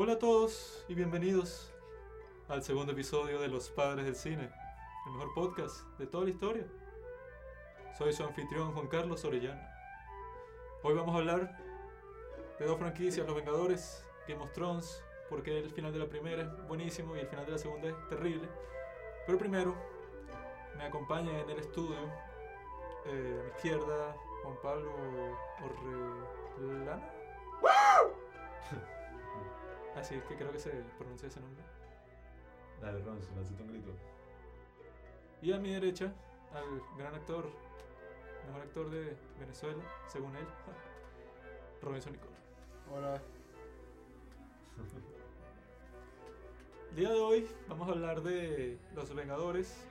Hola a todos y bienvenidos al segundo episodio de Los Padres del Cine, el mejor podcast de toda la historia. Soy su anfitrión Juan Carlos Orellana. Hoy vamos a hablar de dos franquicias, Los Vengadores, Game of porque el final de la primera es buenísimo y el final de la segunda es terrible. Pero primero, me acompaña en el estudio, eh, a mi izquierda, Juan Pablo Orellana. Así es que creo que se pronuncia ese nombre. Dale, Ronson, hazte un grito. Y a mi derecha, al gran actor, mejor actor de Venezuela, según él, Robinson Nicole. Hola. El día de hoy vamos a hablar de Los Vengadores,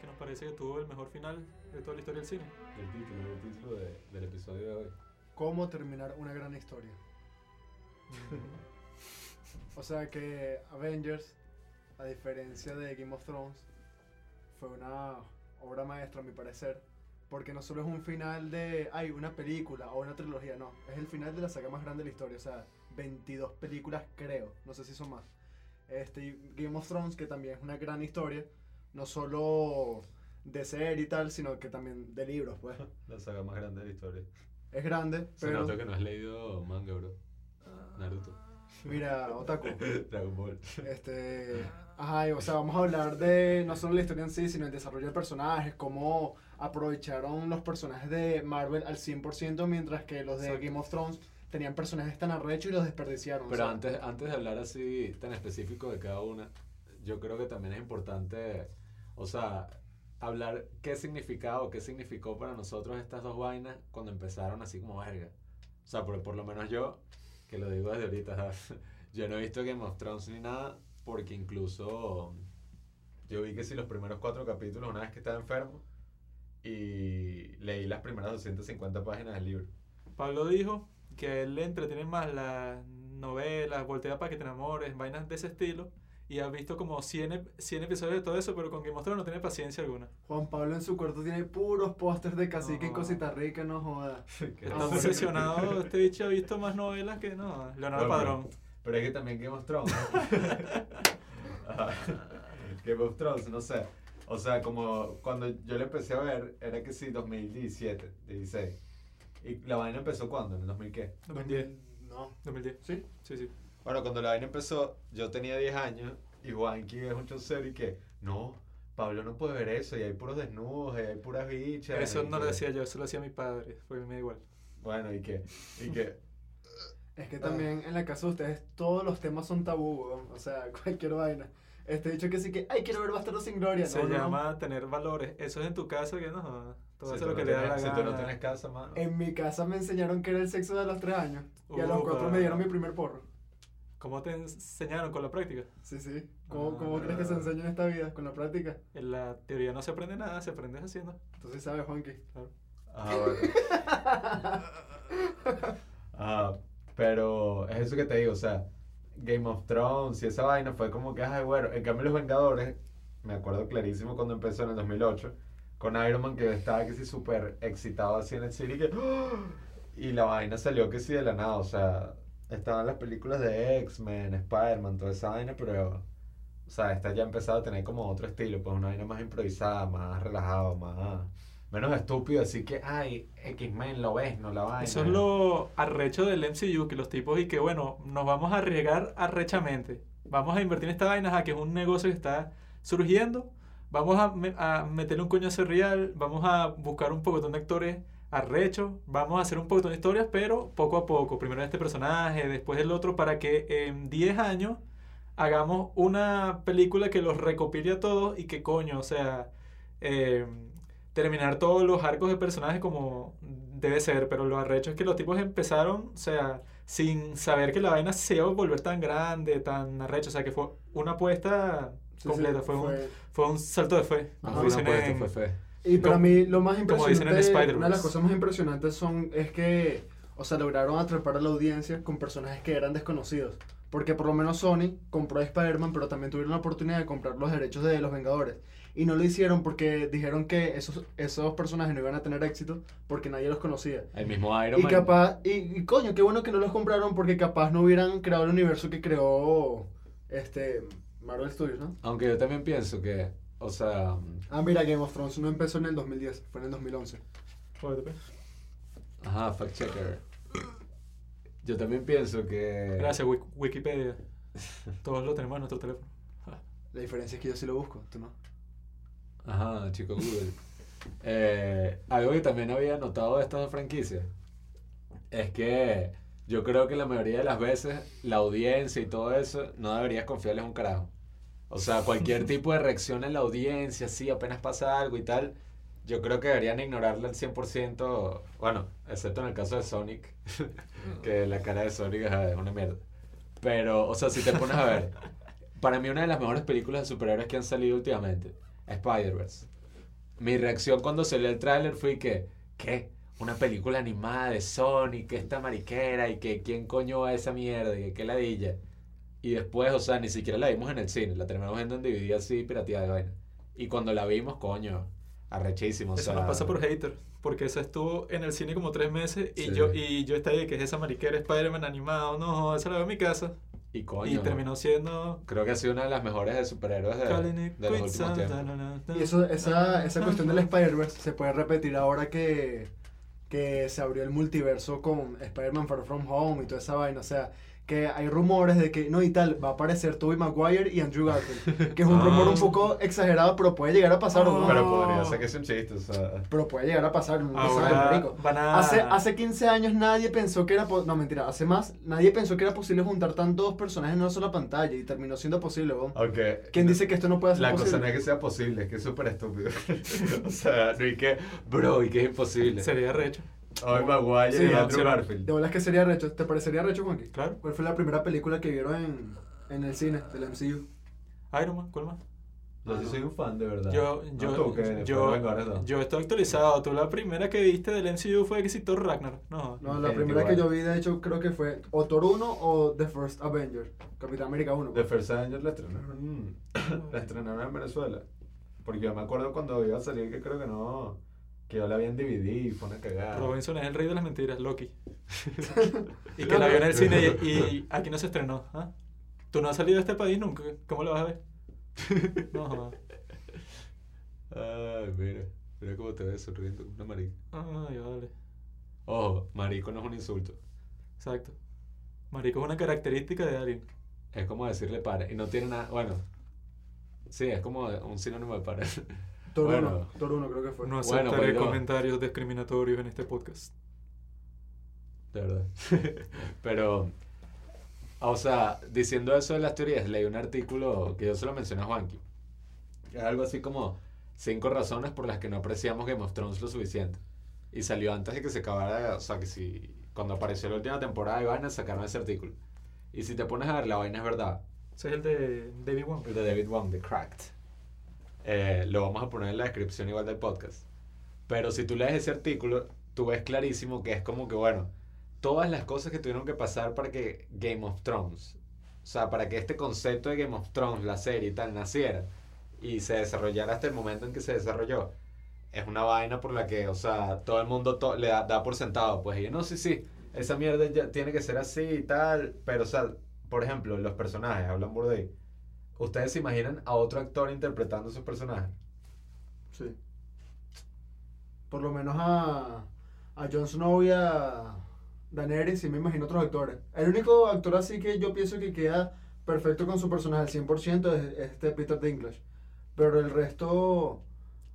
que nos parece que tuvo el mejor final de toda la historia del cine. El título, el título de- del episodio de hoy. ¿Cómo terminar una gran historia? O sea que Avengers, a diferencia de Game of Thrones, fue una obra maestra a mi parecer. Porque no solo es un final de, ay, una película o una trilogía, no. Es el final de la saga más grande de la historia. O sea, 22 películas creo. No sé si son más. Este, y Game of Thrones, que también es una gran historia. No solo de serie y tal, sino que también de libros, pues. La saga más grande de la historia. Es grande, Se pero... nota que no has leído manga, bro. Naruto. Mira, Otaku. Dragon Ball. Este, ajá, y, o sea, vamos a hablar de no solo la historia en sí, sino el desarrollo de personajes, cómo aprovecharon los personajes de Marvel al 100%, mientras que los de Exacto. Game of Thrones tenían personajes tan arrechos y los desperdiciaron. o Pero sea, antes, antes de hablar así tan específico de cada una, yo creo que también es importante, o sea, hablar qué significaba o qué significó para nosotros estas dos vainas cuando empezaron así como verga. O sea, por, por lo menos yo, que lo digo desde ahorita, yo no he visto Game of Thrones ni nada, porque incluso yo vi que si los primeros cuatro capítulos, una vez que estaba enfermo, y leí las primeras 250 páginas del libro. Pablo dijo que él le entretienen más las novelas, voltea para que te enamores, vainas de ese estilo. Y ha visto como 100, ep- 100 episodios de todo eso, pero con Game of Thrones no tiene paciencia alguna. Juan Pablo en su cuarto tiene puros pósters de cacique y No. cosita rica, no joda. Está no. obsesionado, este bicho ha visto más novelas que no. Leonardo Bueno, Padrón. Pero es que también Game of Thrones. Game of Thrones, no sé. O sea, como cuando yo le empecé a ver, era que sí, 2017, 16. ¿Y la vaina empezó cuándo? ¿En el 2000 qué? 2010. No. 2010. ¿Sí? Sí, sí. Bueno, cuando la vaina empezó, yo tenía 10 años y Juanqui es un chocero y que, no, Pablo no puede ver eso y hay puros desnudos y hay puras bichas. Eso no lo decía yo, eso lo hacía mi padre. Fue me da igual. Bueno, y que, y que, Es que también en la casa de ustedes todos los temas son tabú, o sea, cualquier vaina. Este dicho que sí que, ay, quiero ver Bastardo sin Gloria. Se no, no. llama tener valores. Eso es en tu casa que no. Todo si tú lo no que le da tienes- la si gana. tú no tienes casa, mano. En mi casa me enseñaron que era el sexo de los tres años. Y a los cuatro me dieron mi primer porro. ¿Cómo te enseñaron con la práctica? Sí, sí. ¿Cómo, Ah. cómo crees que se enseña en esta vida? Con la práctica. En la teoría no se aprende nada, se aprende haciendo. Entonces sabes, Juanqui. Claro. Ah, bueno. Ah, pero es eso que te digo, o sea, Game of Thrones y esa vaina fue como que, ay, bueno, en cambio Los Vengadores, me acuerdo clarísimo cuando empezó en el 2008, con Iron Man que estaba que sí súper excitado así en el cine y que, ¡ah! y la vaina salió que sí de la nada, o sea, estaban las películas de X-Men, Spider-Man, toda esa vaina, pero, o sea, esta ya empezaba a tener como otro estilo, pues una vaina más improvisada, más relajado, más... Menos estúpido, así que, ay, X-Men lo ves, no la vaina. Eso es lo arrecho del MCU, que los tipos y que bueno, nos vamos a arriesgar arrechamente. Vamos a invertir en esta vaina, a que es un negocio que está surgiendo. Vamos a, a meterle un coñazo real, vamos a buscar un poco de actores arrechos, vamos a hacer un poco de historias, pero poco a poco. Primero este personaje, después el otro, para que en 10 años hagamos una película que los recopile a todos y que coño, o sea, eh, terminar todos los arcos de personajes como debe ser, pero lo arrecho es que los tipos empezaron, o sea, sin saber que la vaina se iba a volver tan grande, tan arrecho, o sea, que fue una apuesta Sí, sí, completa, fue, Un, fue un salto de fe, una apuesta, fue fe. Y para Como- mí lo más como dicen en impresionante, una de las cosas más impresionantes son, es que, o sea, lograron atrapar a la audiencia con personajes que eran desconocidos. Porque por lo menos Sony compró a Spider-Man, pero también tuvieron la oportunidad de comprar los derechos de los Vengadores. Y no lo hicieron porque dijeron que esos, esos personajes no iban a tener éxito porque nadie los conocía. El mismo Iron Y Man. capaz, y, y coño, qué bueno que no los compraron porque capaz no hubieran creado el universo que creó este Marvel Studios, ¿no? Aunque yo también pienso que, o sea, Ah, mira, Game of Thrones no empezó en el 2010, fue en el 2011. Jódete, ajá, fact checker. Yo también pienso que. Gracias, Wik- Wikipedia. Todos lo tenemos en nuestro teléfono. La diferencia es que yo sí lo busco, tú no. Ajá, chico Google. Eh, algo que también había notado de estas franquicias es que yo creo que la mayoría de las veces la audiencia y todo eso no deberías confiarles un carajo. O sea, cualquier tipo de reacción en la audiencia, sí, apenas pasa algo y tal, yo creo que deberían ignorarla al 100%, bueno, excepto en el caso de Sonic, que la cara de Sonic es una mierda. Pero, o sea, si te pones a ver, para mí una de las mejores películas de superhéroes que han salido últimamente, Spider-Verse. Mi reacción cuando salió el tráiler fue que, ¿qué? Una película animada de Sonic, esta mariquera, y que quién coño va a esa mierda, y que qué ladilla. Y después, o sea, ni siquiera la vimos en el cine, la terminamos viendo en DVD así, pirateada de vaina. Y cuando la vimos, coño, arrechísimo. O Eso sea, nos pasa por hater. Porque esa estuvo en el cine como tres meses y Sí. yo y yo estaba ahí, que es esa mariquera Spider-Man animado. No, esa la veo en mi casa. Y coño, y terminó siendo. creo que ha sido una de las mejores de superhéroes de, Kalinick, de los últimos tiempos. Y eso, esa, esa cuestión del Spider-Verse se puede repetir ahora que, que se abrió el multiverso con Spider-Man Far From Home y toda esa vaina. O sea, que hay rumores de que, no y tal, va a aparecer Tobey Maguire y Andrew Garfield. Que es un Ah. rumor un poco exagerado, pero puede llegar a pasar, ¿o no? Pero podría ser que es un chiste, o sea. Pero puede llegar a pasar, no sabe, Ahora marico. van a. Hace, hace 15 años nadie pensó que era... No, mentira, hace más. Nadie pensó que era posible juntar tantos personajes en una sola pantalla y terminó siendo posible, weón. Aunque. ¿Quién dice que esto no puede ser La cosa posible? no es que sea posible, es que es súper estúpido. o sea, no hay que. Bro, y que es imposible. Sería recho. Hoy Maguire Sí, y no, Andrew sí, no. Garfield. De bolas que sería recho. ¿Te parecería recho, Juanqui? Claro. ¿Cuál fue la primera película que vieron en, en el cine del MCU? Iron Man, ¿cuál más? Yo sí soy un fan, de verdad. Yo, No yo, tú, que yo, yo estoy actualizado. Tú la primera que viste del MCU fue que Thor Ragnarok. No. No, la primera que yo vi, de hecho, creo que fue o Thor 1 o The First Avenger. Capitán América 1. The First Avenger la estrenaron, la estrenaron en Venezuela. Porque yo me acuerdo cuando iba a salir que creo que no. Que yo la vi en DVD y fue una cagada. Robinson es el rey de las mentiras, Loki. y que la vio en el cine y, y aquí no se estrenó. ¿ah? Tú no has salido de este país nunca. ¿Cómo lo vas a ver? No, jodas. Ay, mira. Mira cómo te ves sonriendo como una marica. Ay, vale. Ojo, marico no es un insulto. Exacto. Marico es una característica de alguien. Es como decirle pare. Y no tiene nada. Bueno. Sí, es como un sinónimo de pare. Thor bueno. 1. Thor 1 creo que fue. No Bueno, aceptaré pues yo- comentarios discriminatorios en este podcast. De verdad. Pero, o sea, diciendo eso de las teorías, leí un artículo que yo se lo mencioné a Juanqui. Es algo así como cinco razones por las que no apreciamos Game of Thrones lo suficiente. Y salió antes de que se acabara, o sea, que si cuando apareció la última temporada de vaina sacaron ese artículo. Y si te pones a ver, la vaina es verdad. Ese es el de David Wong. El de David Wong, The Cracked. Eh, lo vamos a poner en la descripción igual del podcast. Pero si tú lees ese artículo, tú ves clarísimo que es como que, bueno, todas las cosas que tuvieron que pasar para que Game of Thrones, o sea, para que este concepto de Game of Thrones, la serie y tal, naciera y se desarrollara hasta el momento en que se desarrolló, es una vaina por la que, o sea, todo el mundo to- le da, da por sentado. Pues, y no, sí, sí, esa mierda ya tiene que ser así y tal, pero, o sea, por ejemplo, los personajes, hablan por ahí. ¿Ustedes se imaginan a otro actor interpretando esos personajes? Sí. Por lo menos a, a Jon Snow y a Daenerys, sí me imagino otros actores. El único actor así que yo pienso que queda perfecto con su personaje al 100% es este Peter Dinklage. Pero el resto,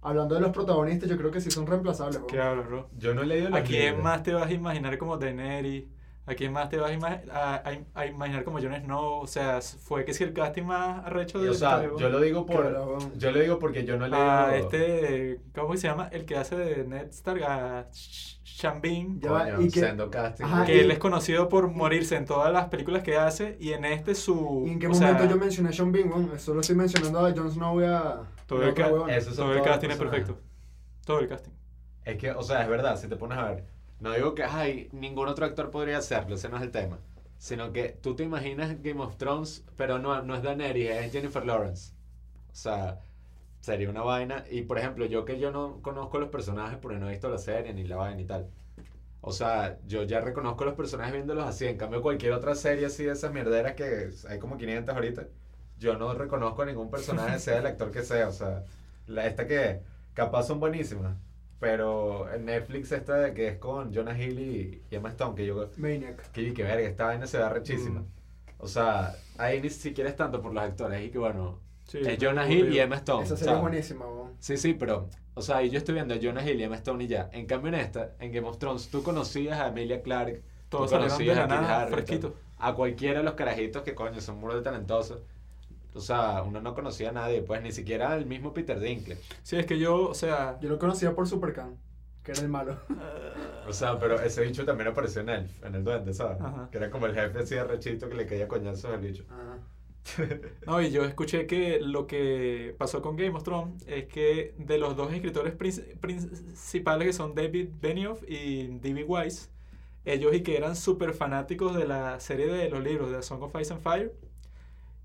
hablando de los protagonistas, yo creo que sí son reemplazables. ¿no? ¿Qué hablas, bro? Yo no he leído ¿A quién más te vas a imaginar como Daenerys? ¿A quién más te vas a, ima- a- a- a imaginar como Jon Snow? O sea, fue que si el casting más arrecho de o sea, yo lo digo por... Claro, bueno. Yo lo digo porque yo no leído... a este, ¿cómo se llama? El que hace de Ned Stark, a Sh- Sean Bean. Ya va, Coño, y que- sendo casting. Ajá, que y- él es conocido por morirse en todas las películas que hace y en este su... ¿Y en qué o sea, momento yo mencioné a Sean Bean? weón? Solo estoy mencionando a Jon Snow y a... Todo el, ca- todo el casting es perfecto. Todo el casting. Es que, o sea, es verdad, si te pones a ver, no digo que, ay, ningún otro actor podría hacerlo, ese no es el tema, sino que tú te imaginas Game of Thrones, pero no, no es Daenerys, es Jennifer Lawrence. O sea, sería una vaina. Y por ejemplo, yo que yo no conozco los personajes porque no he visto la serie ni la vaina y tal. O sea, yo ya reconozco los personajes viéndolos así. En cambio, cualquier otra serie así de esas mierderas que hay como 500 ahorita, yo no reconozco ningún personaje, sea el actor que sea. O sea, la, esta que capaz son buenísimas. Pero en Netflix esta de que es con Jonah Hill y, y Emma Stone, que yo... Maniac. Que, que verga, esta vaina se ve rechísima. Mm. O sea, ahí ni siquiera es tanto por los actores. Y que bueno, Sí, es Jonah Hill y. Emma Stone. Esa ¿sabes? buenísima, weón. Sí, sí, pero, o sea, ahí yo estoy viendo a Jonah Hill y Emma Stone y ya. En cambio, en esta, en Game of Thrones, tú conocías a Emilia Clarke, Todos tú de conocías a fresquitos. a cualquiera de los carajitos que coño son muy talentosos. O sea, uno no conocía a nadie, pues ni siquiera al mismo Peter Dinklage. Sí, es que yo, o sea... Yo lo conocía por Supercan, que era el malo. O sea, pero ese bicho también apareció en él, en el duende, ¿sabes? Ajá. Que era como el jefe así de rechito que le caía coñazos al bicho. Ajá. No, y yo escuché que lo que pasó con Game of Thrones es que de los dos escritores prin- principales que son David Benioff y D.B. Weiss, ellos y que eran súper fanáticos de la serie de los libros de A Song of Ice and Fire.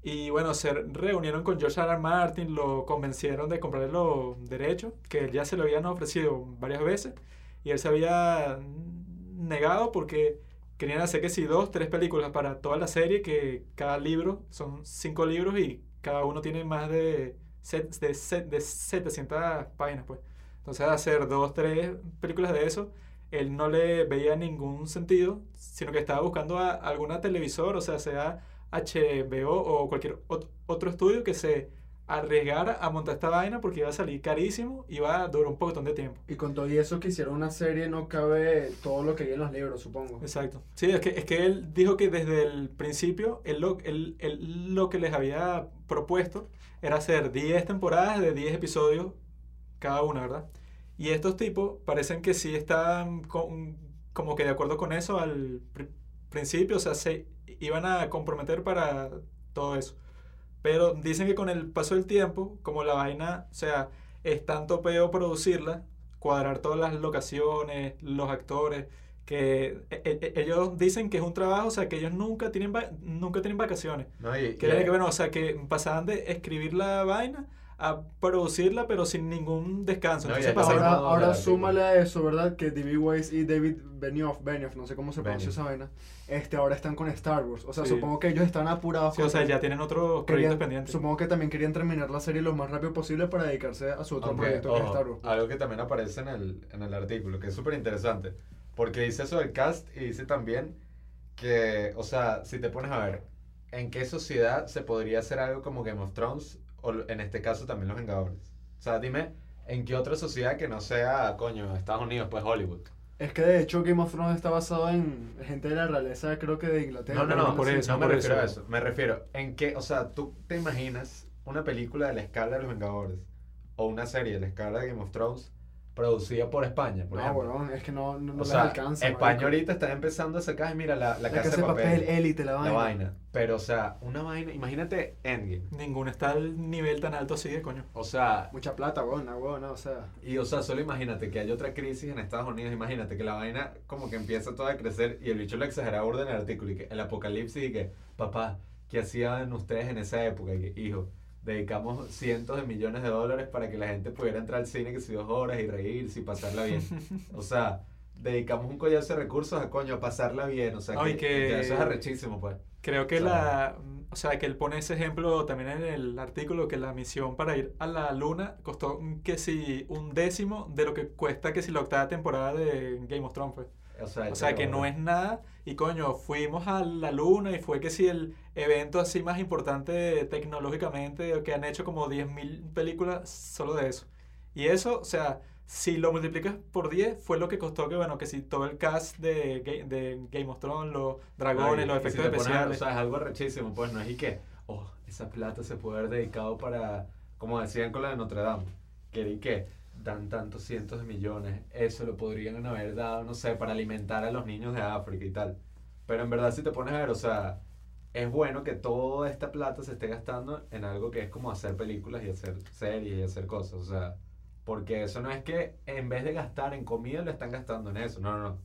Y bueno, se reunieron con George R. R. Martin, lo convencieron de comprarle los derechos, que ya se lo habían ofrecido varias veces, y él se había negado porque querían hacer que si dos, tres películas para toda la serie, que cada libro son cinco libros y cada uno tiene más de, set- de, set- de 700 páginas, pues. Entonces hacer dos, tres películas de eso, él no le veía ningún sentido, sino que estaba buscando a alguna televisor, o sea, sea HBO o cualquier ot- otro estudio que se arriesgara a montar esta vaina porque iba a salir carísimo y iba a durar un poquitón de tiempo. Y con todo y eso que hicieron una serie no cabe todo lo que hay en los libros, supongo. Exacto. Sí, es que, es que él dijo que desde el principio él lo, él- él lo que les había propuesto era hacer 10 temporadas de 10 episodios cada una, ¿verdad? Y estos tipos parecen que sí están con- como que de acuerdo con eso al pri- principio, o sea, se iban a comprometer para todo eso. Pero dicen que con el paso del tiempo, como la vaina, o sea, es tanto peo producirla, cuadrar todas las locaciones, los actores, que e- e- ellos dicen que es un trabajo, o sea, que ellos nunca tienen, va- nunca tienen vacaciones. No, y, Que, era que, bueno, o sea, que pasaban de escribir la vaina a producirla, pero sin ningún descanso. No, pasaban- Ahora, no, ahora no, súmale a eso, ¿verdad? Que D.B. Weiss y David Benioff, Benioff, no sé cómo se pronuncia esa vaina, este, ahora están con Star Wars. O sea, Sí. supongo que ellos están apurados. Sí, o sea, ya tienen otros proyectos pendientes. Supongo que también querían terminar la serie lo más rápido posible para dedicarse a su otro Aunque, proyecto que es ojo, Star Wars. algo que también aparece en el, en el artículo, que es súper interesante, porque dice eso del cast y dice también que, o sea, si te pones a ver, ¿en qué sociedad se podría hacer algo como Game of Thrones o en este caso también Los Vengadores? O sea, dime, ¿en qué otra sociedad que no sea, coño, Estados Unidos, pues Hollywood? Es que de hecho Game of Thrones está basado en gente de la realeza, creo que de Inglaterra. No, no, algo no, por eso, no me por refiero a eso. eso, me refiero en que, o sea, tú te imaginas una película de la escala de Los Vengadores o una serie de la escala de Game of Thrones producida por España, por No, ejemplo. weón, es que no, no, no les sea, alcanza. España marico. ahorita está empezando a sacar, mira, la, la, La casa, casa de papel, élite, la la vaina. vaina. Pero, o sea, una vaina, imagínate Endgame. Ninguno está al nivel tan alto así de coño. O sea, Mucha plata, weón, no, o sea. y o sea, solo imagínate que hay otra crisis en Estados Unidos, imagínate que la vaina como que empieza toda a crecer y el bicho lo exagera burda en el artículo y que el apocalipsis y que, papá, ¿qué hacían ustedes en esa época? Y que, hijo, dedicamos cientos de millones de dólares para que la gente pudiera entrar al cine que si dos horas y reírse y pasarla bien. O sea, dedicamos un collazo de recursos a coño, a pasarla bien. O sea, que, eso es arrechísimo, pues. Creo que O sea, la. O sea, que él pone ese ejemplo también en el artículo, que la misión para ir a la luna costó que si un décimo de lo que cuesta que si la octava temporada de Game of Thrones, pues. O sea, O sea, que no es nada. Y coño, fuimos a la luna y fue que si el evento así más importante tecnológicamente, que han hecho como 10.000 películas solo de eso. Y eso, o sea, si lo multiplicas por 10, fue lo que costó que, bueno, que si todo el cast de, de Game of Thrones, los dragones, No, y- los si efectos ver, especiales. o sea, es algo arrechísimo, pues no es y que, oh, esa plata se puede haber dedicado para, como decían con la de Notre Dame, que y que dan tantos cientos de millones, eso lo podrían haber dado, no sé, para alimentar a los niños de África y tal. Pero en verdad si te pones a ver, o sea, es bueno que toda esta plata se esté gastando en algo que es como hacer películas y hacer series y hacer cosas, o sea, porque eso no es que en vez de gastar en comida lo están gastando en eso, no, no, no.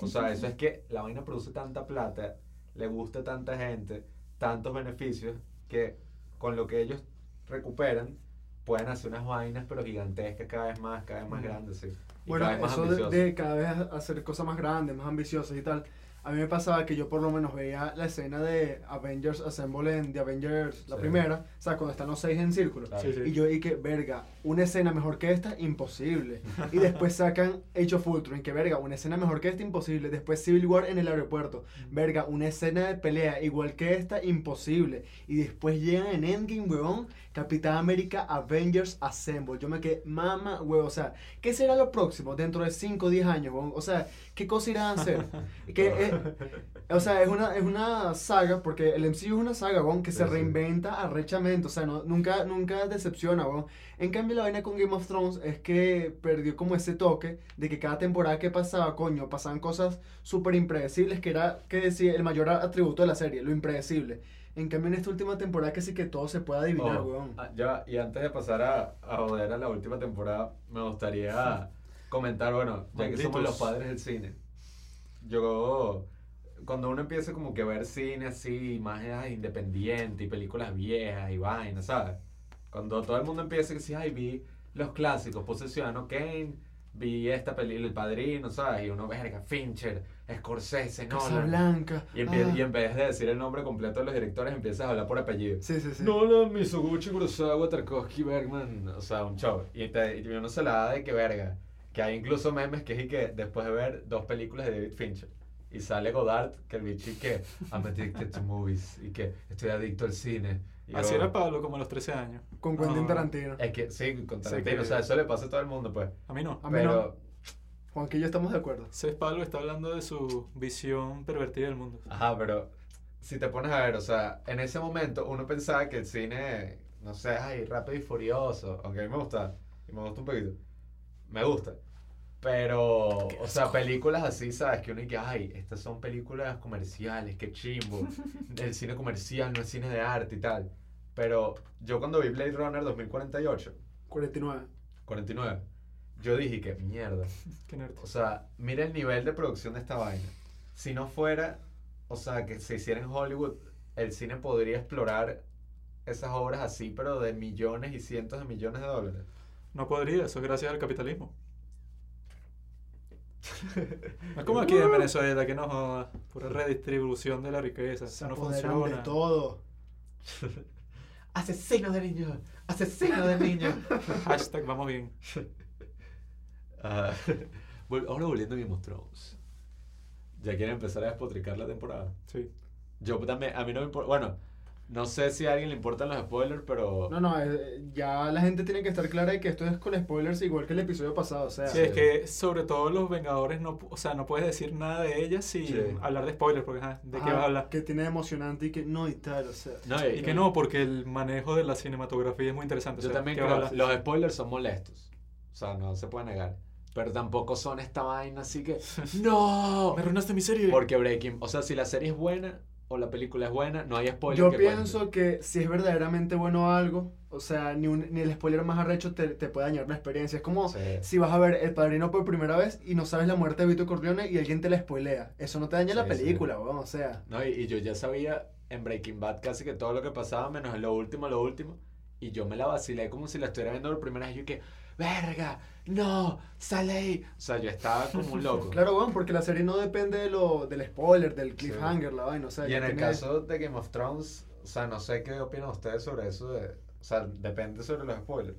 O sea, eso es que la vaina produce tanta plata, le gusta a tanta gente, tantos beneficios, que con lo que ellos recuperan, pueden hacer unas vainas, pero gigantescas, cada vez más, cada vez más grandes, sí. Y Bueno, cada vez más eso de, de cada vez hacer cosas más grandes, más ambiciosas y tal. A mí me pasaba que yo por lo menos veía la escena de Avengers Assemble en The Avengers, la Sí. primera, o sea, cuando están los seis en círculo. Claro. Sí, sí. Y yo dije, verga, una escena mejor que esta, imposible. Y después sacan Age of Ultron, que verga, una escena mejor que esta, imposible. Después Civil War en el aeropuerto, verga, una escena de pelea igual que esta, imposible. Y después llegan en Endgame, huevón, Capitán América Avengers Assemble. Yo me quedé, mama, huevón, o sea, ¿qué será lo próximo dentro de 5 o 10 años, huevón? O sea, ¿qué cosa irán a hacer? que, eh, o sea, es una, es una saga, porque el MCU es una saga, huevón, que se Sí, reinventa arrechamente, o sea, no, nunca, nunca decepciona, huevón. En cambio, la vaina con Game of Thrones es que perdió como ese toque de que cada temporada que pasaba, coño, pasaban cosas súper impredecibles, que era, que decía, el mayor atributo de la serie, lo impredecible. En cambio, en esta última temporada que sí que todo se puede adivinar, Ojo, weón. ah, ya, y antes de pasar a, a joder a la última temporada, me gustaría comentar, bueno, ya que somos los padres del cine, yo, cuando uno empieza como que a ver cine así, más eh, independiente y películas viejas y vainas, ¿sabes? Cuando todo el mundo empieza a decir, ay, vi los clásicos, puse Ciudadano Kane, vi esta película, El Padrino, ¿sabes? Y uno, verga, Fincher, Scorsese, Nolan. Casablanca. Y, ah. y en vez de decir el nombre completo de los directores, empiezas a hablar por apellido. Sí, sí, sí. Nolan, Mizoguchi, Kurosawa, Tarkovsky, Bergman, o sea, un show. Y, te, y uno se la da de que verga. Que hay incluso memes que es y que después de ver dos películas de David Fincher y sale Godard, que el bicho y que I'm addicted to movies y que estoy adicto al cine. Y Así yo- era Pablo como a los 13 años. Con Quentin Ah. Tarantino. Es que sí, con Sí, Tarantino, que- o sea, eso le pasa a todo el mundo, pues. A mí no. A mí Pero, Juanquillo y yo estamos de acuerdo. Ese Pablo está hablando de su visión pervertida del mundo. ajá, pero si te pones a ver, o sea, en ese momento uno pensaba que el cine, no sé, ay, rápido y furioso, aunque a mí me gusta, y me gusta un poquito, me gusta. Pero, Qué o sea, películas así, ¿sabes? Que uno dice, ay, estas son películas comerciales, qué chimbo. El cine comercial no es cine de arte y tal. Pero yo cuando vi Blade Runner 2048, 49. 49, yo dije que mierda. Qué nerd. O sea, mira el nivel de producción de esta vaina. Si no fuera, o sea, que se hiciera en Hollywood, el cine podría explorar esas obras así, pero de millones y cientos de millones de dólares. No podría, eso es gracias al capitalismo. No es como aquí en Venezuela que no joda, pura redistribución de la riqueza. Se no funciona. de todo. Asesino de niños, asesino de niños. Hashtag vamos bien. Ah, ahora volviendo a Game of Thrones. Ya quieren empezar a despotricar la temporada. Sí. Yo también, a mí no me importa. Bueno, no sé si a alguien le importan los spoilers, pero. No, no, eh, ya la gente tiene que estar clara de que esto es con spoilers igual que el episodio pasado. O sea, Sí, es que sobre todo los Vengadores, no, o sea, no puedes decir nada de ellas sin Sí. hablar de spoilers, porque ajá, ¿de qué vas a hablar? Que tiene emocionante y que no y tal, o sea. No, Y que no, porque el manejo de la cinematografía es muy interesante. o Yo sea, también ¿qué vas a creo los spoilers son molestos. O sea, no se puede negar. Pero tampoco son esta vaina así que. ¡No! Me arruinaste mi serie. Porque Breaking. O sea, si la serie es buena o la película es buena, no hay spoiler. Yo que pienso cuente. que si es verdaderamente bueno algo, o sea, ni, un- ni el spoiler más arrecho te, te puede dañar la experiencia. Es como Sí. si vas a ver El Padrino por primera vez y no sabes la muerte de Vito Corleone y alguien te la spoilea. Eso no te daña la Sí, sí. película, weón, o sea. No, y, y yo ya sabía en Breaking Bad casi que todo lo que pasaba, menos en lo último, lo último. Y yo me la vacilé como si la estuviera viendo por primera vez. Yo que, verga, no, sale ahí. O sea, yo estaba como un loco. Claro, weón, porque la serie no depende de lo, del spoiler, del cliffhanger, la vaina, o sea. y en el caso de Game of Thrones, o sea, no sé qué opinan ustedes sobre eso. De, o sea, depende sobre los spoilers.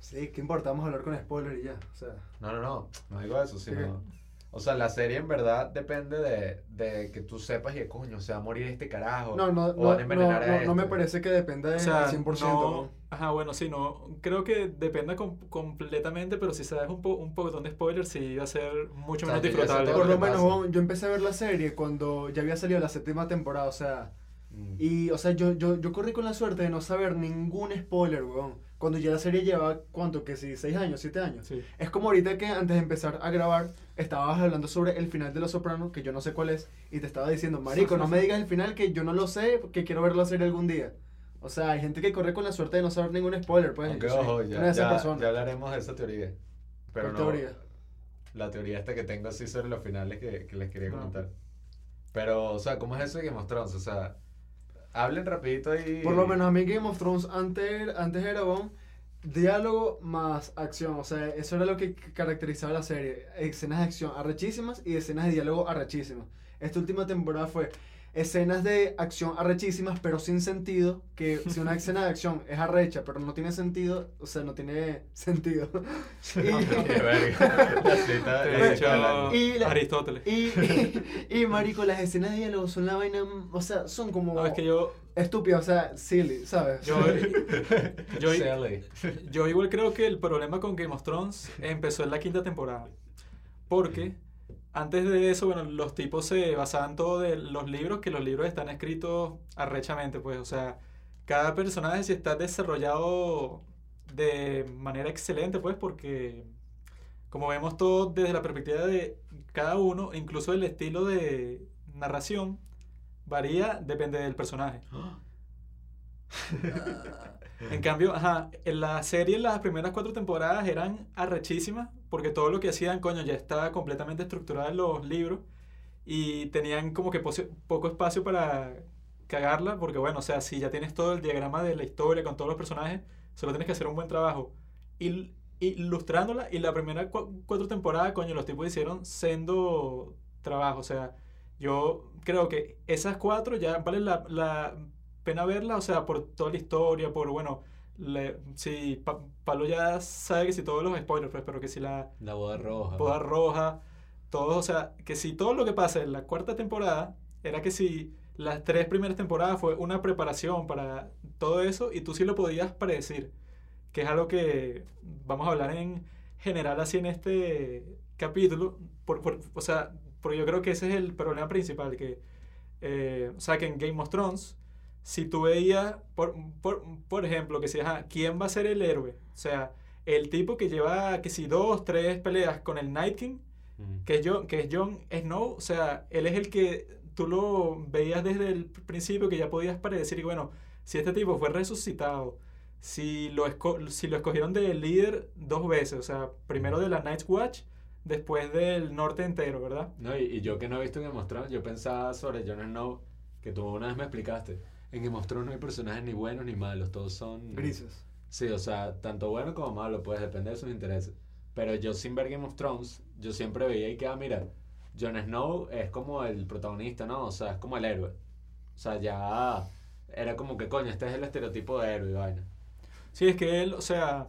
Sí, ¿qué importa? Vamos a hablar con spoiler y ya, o sea. No, no, no, no digo eso, sino... ¿Qué? O sea, la serie en verdad depende de, de que tú sepas y de coño, se va a morir este carajo. No, no, o no, van a no, envenenar a no, no me este. parece que dependa O del sea, 100%. no, ajá, bueno, sí, no, creo que dependa com- completamente, pero si sabes un, po un poquitón de spoilers, sí va a ser mucho O sea, menos que disfrutable. Por lo que menos, pasa. yo empecé a ver la serie cuando ya había salido la séptima temporada, o sea. Mm. Y, o sea, yo, yo, yo corrí con la suerte de no saber ningún spoiler, weón. Cuando ya la serie lleva, ¿cuánto? Que si, ¿6 años? ¿7 años? Sí. Es como ahorita que antes de empezar a grabar, estabas hablando sobre el final de Los Sopranos, que yo no sé cuál es, y te estaba diciendo, marico, no me digas el final, que yo no lo sé, que quiero ver la serie algún día. O sea, hay gente que corre con la suerte de no saber ningún spoiler, pues. Yo soy ojo, una ya, de esas ya- personas. ya hablaremos de esa teoría. Pero ¿Cuál no, teoría? La teoría esta que tengo así sobre los finales que, que les quería comentar. Pero, o sea, ¿cómo es eso de Game of Thrones? O sea, hablen rapidito y... Por lo menos a mí Game of Thrones antes, antes era, weón, diálogo más acción. O sea, eso era lo que caracterizaba la serie. Escenas de acción arrechísimas y escenas de diálogo arrechísimas. Esta última temporada fue escenas de acción arrechísimas, pero sin sentido. Que si una escena de acción es arrecha, pero no tiene sentido, o sea, no tiene sentido. Y la- Aristóteles. Y, y, y, marico, las escenas de diálogo son la vaina, o sea, son como No, es que yo, estúpidas, o sea, silly, ¿sabes? yo, yo igual creo que el problema con Game of Thrones empezó en la quinta temporada. Porque antes de eso, bueno, los tipos se basaban todo de los libros, que los libros están escritos arrechamente, pues, o sea, cada personaje sí está desarrollado de manera excelente, pues, porque como vemos todo desde la perspectiva de cada uno, incluso el estilo de narración varía, depende del personaje. En cambio, ajá, en la serie las primeras cuatro temporadas eran arrechísimas porque todo lo que hacían, coño, ya estaba completamente estructurado en los libros y tenían como que poco espacio para cagarla porque, bueno, o sea, si ya tienes todo el diagrama de la historia con todos los personajes, solo tienes que hacer un buen trabajo il- ilustrándola y la primera cua- cuatro temporadas, coño, los tipos hicieron sendo trabajo, o sea, yo creo que esas cuatro ya vale la, la pena verla, o sea, por toda la historia, por, bueno, le- si Pa- Pablo ya sabe que si todos los spoilers, pues, pero que si la La boda roja. boda roja, todos, o sea, que si todo lo que pasa en la cuarta temporada era que si las tres primeras temporadas fue una preparación para todo eso y tú sí lo podías predecir, que es algo que vamos a hablar en general así en este capítulo, por, por- o sea, porque yo creo que ese es el problema principal, que, eh, o sea, que en Game of Thrones, si tú veías, por, por, por ejemplo, que si, ajá, ¿quién va a ser el héroe? O sea, el tipo que lleva, que si dos, tres peleas con el Night King, que es Jon, que es Jon Snow, o sea, él es el que tú lo veías desde el principio que ya podías predecir y bueno, si este tipo fue resucitado, si lo, si lo escogieron de líder dos veces, o sea, primero de la Night's Watch, después del norte entero, ¿verdad? No, y, y yo que no he visto Game of Thrones, yo pensaba sobre Jon Snow, que tú una vez me explicaste. En Game of Thrones no hay personajes ni buenos ni malos, todos son... Grises. Sí, o sea, tanto bueno como malo, pues depende de sus intereses. Pero yo sin ver Game of Thrones, yo siempre veía y que, ah, mira, Jon Snow es como el protagonista, ¿no? O sea, es como el héroe. O sea, ya era como que, coño, este es el estereotipo de héroe y vaina. Sí, es que él, o sea,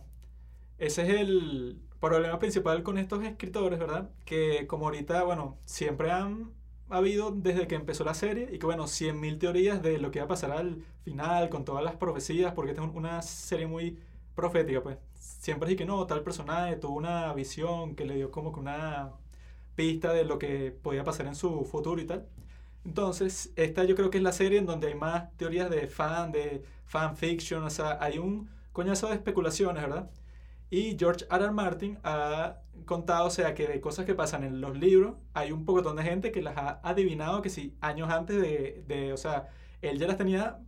ese es el problema principal con estos escritores, ¿verdad? Que como ahorita, bueno, siempre han habido desde que empezó la serie y que, bueno, 100.000 teorías de lo que va a pasar al final con todas las profecías, porque esta es un- una serie muy profética, pues. Siempre es que no, tal personaje tuvo una visión que le dio como que una pista de lo que podía pasar en su futuro y tal. Entonces, esta yo creo que es la serie en donde hay más teorías de fan, de fanfiction, o sea, hay un coñazo de especulaciones, ¿verdad? Y George R. R. Martin ha contado, o sea, que de cosas que pasan en los libros, hay un pocotón de gente que las ha adivinado que sí, años antes de, de o sea, él ya las tenía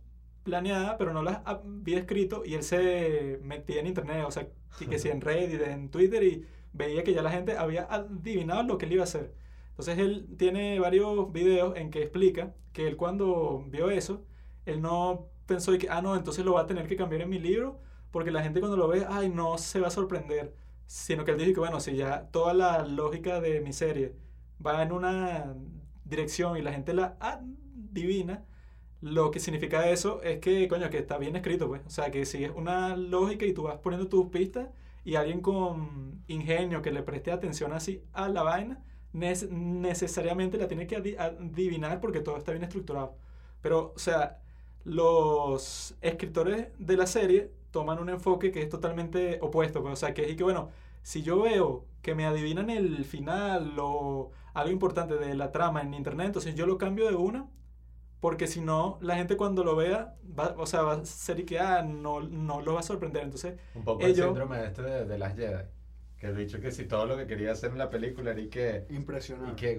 planeadas, pero no las había escrito y él se metía en internet, o sea, y que sí, en Reddit, en Twitter y veía que ya la gente había adivinado lo que él iba a hacer. Entonces él tiene varios videos en que explica que él cuando vio eso, él no pensó que, ah, no, entonces lo va a tener que cambiar en mi libro, porque la gente cuando lo ve, ay, no se va a sorprender, sino que él dijo que, bueno, si ya toda la lógica de mi serie va en una dirección y la gente la adivina, lo que significa eso es que, coño, que está bien escrito, pues. O sea, que si es una lógica y tú vas poniendo tus pistas y alguien con ingenio que le preste atención así a la vaina, nes- necesariamente la tiene que adi- adivinar porque todo está bien estructurado. Pero, o sea, los escritores de la serie toman un enfoque que es totalmente opuesto. pues, o sea, que es que, bueno, si yo veo que me adivinan el final o algo importante de la trama en internet, entonces yo lo cambio de una, porque si no, la gente cuando lo vea, va, o sea, va a ser y que, ah, no, no lo va a sorprender. Entonces, Un poco el síndrome este de, de las Jedi. Que el dicho que si todo lo que quería hacer en la película era y que... Impresionante. Y que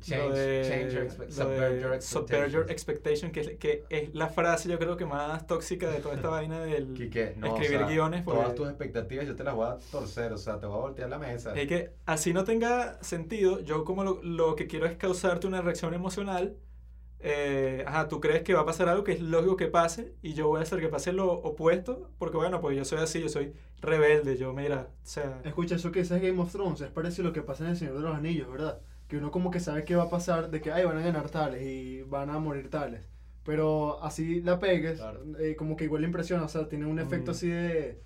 Change, lo de, change your expe- subvert your subvert your expectations. expectation, que, es- que es la frase yo creo que más tóxica de toda esta vaina del Quique, no, o escribir sea, guiones. porque- Todas tus expectativas yo te las voy a torcer, o sea, te voy a voltear la mesa. Es que así no tenga sentido, yo como lo, lo que quiero es causarte una reacción emocional eh, ajá, tú crees que va a pasar algo que es lógico que pase y yo voy a hacer que pase lo opuesto porque bueno, pues yo soy así, yo soy rebelde, yo mira, o sea, Escucha, eso que dices Game of Thrones es parecido a lo que pasa en El Señor de los Anillos, ¿verdad? Que uno como que sabe qué va a pasar, de que ay, van a ganar tales y van a morir tales. Pero así la pegues, Claro. eh, como que igual le impresiona, o sea, tiene un efecto Mm. así de,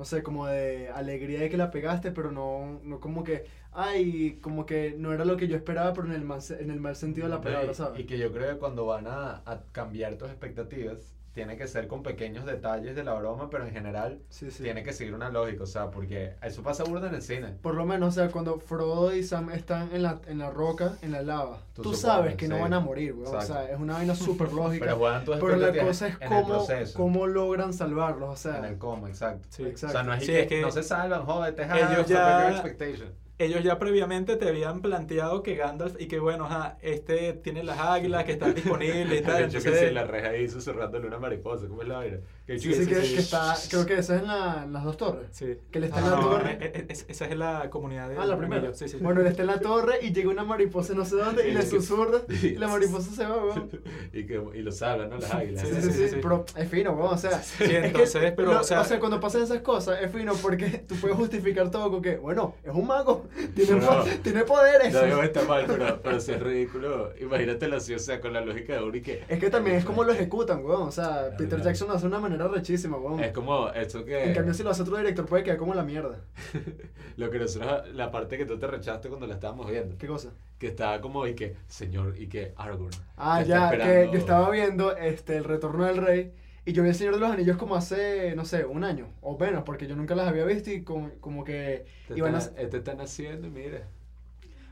no sé, como de alegría de que la pegaste, pero no, no como que, ay, como que no era lo que yo esperaba, pero en el mal, en el mal sentido de la palabra, ¿sabes? Y que yo creo que cuando van a, a cambiar tus expectativas, tiene que ser con pequeños detalles de la broma, pero en general Sí, sí. tiene que seguir una lógica, o sea, porque eso pasa burda en el cine. Por lo menos, o sea, cuando Frodo y Sam están en la, en la roca, en la lava, Tú tú, supones, sabes que no sí. van a morir, weón. O sea, es una vaina súper lógica. Pero juegan tus Pero la cosa es cómo, cómo logran salvarlos, o sea. en el cómo, exacto. sí. Exacto. O sea, no es, Sí, que, es que no se salvan, jódete, ja, ellos ya- your expectation. Ellos ya previamente te habían planteado que Gandalf y que bueno, ajá, este tiene las águilas que están disponibles y tal, Yo que sí, la reja ahí susurrándole una mariposa, ¿cómo es la vaina? Que Sí, sí, sí, que, sí. que está, creo que esa es en, la- en las dos torres. sí. Que él está No, en la no, torre. eh, eh, es- esa es la comunidad de Ah, la primera. Sí, sí. Bueno, él está en la torre y llega una mariposa no sé dónde y le susurra y la mariposa se va, weón. y, que, y lo salvan, ¿no? Las águilas. Sí, Sí, sí, sí, sí, sí. pero es fino, weón, o sea. Sí, es que entonces, pero, lo- o sea- cuando pasan esas cosas es fino porque tú puedes justificar todo con que, bueno, es un mago, tiene, No. po- tiene poderes. No está mal, pero, pero si es ridículo, imagínatelo así, o sea, con la lógica de Uri que... Es que también es como lo ejecutan, weón. O sea, Peter. Jackson lo hace de una manera rechísima, weón. Es como eso que... En cambio, si lo hace otro director, puede quedar como la mierda. Lo que nosotros, la parte que tú te rechazaste cuando la estábamos viendo, ¿Qué cosa? que estaba como y que, señor, y que Aragorn. Ah, ya, que esperando". yo estaba viendo este, El Retorno del Rey. Y yo vi El Señor de los Anillos como hace, no sé, un año o menos, porque yo nunca las había visto y como, como que Te iban a... están, eh, te están haciendo, mira.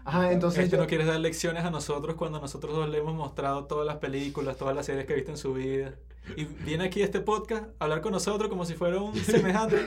Ajá, entonces Este yo- no quieres dar lecciones a nosotros cuando nosotros dos le hemos mostrado todas las películas, todas las series que ha visto en su vida. Y viene aquí este podcast a hablar con nosotros como si fuera un semejante.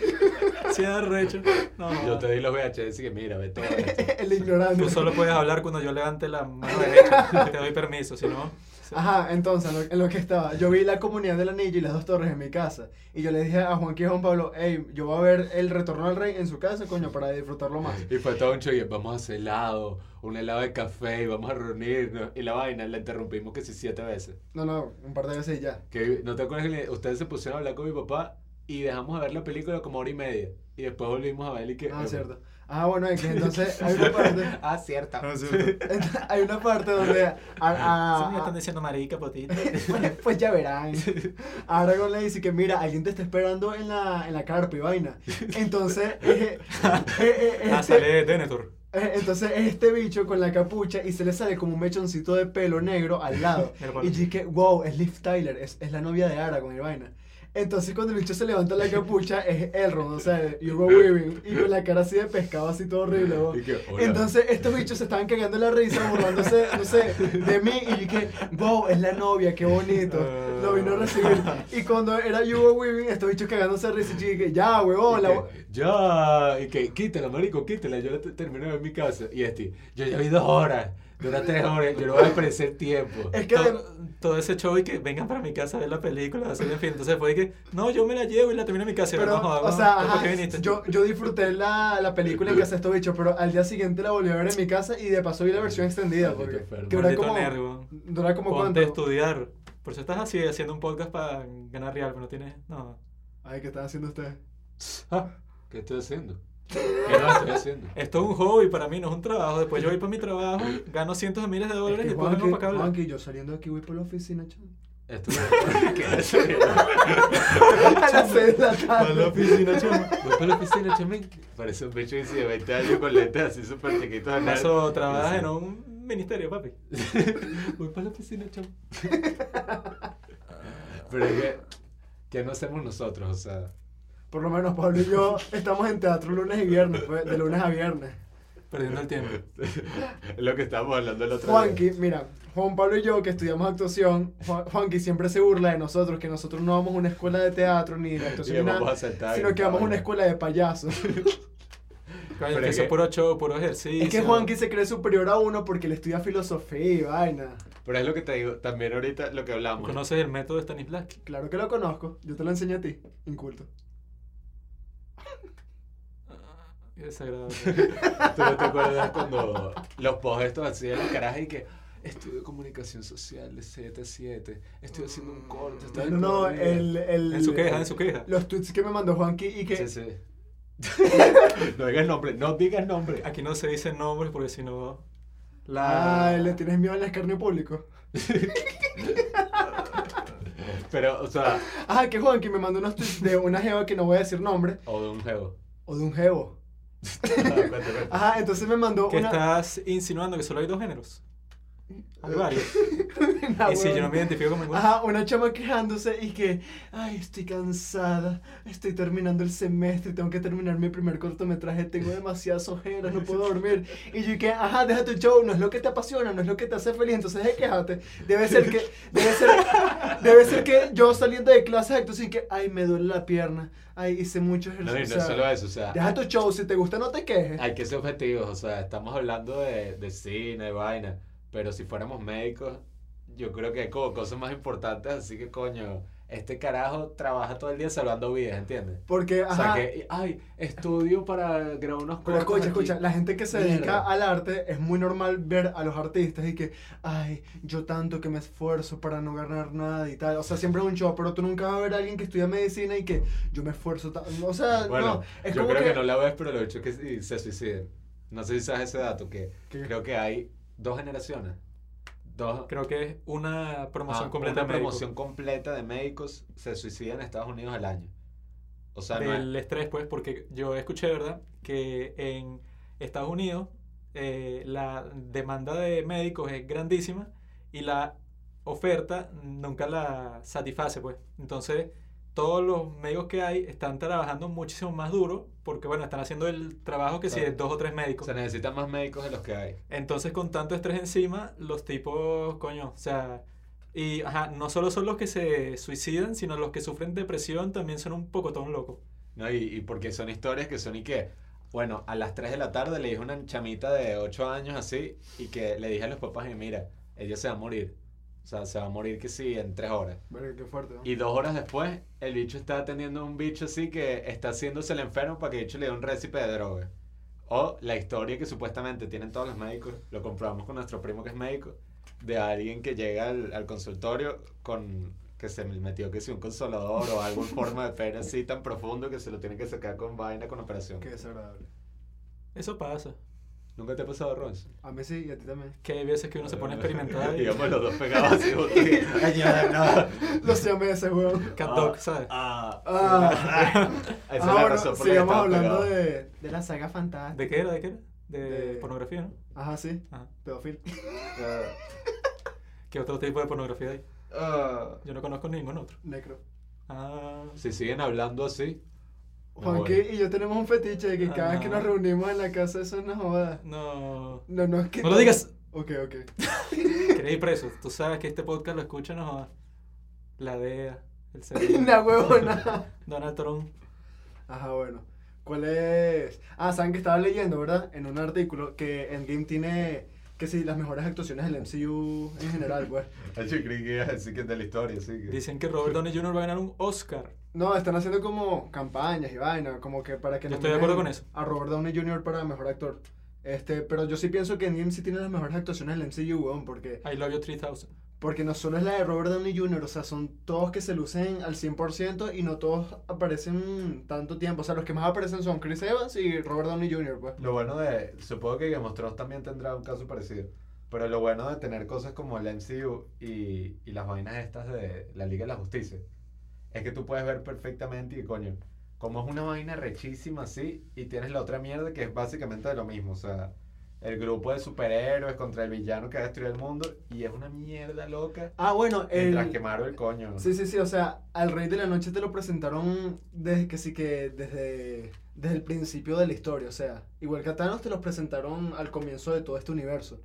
Sin arrecho. No, no. Yo te di los VHS y que mira, ve todo esto. el ignorante. Tú solo puedes hablar cuando yo levante la mano derecha. Te doy permiso, si no. Ajá, entonces, en lo, en lo que estaba, yo vi la comunidad del anillo y las dos torres en mi casa. Y yo le dije a Juan y a Juan Pablo, hey, yo voy a ver el retorno al rey en su casa, coño, para disfrutarlo más. Y fue todo un show y vamos a hacer helado, un helado de café y vamos a reunirnos. Y la vaina la interrumpimos que sí siete veces. No, no, un par de veces y ya. Que, ¿No te acuerdas que ustedes se pusieron a hablar con mi papá y dejamos de ver la película como hora y media? Y después volvimos a ver y que... Ah, cierto. Ah, bueno, es que entonces hay una parte, Ah, cierto. hay una parte donde a, me están diciendo marica, potito. pues, pues ya verán. Aragorn le dice que mira, alguien te está esperando en la, en la carpa y vaina. Entonces, eh, eh, eh, Ah, este- sale Denethor. Eh, Entonces es este bicho con la capucha y se le sale como un mechoncito de pelo negro al lado. Y dije, wow, es Liv Tyler, es, es la novia de Aragorn y vaina. Entonces cuando el bicho se levanta la capucha es Elrond, o sea, Hugo Weaving, y con la cara así de pescado, así todo horrible. Y que. Entonces estos bichos se estaban cagando la risa, burlándose, no sé, de mí. Y yo dije, wow, es la novia, qué bonito. Lo vino a recibir. Y cuando era Hugo Weaving, estos bichos cagándose de risa. Y yo dije, ya, huevón, la... ya, y que quítala, marico, quítala. Yo la te- terminé en mi casa. Y este, yo ya vi dos horas, dura tres horas, yo no voy a aparecer tiempo. Es que... de- todo, todo ese show y que vengan para mi casa a ver la película, así en fin. Entonces fue que, no, yo me la llevo y la termino en mi casa. Pero, no, o sea, ¿por ajá, qué viniste? yo, yo disfruté la, la película en casa de estos bichos, pero al día siguiente la volví a ver en mi casa y de paso vi la versión extendida. Porque que dura como, weón. dura como Ponte cuánto. a estudiar. Por eso estás así, haciendo un podcast para ganar real, pero no tienes. No. Ay, ¿qué están haciendo ustedes? Ah, ¿Qué estoy haciendo? ¿Qué no estoy haciendo? Esto es un hobby para mí, no es un trabajo. Después yo voy para mi trabajo, gano cientos de miles de dólares Es y que después vengo Juanqui, para acá. Juanqui, yo saliendo de aquí voy por la oficina, chaval. Esto ¿Qué es eso? A las 6 de la Para la tarde. oficina, chamo. Voy para la oficina, chamín. Parece un bicho así de 20 años con lentes así súper chiquitos. nerd. Eso, trabajas en un ministerio, papi. Voy para la oficina, chamo. Pero es que, ¿qué no hacemos nosotros? O sea, Por lo menos Pablo y yo estamos en teatro lunes y viernes, pues, de lunes a viernes. Perdiendo el tiempo. es lo que estábamos hablando el otro Juanqui, día. mira, Juan Pablo y yo que estudiamos actuación, Juan- Juanqui siempre se burla de nosotros, que nosotros no vamos a una escuela de teatro ni de actuación ni nada, sino que vamos a una escuela de payasos. Coño, Pero que es eso puro show, puro ejercicio. Es que Juanqui se cree superior a uno porque le estudia filosofía y vaina. Pero es lo que te digo, también ahorita lo que ¿Tú hablamos. ¿Conoces el método de Stanislavski? Claro que lo conozco, yo te lo enseñé a ti, inculto. Ah, Qué desagradable. ¿Tú no te acuerdas cuando los posts estos así de las carajas y que estudio comunicación social de 7 a 7, estoy haciendo un corte. está No, no, el programa". el, En su queja, en su queja. Los tweets que me mandó Juanqui y que... Sí, sí. no digas nombre, no digas nombre. Aquí no se dicen nombres porque si no. La... Ay, le tienes miedo al escarnio público. Pero, o sea, Ajá, que Juanqui me mandó unos tweets de una jeva que no voy a decir nombre, o de un juego. o de un jevo. Cuente. Ajá, entonces me mandó que una... estás insinuando que solo hay dos géneros. Hay varios. y si yo no me identifico con ninguno. Ajá, una chama quejándose y que, ay, estoy cansada, estoy terminando el semestre, tengo que terminar mi primer cortometraje, tengo demasiadas ojeras, no puedo dormir. Y yo que, ajá, deja tu show, no es lo que te apasiona, no es lo que te hace feliz, entonces de quejate. Debe ser que, debe ser, debe ser que yo saliendo de clase acto sin que, ay, me duele la pierna, ay, hice mucho No, y ejercicio. no o sea, es solo eso, o sea, Deja tu show, si te gusta no te quejes. hay que ser objetivos, o sea, estamos hablando de, de cine, de vaina, pero si fuéramos médicos, yo creo que hay como cosas más importantes, así que coño, este carajo trabaja todo el día salvando vidas, ¿entiendes? Porque, O sea ajá, que, ay, estudio para grabar unos Pero escucha, aquí. escucha, la gente que se dedica Mierda. al arte es muy normal ver a los artistas y que, ay, yo tanto que me esfuerzo para no ganar nada y tal. O sea, siempre es un show, pero tú nunca vas a ver a alguien que estudia medicina y que yo me esfuerzo. O sea, Bueno, no, es yo como creo que... que... no la ves, pero lo hecho es que se suiciden. No sé si sabes ese dato, que ¿Qué? creo que hay dos generaciones. Dos, Creo que es una promoción ah, completa una de promoción completa de médicos se suicidan en Estados Unidos al año. O sea, no del es- estrés, pues, porque yo escuché, ¿verdad? Que en Estados Unidos eh, la demanda de médicos es grandísima y la oferta nunca la satisface, pues. Entonces, todos los médicos que hay están trabajando muchísimo más duro porque, bueno, están haciendo el trabajo que si es dos o tres médicos. se necesitan más médicos de los que hay. Entonces, con tanto estrés encima, los tipos, coño, o sea, y ajá, no solo son los que se suicidan, sino los que sufren depresión también son un poco ton locos. ¿no? Y, y porque son historias que son y que, bueno, a las 3 de la tarde le dije a una chamita de 8 años así y que le dije a los papás, y mira, ella se va a morir. O sea, se va a morir que sí, en 3 horas. Verga, qué fuerte, ¿no? Y dos horas después, el bicho está atendiendo a un bicho así que está haciéndose el enfermo para que el bicho le dé un récipe de droga. O la historia que supuestamente tienen todos los médicos, lo comprobamos con nuestro primo que es médico, de alguien que llega al, al consultorio con que se metió que si un consolador o algo en forma de pene así tan profundo que se lo tiene que sacar con vaina con operación. Qué desagradable. Eso pasa. ¿Nunca te ha pasado, Ronce? A mí sí y a ti también. Que hay veces que uno se pone a experimentar y... Digamos los dos pegados así juntos y, "Ayuda, no". Los llamé ese weón. Cat Ah, Dog, ¿sabes? Ah, Ah. Esa es Ah, la bueno, razón por la que sigamos hablando de, de la saga fantástica. ¿De qué era? ¿De qué era? De, De- pornografía, ¿no? Ajá, sí. Ajá. Pedofil. ¿Qué otro tipo de pornografía hay? Ah, Yo no conozco ningún otro. Necro. Ah, Si siguen hablando así, Juanqui y yo tenemos un fetiche de que cada vez que Ah. nos reunimos en la casa eso es una joda. no. No, no es que... No lo digas. Ok, ok. Queréis ir preso. Tú sabes que este podcast lo escuchan no jodas. La DEA, el CNI, Una huevona. Donald Trump. Ajá, bueno. ¿Cuál es? Ah, saben que estaba leyendo, ¿verdad? En un artículo que Endgame tiene, que sí, las mejores actuaciones del MCU en general, pues. yo creí que ibas a decir que es de la historia, así que... Dicen que Robert Downey Jr. va a ganar un Oscar. No, están haciendo como campañas y vaina, como que para que Yo estoy de acuerdo con eso. A Robert Downey Jr. para mejor actor. Este, pero yo sí pienso que Endgame sí tiene las mejores actuaciones del MCU, weón, porque, I Love You 3000. porque no solo es la de Robert Downey Jr., o sea, son todos que se lucen al 100% y no todos aparecen tanto tiempo. O sea, los que más aparecen son Chris Evans y Robert Downey Jr., pues. Lo bueno de... Supongo que Game of Thrones también tendrá un caso parecido. Pero lo bueno de tener cosas como el MCU y, y las vainas estas de la Liga de la Justicia es que tú puedes ver perfectamente y coño, como es una vaina rechísima así y tienes la otra mierda que es básicamente de lo mismo. O sea, el grupo de superhéroes contra el villano que ha destruido el mundo y es una mierda loca. Ah, bueno, Mientras el... que Marvel, el coño. Sí, sí, sí, o sea, al Rey de la Noche te lo presentaron desde que sí que desde, desde el principio de la historia, o sea, igual que a Thanos te los presentaron al comienzo de todo este universo.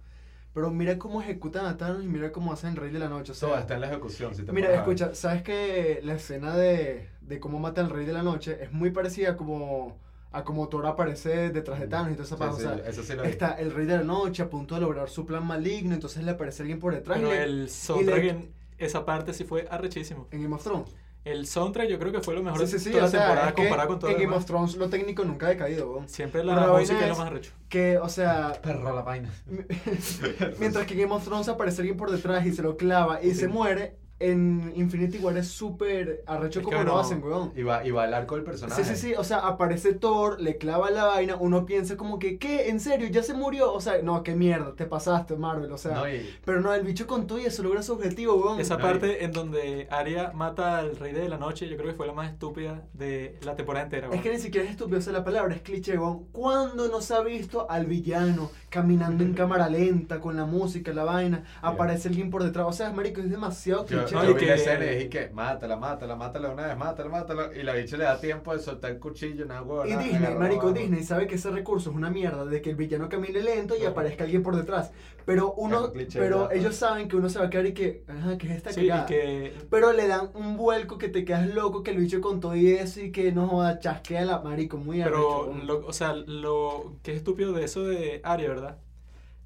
Pero mira cómo ejecutan a Thanos y mira cómo hacen el Rey de la Noche, o Todo está en la ejecución. Si te mira, a escucha, ¿sabes que la escena de, de cómo mata al Rey de la Noche es muy parecida como a como Thor aparece detrás de Thanos y toda esa Sí, paja, sí, o sea, eso sí lo vi. está el Rey de la Noche a punto de lograr su plan maligno, entonces le aparece alguien por detrás y Pero le- el soundtrack le- en esa parte sí fue arrechísimo. en Game of Thrones. El soundtrack yo creo que fue lo mejor Sí, sí, de sí, toda o la sea, temporada comparado con todo en Game demás. of Thrones lo técnico nunca ha decaído, weón. Siempre la la música vaina es lo más arrecho. Que, o sea, Perra la vaina. mientras que Game of Thrones aparece alguien por detrás y se lo clava y Sí. se muere, en Infinity War es súper arrecho Es como lo no. hacen, weón. Y va, y va el arco del personaje. Sí, sí, sí, o sea, aparece Thor, le clava la vaina, uno piensa como que, ¿qué? ¿En serio? ¿Ya se murió? O sea, no, qué mierda, te pasaste, Marvel, o sea. No, y- Pero no, el bicho con todo y eso logra su objetivo, weón. Esa No, parte en donde Arya mata al rey de la noche, yo creo que fue la más estúpida de la temporada entera. Es weón. que ni siquiera es estúpido, o sea, la palabra es cliché, weón. ¿Cuándo nos ha visto al villano caminando en cámara lenta con la música, la vaina? Aparece alguien por detrás, o sea, marico, es demasiado Yo, cliché. No, yo y vi que- la escena y dije que mátala, mátala, mátala una vez, mátala, mátala. Y la bicha le da tiempo de soltar el cuchillo, nada huevo. Y Disney, marico. Disney sabe que ese recurso es una mierda de que el villano camine lento y aparezca alguien por detrás. Pero uno, un cliché, pero pues. ellos saben que uno se va a quedar y que, ajá, que es esta Sí, y que Pero le dan un vuelco que te quedas loco, que el bicho con todo y eso y que no joda, chasquea la marico, muy Pero, arrecho, lo, o sea, lo que es estúpido de eso de Arya, ¿verdad?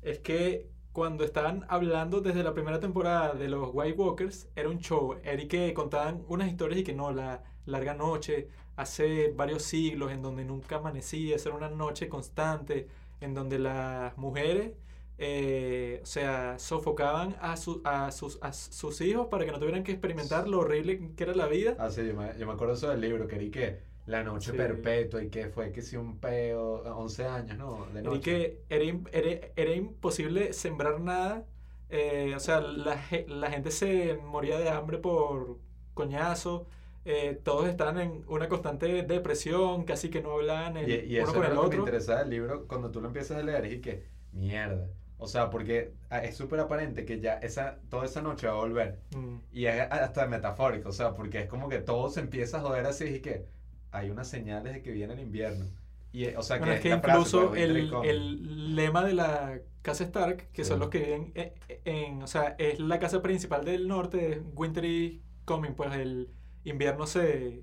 Es que cuando estaban hablando desde la primera temporada de los White Walkers, era un show. Era y que contaban unas historias y que no, la larga noche, hace varios siglos, en donde nunca amanecía, esa era una noche constante, en donde las mujeres, eh, o sea, sofocaban a, su- a, sus, a sus hijos para que no tuvieran que experimentar lo horrible que era la vida. Ah, sí, yo me, yo me acuerdo eso del libro, que era y que la noche Sí. perpetua y que fue que si un peo, 11 años, ¿no? De Y noche. que era, era, era imposible sembrar nada. eh, o sea, la, la gente se moría de hambre por coñazo. eh, todos estaban en una constante depresión, casi que no hablaban el Y, y uno eso con era el lo que me interesaba del libro cuando tú lo empiezas a leer y que, mierda. O sea, porque ah, es súper aparente que ya esa, toda esa noche va a volver. Mm. Y es hasta metafórico, o sea, porque es como que todo se empieza a joder así y que hay unas señales de que viene el invierno. Y, eh, o sea, Bueno, es que la frase, incluso pues, el, el lema de la casa Stark, que son Sí. los que viven en, en- o sea, es la casa principal del norte, Winter is coming, pues el invierno se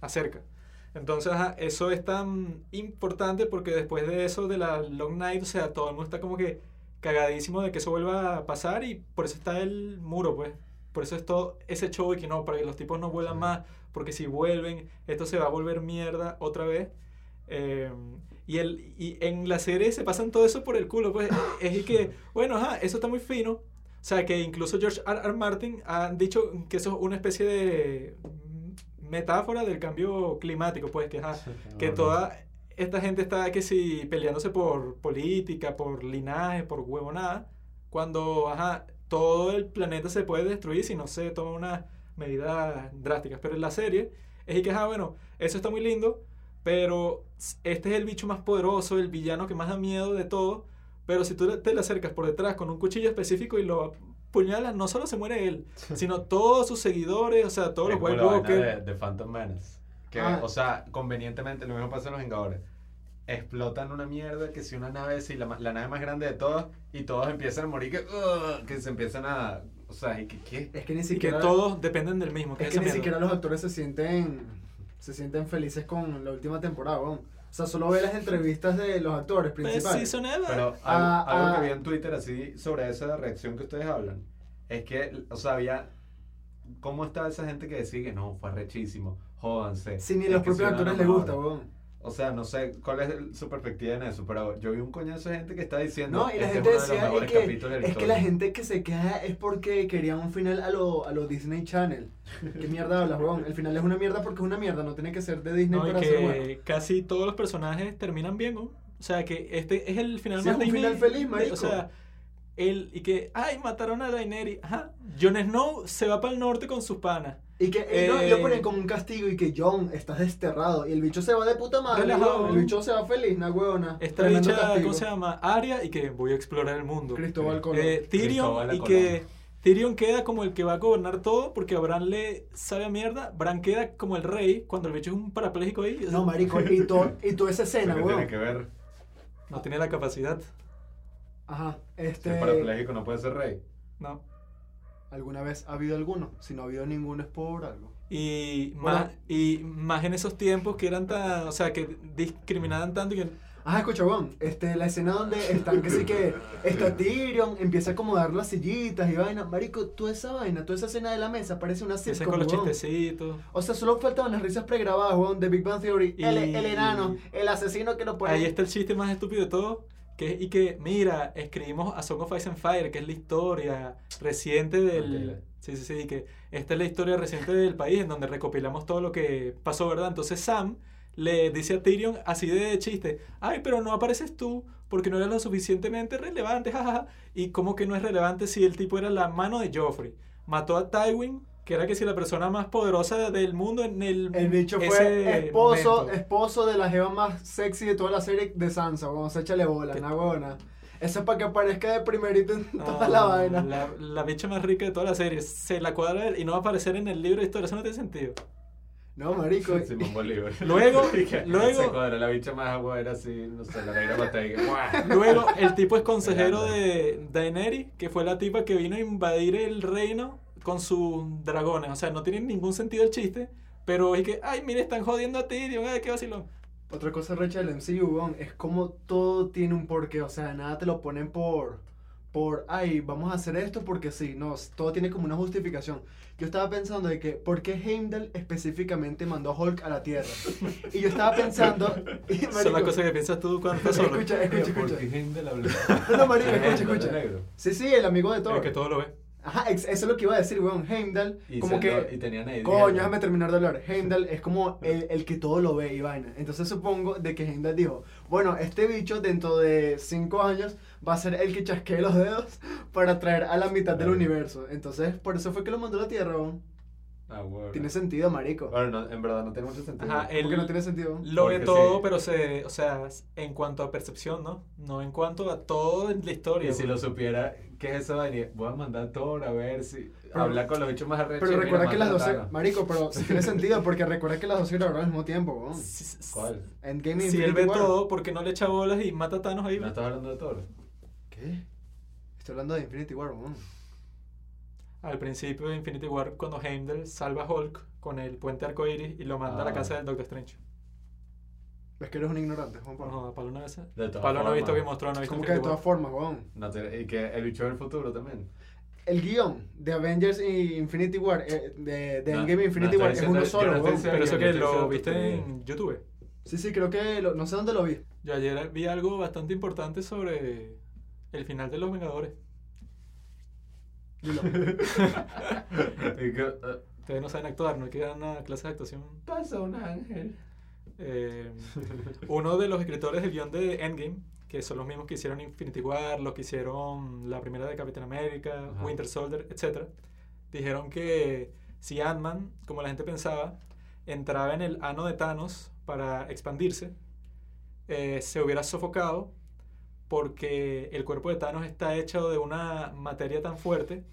acerca. Entonces, ajá, eso es tan importante porque después de eso, de la Long Night, o sea, todo el mundo está como que cagadísimo de que eso vuelva a pasar y por eso está el muro, pues. Por eso es todo ese show y que no, para que los tipos no vuelan Sí. más, porque si vuelven, esto se va a volver mierda otra vez. Eh, y, el, y en la serie se pasan todo eso por el culo, pues es y que, bueno, ajá, eso está muy fino. O sea, que incluso George R. R. Martin ha dicho que eso es una especie de metáfora del cambio climático, pues que, ajá, que toda esta gente está que si peleándose por política, por linaje, por huevonada, cuando ajá, todo el planeta se puede destruir si no se toma unas medidas drásticas. Pero en la serie es y que, ajá, bueno, eso está muy lindo, pero este es el bicho más poderoso, el villano que más da miedo de todo. Pero si tú te le acercas por detrás con un cuchillo específico y lo puñalas, no solo se muere él, sino todos sus seguidores, o sea, todos es los White la vaina Walkers. de, de Phantom Menace. Que, Ah. o sea, convenientemente, lo mismo pasa en los Vengadores. Explotan una mierda que si una nave, si la, la nave más grande de todas, y todos empiezan a morir, que, "Ugh", que se empiezan a. O sea, ¿y que, ¿qué? Es que ni Y que siquiera... todos dependen del mismo. Que Es que ni mierda. siquiera los actores se sienten se sienten felices con la última temporada, weón. O sea, solo ve las entrevistas de los actores Pues principales. season ever. Pero algo, Ah, algo ah. que vi en Twitter así sobre esa reacción que ustedes hablan, es que, o sea, había. ¿Cómo estaba esa gente que decía que no, fue rechísimo, jódanse? Si ni es los propios actores les mejora"? gusta, weón. O sea, no sé cuál es el- su perspectiva en eso, pero yo vi un coñazo de gente que está diciendo No, y la "Este gente es uno de los decía mejores es que, capítulos de la es que historia". la gente que se queja es porque quería un final a lo, a lo Disney Channel. ¿Qué mierda hablas, weón? El final es una mierda porque es una mierda, no tiene que ser de Disney No, y para ser bueno. que casi todos los personajes terminan bien, ¿no? O sea, que este es el final Sí, más es un Disney final feliz, de- marico. O sea, el, y que, ay, mataron a Daenerys. Ajá. Jon Snow se va para el norte con sus panas. Y que y no, y Eh, lo ponen como un castigo y que John, estás desterrado. Y el bicho se va de puta madre, Relajado. El bicho se va feliz, na huevona. Esta bicha, castigo. ¿cómo se llama? Arya, y que voy a explorar el mundo. Cristóbal Colón. Eh, Tyrion, Cristóbal y que Tyrion queda como el que va a gobernar todo porque a Bran le sabe a mierda. Bran queda como el rey cuando el bicho es un parapléjico ahí. No, marico, y, to- y toda esa ¿Eso escena, weón. tiene que ver? No tiene la capacidad. Ajá, Si este... es parapléjico no puede ser rey. No. ¿Alguna vez ha habido alguno? Si no ha habido ninguno es por algo. Y Bueno. más, y más en esos tiempos que eran tan, o sea, que discriminaban tanto y que Ajá, escucha, weón. Este, la escena donde están, que sí que está Tyrion, empieza a acomodar las sillitas y vaina. Marico, toda esa vaina, toda esa escena de la mesa parece una sitcom, con los weón. chistecitos. O sea, solo faltaban las risas pregrabadas, weón, de Big Bang Theory. Y- El, el enano, el asesino que lo pone. Ahí está el chiste más estúpido de todo. Que, y que, mira, escribimos A Song of Ice and Fire, que es la historia reciente del... Ok. Sí, sí, sí, que esta es la historia reciente del país en donde recopilamos todo lo que pasó, ¿verdad? Entonces Sam le dice a Tyrion así de chiste, ay, pero no apareces tú porque no eres lo suficientemente relevante, jajaja. Y como que no es relevante si el tipo era la mano de Joffrey. Mató a Tywin, que era que si la persona más poderosa del mundo en el... El bicho fue ese esposo, momento. esposo de la jeva más sexy de toda la serie de Sansa, weón. Se échale bola, una buena. Eso es para que aparezca de primerito en toda Ah, la vaina. La, la bicha más rica de toda la serie. Se la cuadra él y no va a aparecer en el libro de historia. Eso no tiene sentido. No, marico. Simón Bolívar. Luego- luego- Se cuadra la bicha más agua, era así, no sé, la negra batalla. Luego, el tipo es consejero de Daenerys, que fue la tipa que vino a invadir el reino con sus dragones. O sea, no tiene ningún sentido el chiste. Pero es que, ay, mire, están jodiendo a Tyrion. Ay, qué vacilón. Otra cosa recha del MCU, weón, es como todo tiene un porqué. O sea, nada te lo ponen por. Por, ay, vamos a hacer esto porque sí. No, todo tiene como una justificación. Yo estaba pensando de que, ¿por qué Heimdall específicamente mandó a Hulk a la Tierra? Y yo estaba pensando. Y, Esa es la marico, cosa que piensas tú cuando estás solo. Escucha, escucha, ¿Por escucha. qué Heimdall habló? No, no, marico, escucha, escucha. Sí, sí, el amigo de Thor. El que todo lo ve. Ajá, eso es lo que iba a decir, weón. Heimdall, Y como se que. lo- y tenían ahí Coño, diez, déjame terminar de hablar. Heimdall es como el, el que todo lo ve y vaina. Entonces supongo de que Heimdall dijo, bueno, este bicho dentro de cinco años va a ser el que chasquee los dedos para traer a la mitad del universo. Entonces, por eso fue que lo mandó a la Tierra, weón. Ah, bueno. Tiene sentido, marico. Bueno, no, en verdad no tiene mucho sentido. Ajá, ¿Por el- qué no tiene sentido? Lo ve todo, sí. pero se, o sea, en cuanto a percepción, ¿no? No en cuanto a todo en la historia. Y si lo supiera, ¿qué es eso? vaina? Voy a mandar a Thor a ver si. Pero- hablar con los bichos más arrechos. Pero recuerda que las mata a 12... Thanos. Marico, pero sí tiene sentido porque recuerda que las 12 grabaron al mismo tiempo, weón. Si- si- ¿Cuál? Endgame y Si él Infinity ve War. todo, ¿por qué no le echa bolas y mata a Thanos ahí? ¿No estás hablando de Thor? ¿Qué? Estoy hablando de Infinity War, weón. Al principio de Infinity War, cuando Heimdall salva a Hulk con el puente arcoíris y lo manda a la Ah. casa del Doctor Strange. Es que eres un ignorante, Juan Pablo. No, Pablo no, es- De todas Pablo no ha visto of Thrones, no ha visto Como que de todas formas, weón. No te- y que el bicho del futuro también. El guion de Avengers y Infinity War, eh, de, de No, Endgame Infinity no, War, estoy es uno diciendo- yo solo, no estoy weón. diciendo- Pero eso que lo viste que- en YouTube. Sí, sí, creo que, lo- no sé dónde lo vi. Yo ayer vi algo bastante importante sobre el final de Los Vengadores. Dilo. y que, eh, Ustedes no saben actuar, no quedan una clase de actuación. pasa un ángel. Eh, uno de los escritores del guion de Endgame, que son los mismos que hicieron Infinity War, los que hicieron la primera de Capitán América, Ajá. Winter Soldier, etc., dijeron que si Ant-Man, como la gente pensaba, entraba en el ano de Thanos para expandirse, eh, se hubiera sofocado porque el cuerpo de Thanos está hecho de una materia tan fuerte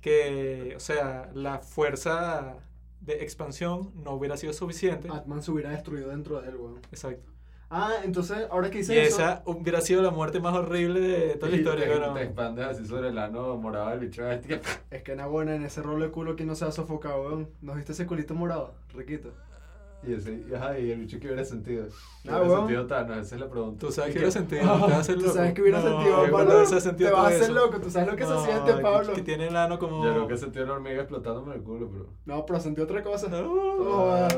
que, o sea, la fuerza de expansión no hubiera sido suficiente. Atman se hubiera destruido dentro de él, weón. Exacto. Ah, entonces, ahora que Y dice eso... esa hubiera sido la muerte más horrible de toda la Y historia. te, te expandes así sobre el ano morado del bicho este. Es que buena en ese rolo de culo que no se ha sofocado, weón. ¿Nos viste ese culito morado? Riquito. Y, ese, ajá, y el bicho que hubiera sentido. ¿Qué Ah, hubiera weón. sentido Thanos? Esa es la pregunta. Tú sabes ¿Y que qué? hubiera sentido, te vas a hacer Tú loco. sabes que hubiera No, sentido, que Pablo. se sentido Te vas a hacer loco. Tú sabes lo que se No, siente, que- Pablo. Que tiene el ano como... Yo nunca sentí una hormiga explotándome el culo, pero. No, pero sentí otra cosa. No, Oh, ah.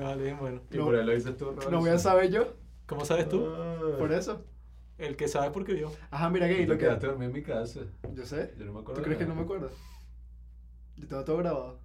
vale, bueno. Y No. por ahí lo dices tú, Robinson. No voy a saber yo, ¿Cómo sabes tú? Ah. por eso. El que sabe porque vio. Ajá, mira, gay, Tú lo que... quedaste dormido en mi casa. Yo sé. Yo no me acuerdo. ¿Tú crees que no me acuerdo? Yo tengo todo grabado.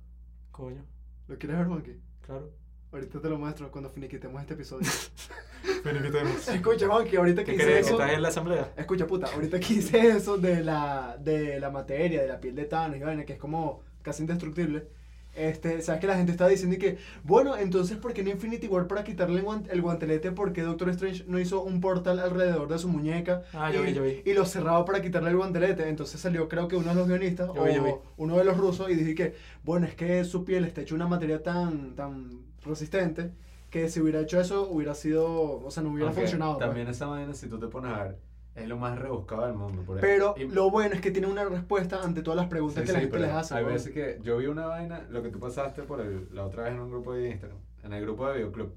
Coño, ¿Lo quieres ver, Juanqui? claro. Ahorita te lo muestro cuando finiquitemos este episodio. Finiquitemos. Escucha, Juanqui, ahorita que ¿Qué hice crees? eso... ¿Estás en la asamblea? Escucha, puta, ahorita que hice eso de la, de la materia, de la piel de Thanos y vaina, que es como casi indestructible. Este, sabes que la gente está diciendo que, bueno, entonces, ¿por qué no Infinity War para quitarle el, guan- el guantelete? Porque Doctor Strange no hizo un portal alrededor de su muñeca Ah, yo y, vi, yo vi. y lo cerraba para quitarle el guantelete. Entonces salió, creo que uno de los guionistas Yo o vi, yo uno de los rusos y dije que, bueno, es que su piel está hecha una materia tan, tan resistente que si hubiera hecho eso hubiera sido, o sea, no hubiera Aunque funcionado. pues. También esa vaina, si tú te pones a ver, es lo más rebuscado del mundo. Por Pero y- lo bueno es que tiene una respuesta ante todas las preguntas Sí, que la sí, gente pero les hace. Hay weón. veces que yo vi una vaina, lo que tú pasaste por el, la otra vez en un grupo de Instagram, en el grupo de Videoclub,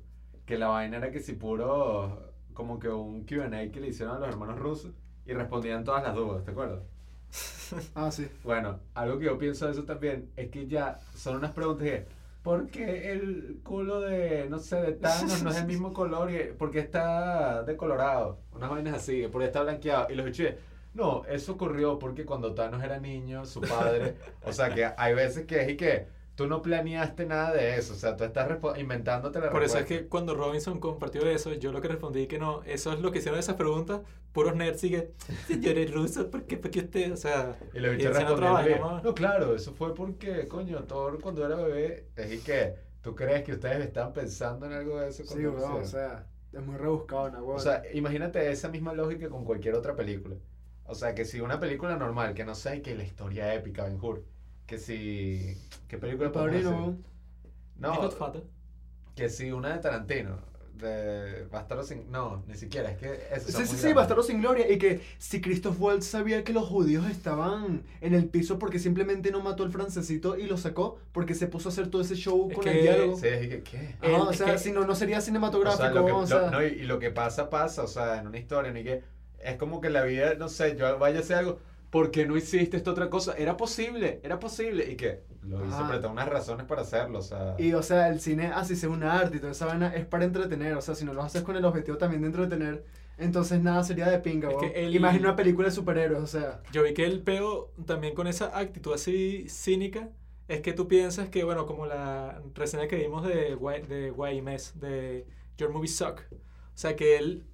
que la vaina era que si puro como que un Q&A que le hicieron a los hermanos rusos y respondían todas las dudas, ¿te acuerdas? Ah, sí. Bueno, algo que yo pienso de eso también es que ya son unas preguntas que, ¿por qué el culo de, no sé, de Thanos no es el mismo color? Y, ¿Por qué está decolorado? Unas vainas así, ¿por qué está blanqueado? Y los bichos, no, eso ocurrió porque cuando Thanos era niño, su padre, o sea que hay veces que es y que tú no planeaste nada de eso, o sea, tú estás inventándote la Por eso es respuesta. que cuando Robinson compartió eso, yo lo que respondí que no, eso es lo que hicieron esas preguntas, puros nerds y que, señores rusos, ¿por qué, por qué usted? O sea, Y que, ¿no? no, claro, eso fue porque, coño, Thor cuando era bebé, es y que, ¿tú crees que ustedes estaban pensando en algo de eso? Sí, lo weón, o sea, es muy rebuscado, ¿no? O sea, imagínate esa misma lógica con cualquier otra película. O sea, que si una película normal, que no sé, que la historia épica, Ben Hur, que si... ¿Qué película Padrino. The No, Godfather. que si una de Tarantino, de Bastardo sin... No, ni siquiera, es que eso Sí, sí, sí, Bastardo sin Gloria. Y que si Christoph Waltz sabía que los judíos estaban en el piso porque simplemente no mató al francesito y lo sacó porque se puso a hacer todo ese show Es con que- el diálogo. Sí, es que, ¿qué? Ajá, El- o sea, que- si no, no sería O sea, cinematográfico. lo que, o lo- sea, no, y, y lo que pasa, pasa, o sea, en una historia, ni que es como que la vida, no sé, yo vaya a hacer algo, ¿por qué no hiciste esta otra cosa? Era posible, era posible, y que lo hice, pero tengo unas razones para hacerlo, o sea, Y o sea, el cine, así sea un arte y toda esa vaina, es para entretener. O sea, si no lo haces con el objetivo también de entretener, entonces nada sería de pinga. Es weón. que el- Imagina una película de superhéroes, o sea. Yo vi que el peo también con esa actitud así cínica es que tú piensas que, bueno, como la reseña que vimos de, Why- de YMS, de Your Movie Suck. O sea, que él,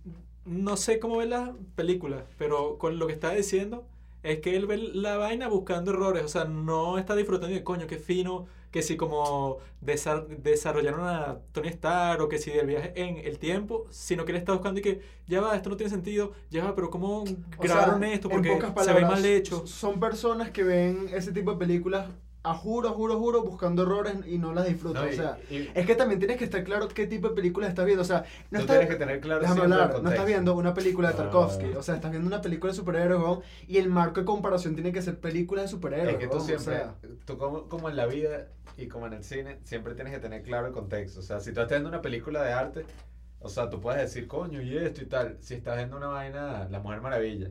no sé cómo ve la película, pero con lo que está diciendo es que él ve la vaina buscando errores. O sea, no está disfrutando de, coño, qué fino, que si como desa- desarrollaron a Tony Stark o que si del viaje en el tiempo, sino que él está buscando y que, ya va, esto no tiene sentido, ya va, pero ¿cómo o grabaron sea, esto? Porque se ve mal hecho. Son personas que ven ese tipo de películas a juro, juro, juro, buscando errores y no las disfrutan. no, o y- sea, y es que también tienes que estar claro qué tipo de película estás viendo. O sea, no tú estás. tienes que tener claro Déjame siempre hablar, no estás viendo una película de Ah. Tarkovsky, o sea, estás viendo una película de superhéroes, weón, y el marco de comparación tiene que ser películas de superhéroes. Es que tú weón, o siempre, sea, tú como, como en la vida y como en el cine, siempre tienes que tener claro el contexto. O sea, si tú estás viendo una película de arte, o sea, tú puedes decir, coño, y esto y tal. Si estás viendo una vaina, La Mujer Maravilla,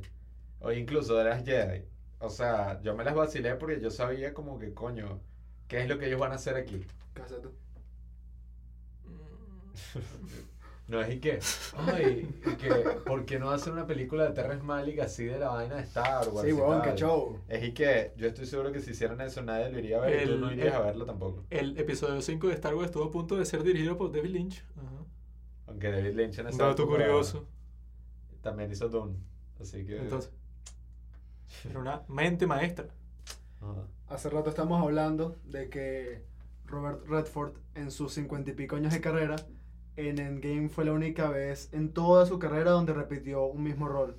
o incluso de las Jedi, o sea, yo me las vacilé porque yo sabía como que, coño, ¿qué es lo que ellos van a hacer aquí? casa tú. No es y que, ay, y que, ¿por qué no hacer una película de Terrence Malick así de la vaina de Star Wars? Sí, weón, qué show. Es y que yo estoy seguro que si hicieran eso nadie lo iría a ver y tú El- no irías el- a verlo tampoco. El episodio 5 de Star Wars estuvo a punto de ser dirigido por David Lynch. Ajá. Aunque David Lynch en esa dato curioso. también hizo Dune. Así que. Entonces, era una mente maestra. Ajá. Hace rato estamos hablando de que Robert Redford, en sus cincuenta y pico años de carrera, en Endgame fue la única vez en toda su carrera donde repitió un mismo rol.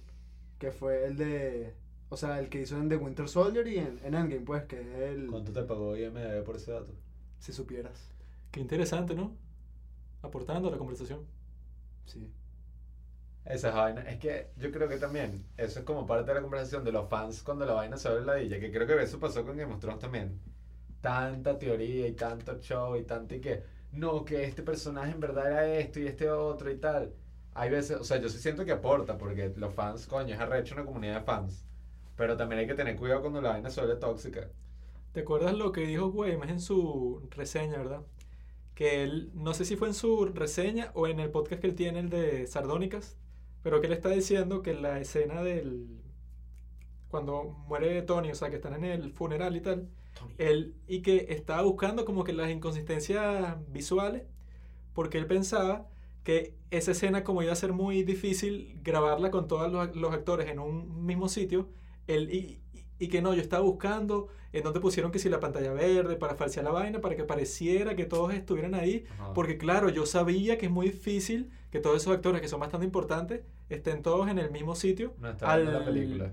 Que fue el de. O sea, el que hizo en The Winter Soldier y en, en Endgame, pues, que es el. ¿Cuánto te pagó IMDb por ese dato? Si supieras. Qué interesante, ¿no? Aportando a la conversación. Sí. Esas vainas. Es que yo creo que también eso es como parte de la conversación de los fans cuando la vaina se la dilla. Que creo que eso pasó con Game of Thrones también. Tanta teoría y tanto show y tanto y que. No, que este personaje en verdad era esto y este otro y tal. Hay veces, o sea, yo sí siento que aporta porque los fans, coño, es arrecho una comunidad de fans. Pero también hay que tener cuidado cuando la vaina se vuelve tóxica. ¿Te acuerdas lo que dijo Güemes en su reseña, verdad? Que él, no sé si fue en su reseña o en el podcast que él tiene, el de Sardónicas, pero que él está diciendo que la escena del. cuando muere Tony, o sea, que están en el funeral y tal, él, y que estaba buscando como que las inconsistencias visuales, porque él pensaba que esa escena, como iba a ser muy difícil grabarla con todos los, los actores en un mismo sitio, él, y, y- y que no, yo estaba buscando en donde pusieron que si la pantalla verde para falsear la vaina, para que pareciera que todos estuvieran ahí, Ajá. porque claro, yo sabía que es muy difícil que todos esos actores que son bastante importantes estén todos en el mismo sitio No viendo la al película.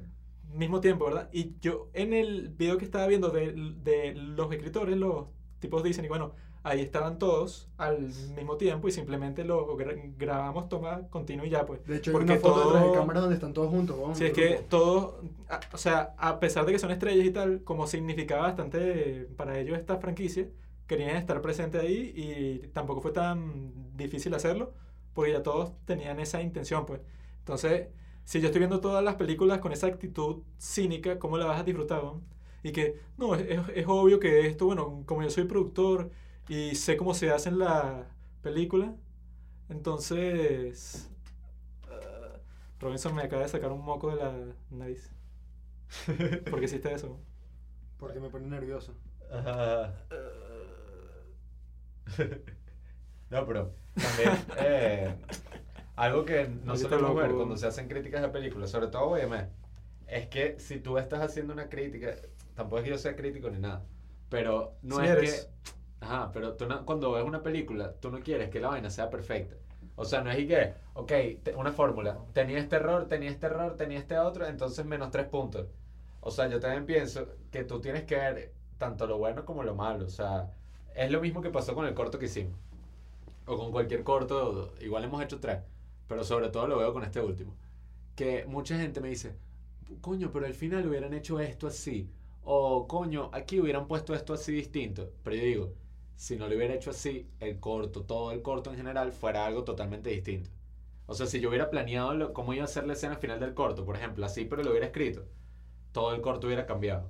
mismo tiempo, ¿verdad? Y yo en el video que estaba viendo de, de los escritores, los tipos dicen, y bueno, ahí estaban todos al mismo tiempo y simplemente lo gra- grabamos toma continua y ya, pues. De hecho, hay Porque una foto detrás de todo- cámaras donde están todos juntos. weón, Sí, es que todo, a- o sea, a pesar de que son estrellas y tal, como significaba bastante para ellos esta franquicia, querían estar presentes ahí y tampoco fue tan difícil hacerlo, porque ya todos tenían esa intención, pues. Entonces, si yo estoy viendo todas las películas con esa actitud cínica, ¿cómo la vas a disfrutar? Y que, no, es, es- obvio que esto, bueno, como yo soy productor y sé cómo se hace en la película, entonces... ah, Robinson me acaba de sacar un moco de la nariz. ¿Por qué hiciste eso? Porque me pone nervioso. Ajá. No, pero también eh, algo que no loco. ver cuando se hacen críticas de películas, sobre todo OM, es que si tú estás haciendo una crítica, tampoco es que yo sea crítico ni nada, pero no Sí es eres. que... Ajá, pero tú no- cuando ves una película, tú no quieres que la vaina sea perfecta. O sea, no es y que, ok, te- una fórmula, tenía este error, tenía este error, tenía este otro, entonces menos tres puntos. O sea, yo también pienso que tú tienes que ver tanto lo bueno como lo malo. O sea, es lo mismo que pasó con el corto que hicimos. O con cualquier corto, igual hemos hecho tres. Pero sobre todo lo veo con este último. Que mucha gente me dice, coño, pero al final hubieran hecho esto así. O coño, aquí hubieran puesto esto así distinto. Pero yo digo, si no lo hubiera hecho así, el corto, todo el corto en general, fuera algo totalmente distinto. O sea, si yo hubiera planeado lo- cómo iba a ser la escena final del corto, por ejemplo, así, pero lo hubiera escrito, todo el corto hubiera cambiado.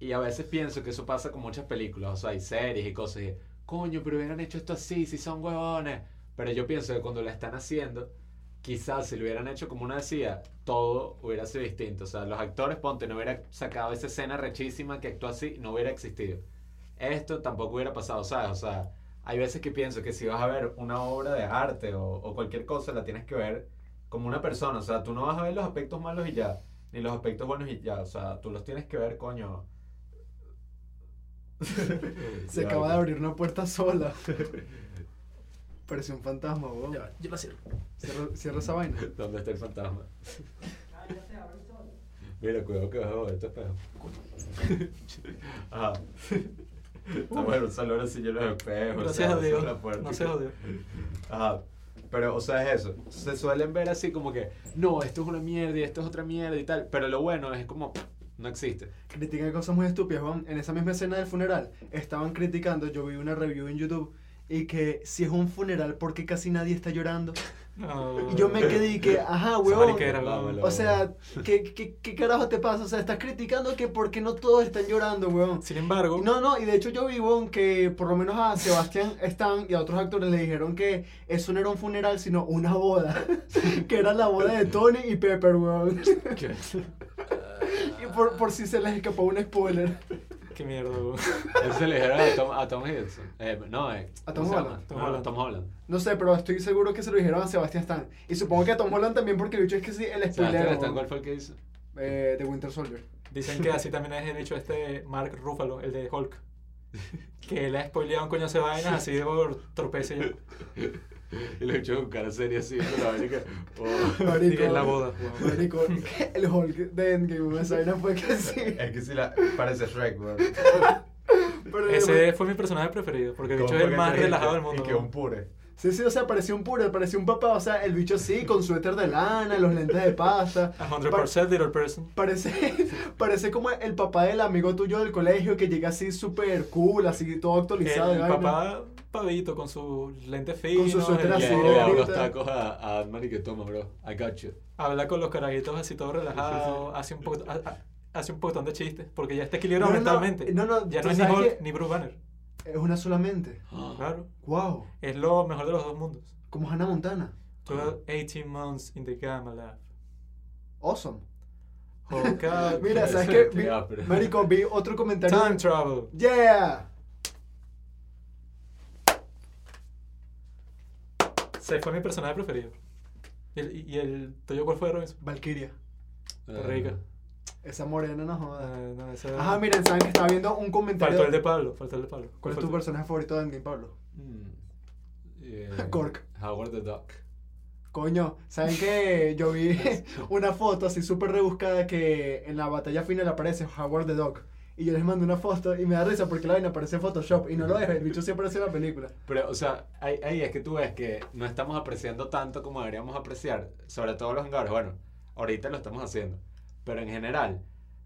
Y a veces pienso que eso pasa con muchas películas, o sea, hay series y cosas. Coño, pero hubieran hecho esto así, si son huevones. Pero yo pienso que cuando la están haciendo, quizás si lo hubieran hecho como uno decía, todo hubiera sido distinto. O sea, los actores, ponte, no hubiera sacado esa escena rechísima que actuó así, no hubiera existido. Esto tampoco hubiera pasado, ¿sabes? O sea, hay veces que pienso que si vas a ver una obra de arte o, o cualquier cosa, la tienes que ver como una persona. O sea, tú no vas a ver los aspectos malos y ya, ni los aspectos buenos y ya. O sea, tú los tienes que ver, coño. Se Ya, acaba de ya. abrir una puerta sola. Pareció un fantasma, weón. Ya, yo la cierro. Cierra, cierra esa vaina. ¿Dónde está el fantasma? Mira, cuidado que vas a joder tu espejo. Ajá. Estamos en un salón así lleno de espejos. Gracias se a abre Dios. la puerta. No se jodió. Ajá. Pero, o sea, es eso. Se suelen ver así como que, no, esto es una mierda y esto es otra mierda y tal. Pero lo bueno es como, no existe. Critican cosas muy estúpidas, weón. En esa misma escena del funeral, estaban criticando, yo vi una review en YouTube, y que si es un funeral, ¿por qué casi nadie está llorando? No. Y yo me quedé y que, ajá, weón. O sea, ¿qué, qué, ¿qué carajo te pasa? O sea, estás criticando que por qué no todos están llorando, weón. Sin embargo, No, no, y de hecho yo vi, weón, que por lo menos a Sebastián Stan y a otros actores le dijeron que eso no era un funeral, sino una boda. que era la boda de Tony y Pepper, weón. y por, por si se les escapó un spoiler. qué mierda, weón. Eso se le dijeron a Tom, a Tom Hiddleston. Eh, no, eh, A ¿cómo Tom se? Holland. Tom No, Holland. Tom Holland. No sé, pero estoy seguro que se lo dijeron a Sebastián Stan. Y supongo que a Tom Holland también porque el bicho es que sí, el Sebastián spoiler Stan, ¿cuál fue el que hizo? eh, de Winter Soldier. Dicen que así también es el hecho este Mark Ruffalo, el de Hulk. Que él ha spoileado un coñazo de vainas así de por tropece. Y lo he hecho con cara seria así, que... oh. Marico, en la boda. Marico, el Hulk de Endgame, esa vaina fue que sí. Es que sí la... parece Shrek, weón. Pero Ese fue mi personaje preferido, porque el bicho es el más relajado del mundo. Y que un pure. Sí, sí, o sea, parecía un puro, parecía un papá, o sea, el bicho sí, con suéter de lana, los lentes de pasta. A 100% little person. Parece, parece como el papá del amigo tuyo del colegio que llega así súper cool, así todo actualizado. El y vaina. papá pavito con sus lentes finos. su el- así Y le ahorita. tacos a, a y que toma, bro. I got you. Habla con los carajitos así todo relajado, hace un poco, ha- ha- hace un poquitón de chistes, porque ya está equilibrado No, mentalmente. no, no, ya no es ni Hulk que- ni Bruce Banner. Es una solamente. Claro. Wow. Es lo mejor de los dos mundos. Como Hannah Montana. 12, 18 months in the Gamma Lab. Awesome. Hulk out. Mira, ¿sabes qué? Vi-. Marico, vi otro comentario. Time travel. Yeah. Ese fue mi personaje preferido. ¿Y el, y el tuyo cuál fue, Robinson? Valkyria. Rica. Esa morena no joda. Ah, no, ese- Ajá, miren, saben que estaba viendo un comentario. Faltó el de Pablo. Faltó el de Pablo. ¿Cuál es tu personaje favorito de Endgame, Pablo? Mm. Yeah. Cork. Howard the Duck. Coño, ¿saben que yo vi una foto así súper rebuscada que en la batalla final aparece Howard the Dog? Y yo les mando una foto y me da risa porque la vaina aparece en Photoshop y no lo deja, el bicho siempre en la película. Pero, o sea, ahí, ahí es que tú ves que no estamos apreciando tanto como deberíamos apreciar, sobre todo los Vengadores. Bueno, ahorita lo estamos haciendo, pero en general,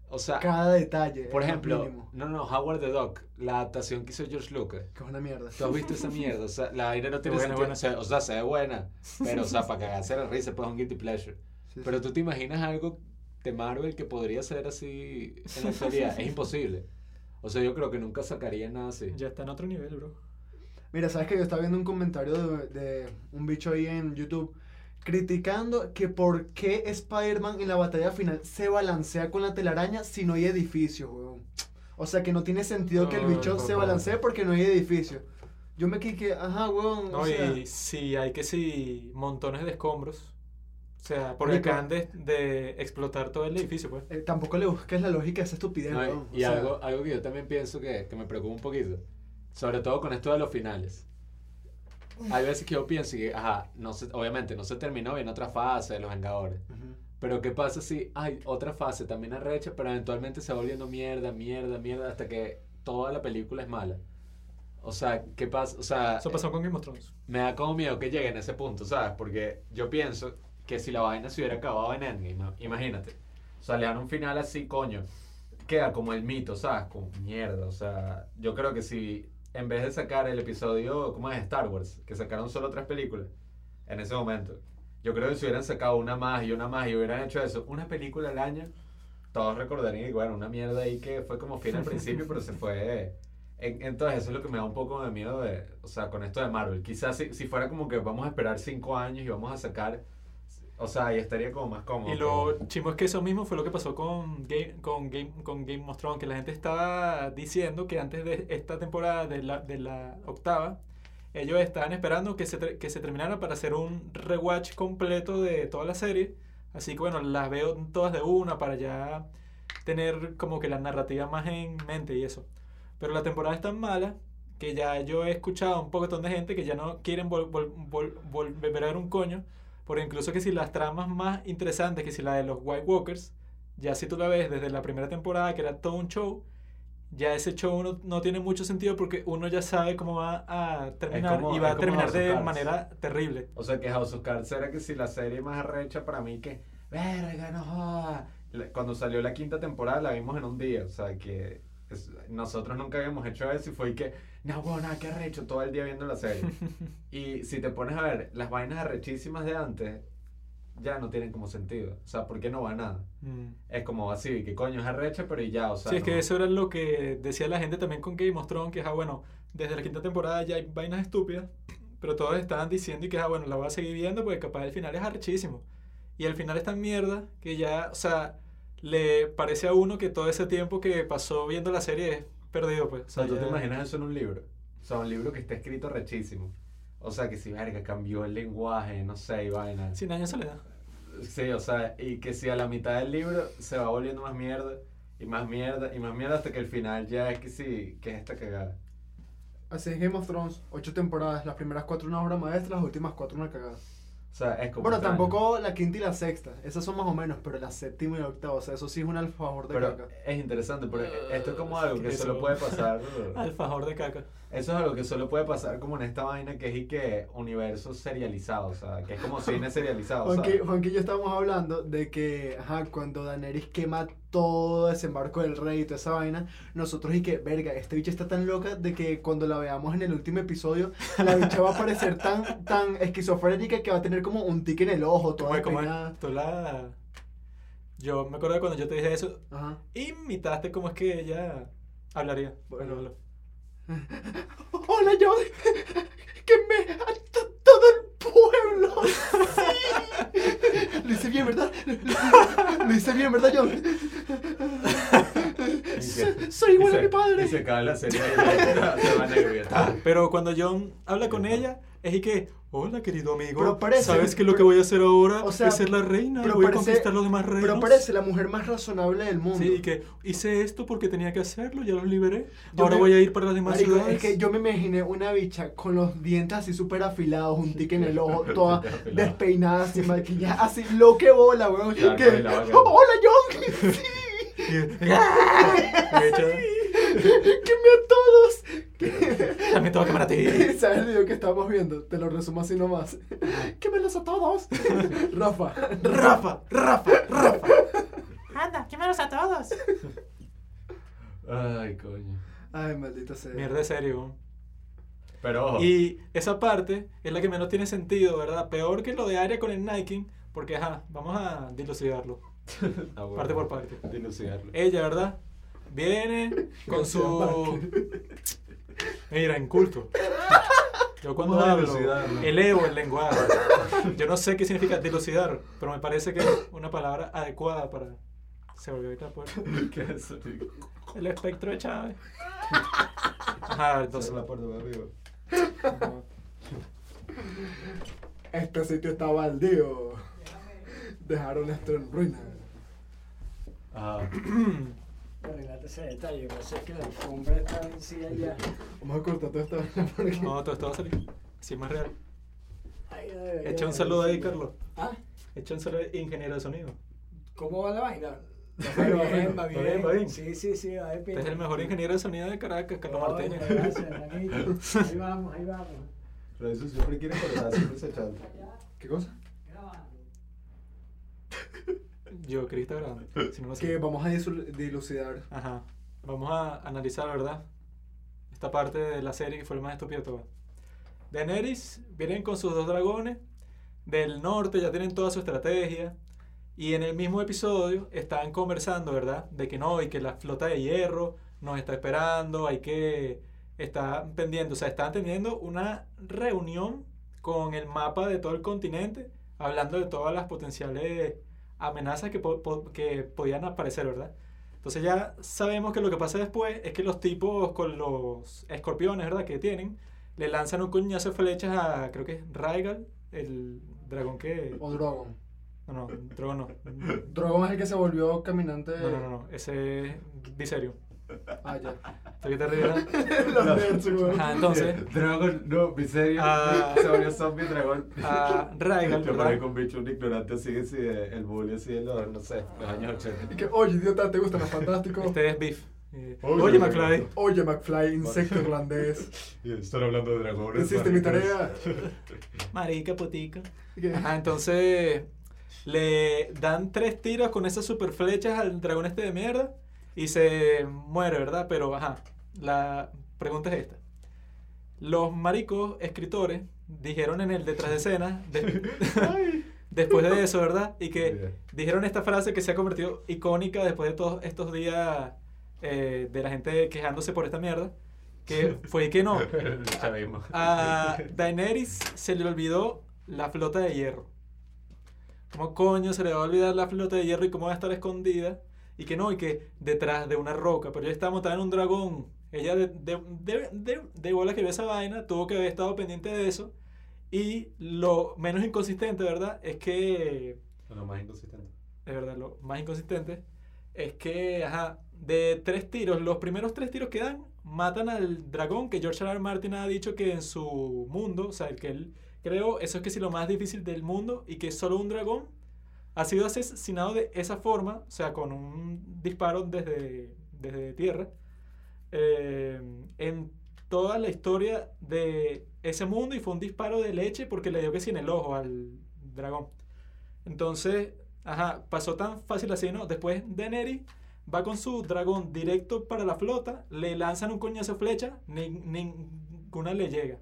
O sea, Cada detalle. por es lo ejemplo, mínimo, no, no, Howard the Duck, la adaptación que hizo George Lucas. Que es una mierda. ¿Tú has visto esa mierda? O sea, la aire no tiene Buena, sentido. buena. O sea, o sea, se ve buena. Pero, o sea, para cagarse la risa, pues es un guilty pleasure. Sí, Pero sí. tú te imaginas algo de Marvel que podría ser así en la actualidad. es imposible. O sea, yo creo que nunca sacaría nada así. Ya está en otro nivel, bro. Mira, sabes que yo estaba viendo un comentario de, de un bicho ahí en YouTube criticando que por qué Spider-Man en la batalla final se balancea con la telaraña si no hay edificios, weón. O sea que no tiene sentido que el bicho se balancee porque no hay edificios. Yo me quedé, ajá, weón. No, o sea, y si hay que si montones de escombros. O sea, porque Marico. acaban de, de explotar todo el edificio, pues. eh, tampoco le busques la lógica a esa estupidez, No, y- weón. O y sea, algo, algo que yo también pienso que, que me preocupa un poquito. Sobre todo con esto de los finales. Hay veces que yo pienso que, ajá, no se, obviamente no se terminó bien otra fase de los Vengadores. ujú. Pero ¿qué pasa si hay otra fase también arrecha, pero eventualmente se va volviendo mierda, mierda, mierda, hasta que toda la película es mala? O sea, ¿qué pasa? O sea, Eso pasó con Game of Thrones. me da como miedo que llegue en ese punto, ¿sabes? Porque yo pienso que si la vaina se hubiera acabado en Endgame, imagínate. O sea, le dan un final así, coño. Queda como el mito, ¿sabes? Como mierda. O sea, yo creo que si en vez de sacar el episodio, ¿cómo es? Star Wars, que sacaron solo tres películas en ese momento. Yo creo que si hubieran sacado una más y una más y hubieran hecho eso, una película al año, todos recordarían bueno, una mierda ahí que fue como fin al principio, pero se fue. en- entonces, eso es lo que me da un poco de miedo de, o sea, con esto de Marvel. Quizás si, si fuera como que vamos a esperar cinco años y vamos a sacar, o sea, ahí estaría como más cómodo. Y lo chimo es que eso mismo fue lo que pasó con Game, con Game, con Game of Thrones, que la gente estaba diciendo que antes de esta temporada, de la, de la octava, ellos estaban esperando que se, que se terminara para hacer un rewatch completo de toda la serie. Así que bueno, las veo todas de una para ya tener como que la narrativa más en mente y eso. Pero la temporada es tan mala que ya yo he escuchado un poco de gente que ya no quieren vol- vol- vol- volver a ver un coño. Porque incluso que si las tramas más interesantes, que si la de los White Walkers, ya si tú la ves desde la primera temporada, que era todo un show, ya ese show no, no tiene mucho sentido porque uno ya sabe cómo va a terminar como- y va a terminar de Cards. manera terrible. O sea, que House of Cards era que si la serie más arrecha para mí que, verga, no joda. Cuando salió la quinta temporada la vimos en un día, o sea, que es- nosotros nunca habíamos hecho eso y fue que, no, bueno, nada, que arrecho, todo el día viendo la serie. y si te pones a ver, las vainas arrechísimas de antes ya no tienen como sentido. O sea, ¿por qué no va a nada? Mm. Es como así, que coño es arrecha, pero y ya, o sea. sí, es que no- eso era lo que decía la gente también con Game of Thrones, que es, ah, bueno, desde la quinta temporada ya hay vainas estúpidas, pero todos estaban diciendo y que, ah, bueno, la voy a seguir viendo porque capaz el final es arrechísimo. Y el final es tan mierda que ya, o sea, le parece a uno que todo ese tiempo que pasó viendo la serie es perdido, pues. O sea, ¿tú te imaginas eso en un libro? O sea, un libro que está escrito rechísimo. O sea, que si, verga, cambió el lenguaje, no sé, y vaina. Cien años de soledad. Sí, o sea, y que si a la mitad del libro se va volviendo más mierda, y más mierda, y más mierda hasta que el final ya es que sí, que es esta cagada. Así es Game of Thrones, ocho temporadas, las primeras cuatro una obra maestra, las últimas cuatro una cagada. O sea, es como. Bueno, extraño. tampoco la quinta y la sexta, esas son más o menos, pero la séptima y la octava, o sea, eso sí es un alfajor de Pero caca. es interesante, porque esto es como algo que solo puede pasar. Alfajor de caca. Eso es algo que solo puede pasar como en esta vaina que es y que universo serializado, o sea, que es como cine serializado. Juanqui. Juanqui y yo estábamos hablando de que, ajá, cuando Daenerys quema todo desembarco del rey y toda esa vaina, nosotros y que, verga, esta bicha está tan loca de que cuando la veamos en el último episodio, la bicha va a parecer tan, tan esquizofrénica que va a tener como un tic en el ojo, toda ¿Cómo es? ¿Cómo es? despeinada. Tú la... Yo me acuerdo de cuando yo te dije eso, Ajá. imitaste cómo es que ella hablaría. Bueno. Bueno, Hola, John. Que me a to- todo el pueblo. Sí. Lo hice bien, ¿verdad? Lo hice bien, ¿verdad, John? Que- Soy igual Y a se- mi padre. Y se acaba la serie se ya está. Pero cuando John habla con ella, es y que, hola querido amigo, Pero parece- ¿sabes que lo que voy a hacer ahora o sea, es ser la reina? pero voy a parece- conquistar los demás reinos. Pero parece la mujer más razonable del mundo. Sí, y que hice esto porque tenía que hacerlo, ya los liberé. Yo Ahora me- voy a ir para las demás Marico, ciudades. es que yo me imaginé una bicha con los dientes así súper afilados, un tic en el ojo, toda despeinada, sin maquillaje, así lo que bola, weón. Que, la. ¡Hola, John! ¡Sí! Y- ¡Queme a todos! También te voy a quemar a ti. ¿Sabes el que estábamos viendo? Te lo resumo así nomás. ¡Quémelos a todos! Rafa. Rafa, Rafa, Rafa. Anda, ¿qué me ¡Mátamelos a todos! Ay, coño. Ay, maldito sea. Mierda de serio. Pero ojo. Y esa parte es la que menos tiene sentido, ¿verdad? Peor que lo de Aria con el Nike, porque, ajá, vamos a dilucidarlo, Ah, bueno. parte por parte. Dilucidarlo. Ella, ¿verdad? Viene con su... Mira, inculto. Yo cuando Vamos a hablo, elevo el lenguaje. Yo no sé qué significa dilucidar, pero me parece que es una palabra adecuada para... Se volvió a ir la puerta. ¿Qué es eso, tío? El espectro de Chávez. Ajá, entonces... La puerta, me amigo. Este sitio está baldío. Dejaron esto en ruina. Ah, Arreglate ese detalle, pero sé que la alfombra está vencida ya. Vamos a cortar todo esto porque... No, todo esto va a salir. Sí, más real. Ay, Echa un saludo ahí. Carlos. ¿Ah? Echa un saludo ingeniero de sonido. ¿Cómo va la vaina? Va Va bien, va bien. va bien. Sí, sí, sí, va bien. Este es el mejor ingeniero de sonido de Caracas, Carlos Martínez. Gracias, hermanito. Ahí vamos, ahí vamos. pero eso siempre quiere cortar, siempre se chanta. ¿Qué cosa? Yo, Cris está grabando. Si no, no sé. Que vamos a dilucidar. Ajá. Vamos a analizar, ¿verdad? Esta parte de la serie que fue el más estúpido de todas. Daenerys vienen con sus dos dragones del norte, ya tienen toda su estrategia. Y en el mismo episodio están conversando, ¿verdad? De que no, y que la flota de hierro nos está esperando, hay que estar pendiente. O sea, están teniendo una reunión con el mapa de todo el continente, hablando de todas las potenciales amenazas que, po- po- que podían aparecer, ¿verdad? Entonces ya sabemos que lo que pasa después es que los tipos con los escorpiones, ¿verdad? Que tienen, le lanzan un coñazo de flechas a, creo que es Rhaegal, el dragón que... O Drogon. No, no, dragón no. Drogon es el que se volvió caminante. No, no, no, no, ese es Viserio. Ah, ya. ¿Tú qué te ríes? Los nerds, weón. Ajá, entonces, Dragon, no, miserio. Ah. se volvió zombie dragón. a Rhaegal, Te ¿verdad? pones con bicho un ignorante así, así de, el bully así de los, no sé, los años 80. Y que, oye, idiota, ¿te gustan los fantásticos? Este es Beef. Eh, Oye, Oye, McFly. Oye, McFly, insecto irlandés. Están hablando de dragones. Hiciste mi tarea. Marica, que, Ajá, entonces le dan tres tiros con esas super flechas al dragón este de mierda y se muere, ¿verdad? Pero, ajá, la pregunta es esta. Los maricos escritores dijeron en el detrás de escena, de- después de eso, ¿verdad? Y que dijeron esta frase que se ha convertido icónica después de todos estos días eh, de la gente quejándose por esta mierda, que fue que no, chavismo. a Daenerys se le olvidó la flota de hierro. ¿Cómo coño se le va a olvidar la flota de hierro y cómo va a estar escondida? Y que no, y que detrás de una roca. Pero ella estaba montada en un dragón. Ella de, de, de, de, de bola que vio esa vaina, tuvo que haber estado pendiente de eso. Y lo menos inconsistente, ¿verdad? Es que Lo más inconsistente. de verdad, lo más inconsistente es que, ajá, de tres tiros, los primeros tres tiros que dan, matan al dragón, que George R. R. Martin ha dicho que en su mundo, o sea, el que él creó, eso es que sí lo más difícil del mundo, y que solo un dragón ha sido asesinado de esa forma, o sea, con un disparo desde, desde tierra, eh, en toda la historia de ese mundo, y fue un disparo de leche porque le dio que sí en el ojo al dragón. Entonces, ajá, pasó tan fácil así, ¿no? Después Daenerys va con su dragón directo para la flota, le lanzan un coñazo de flecha, ni- ninguna le llega.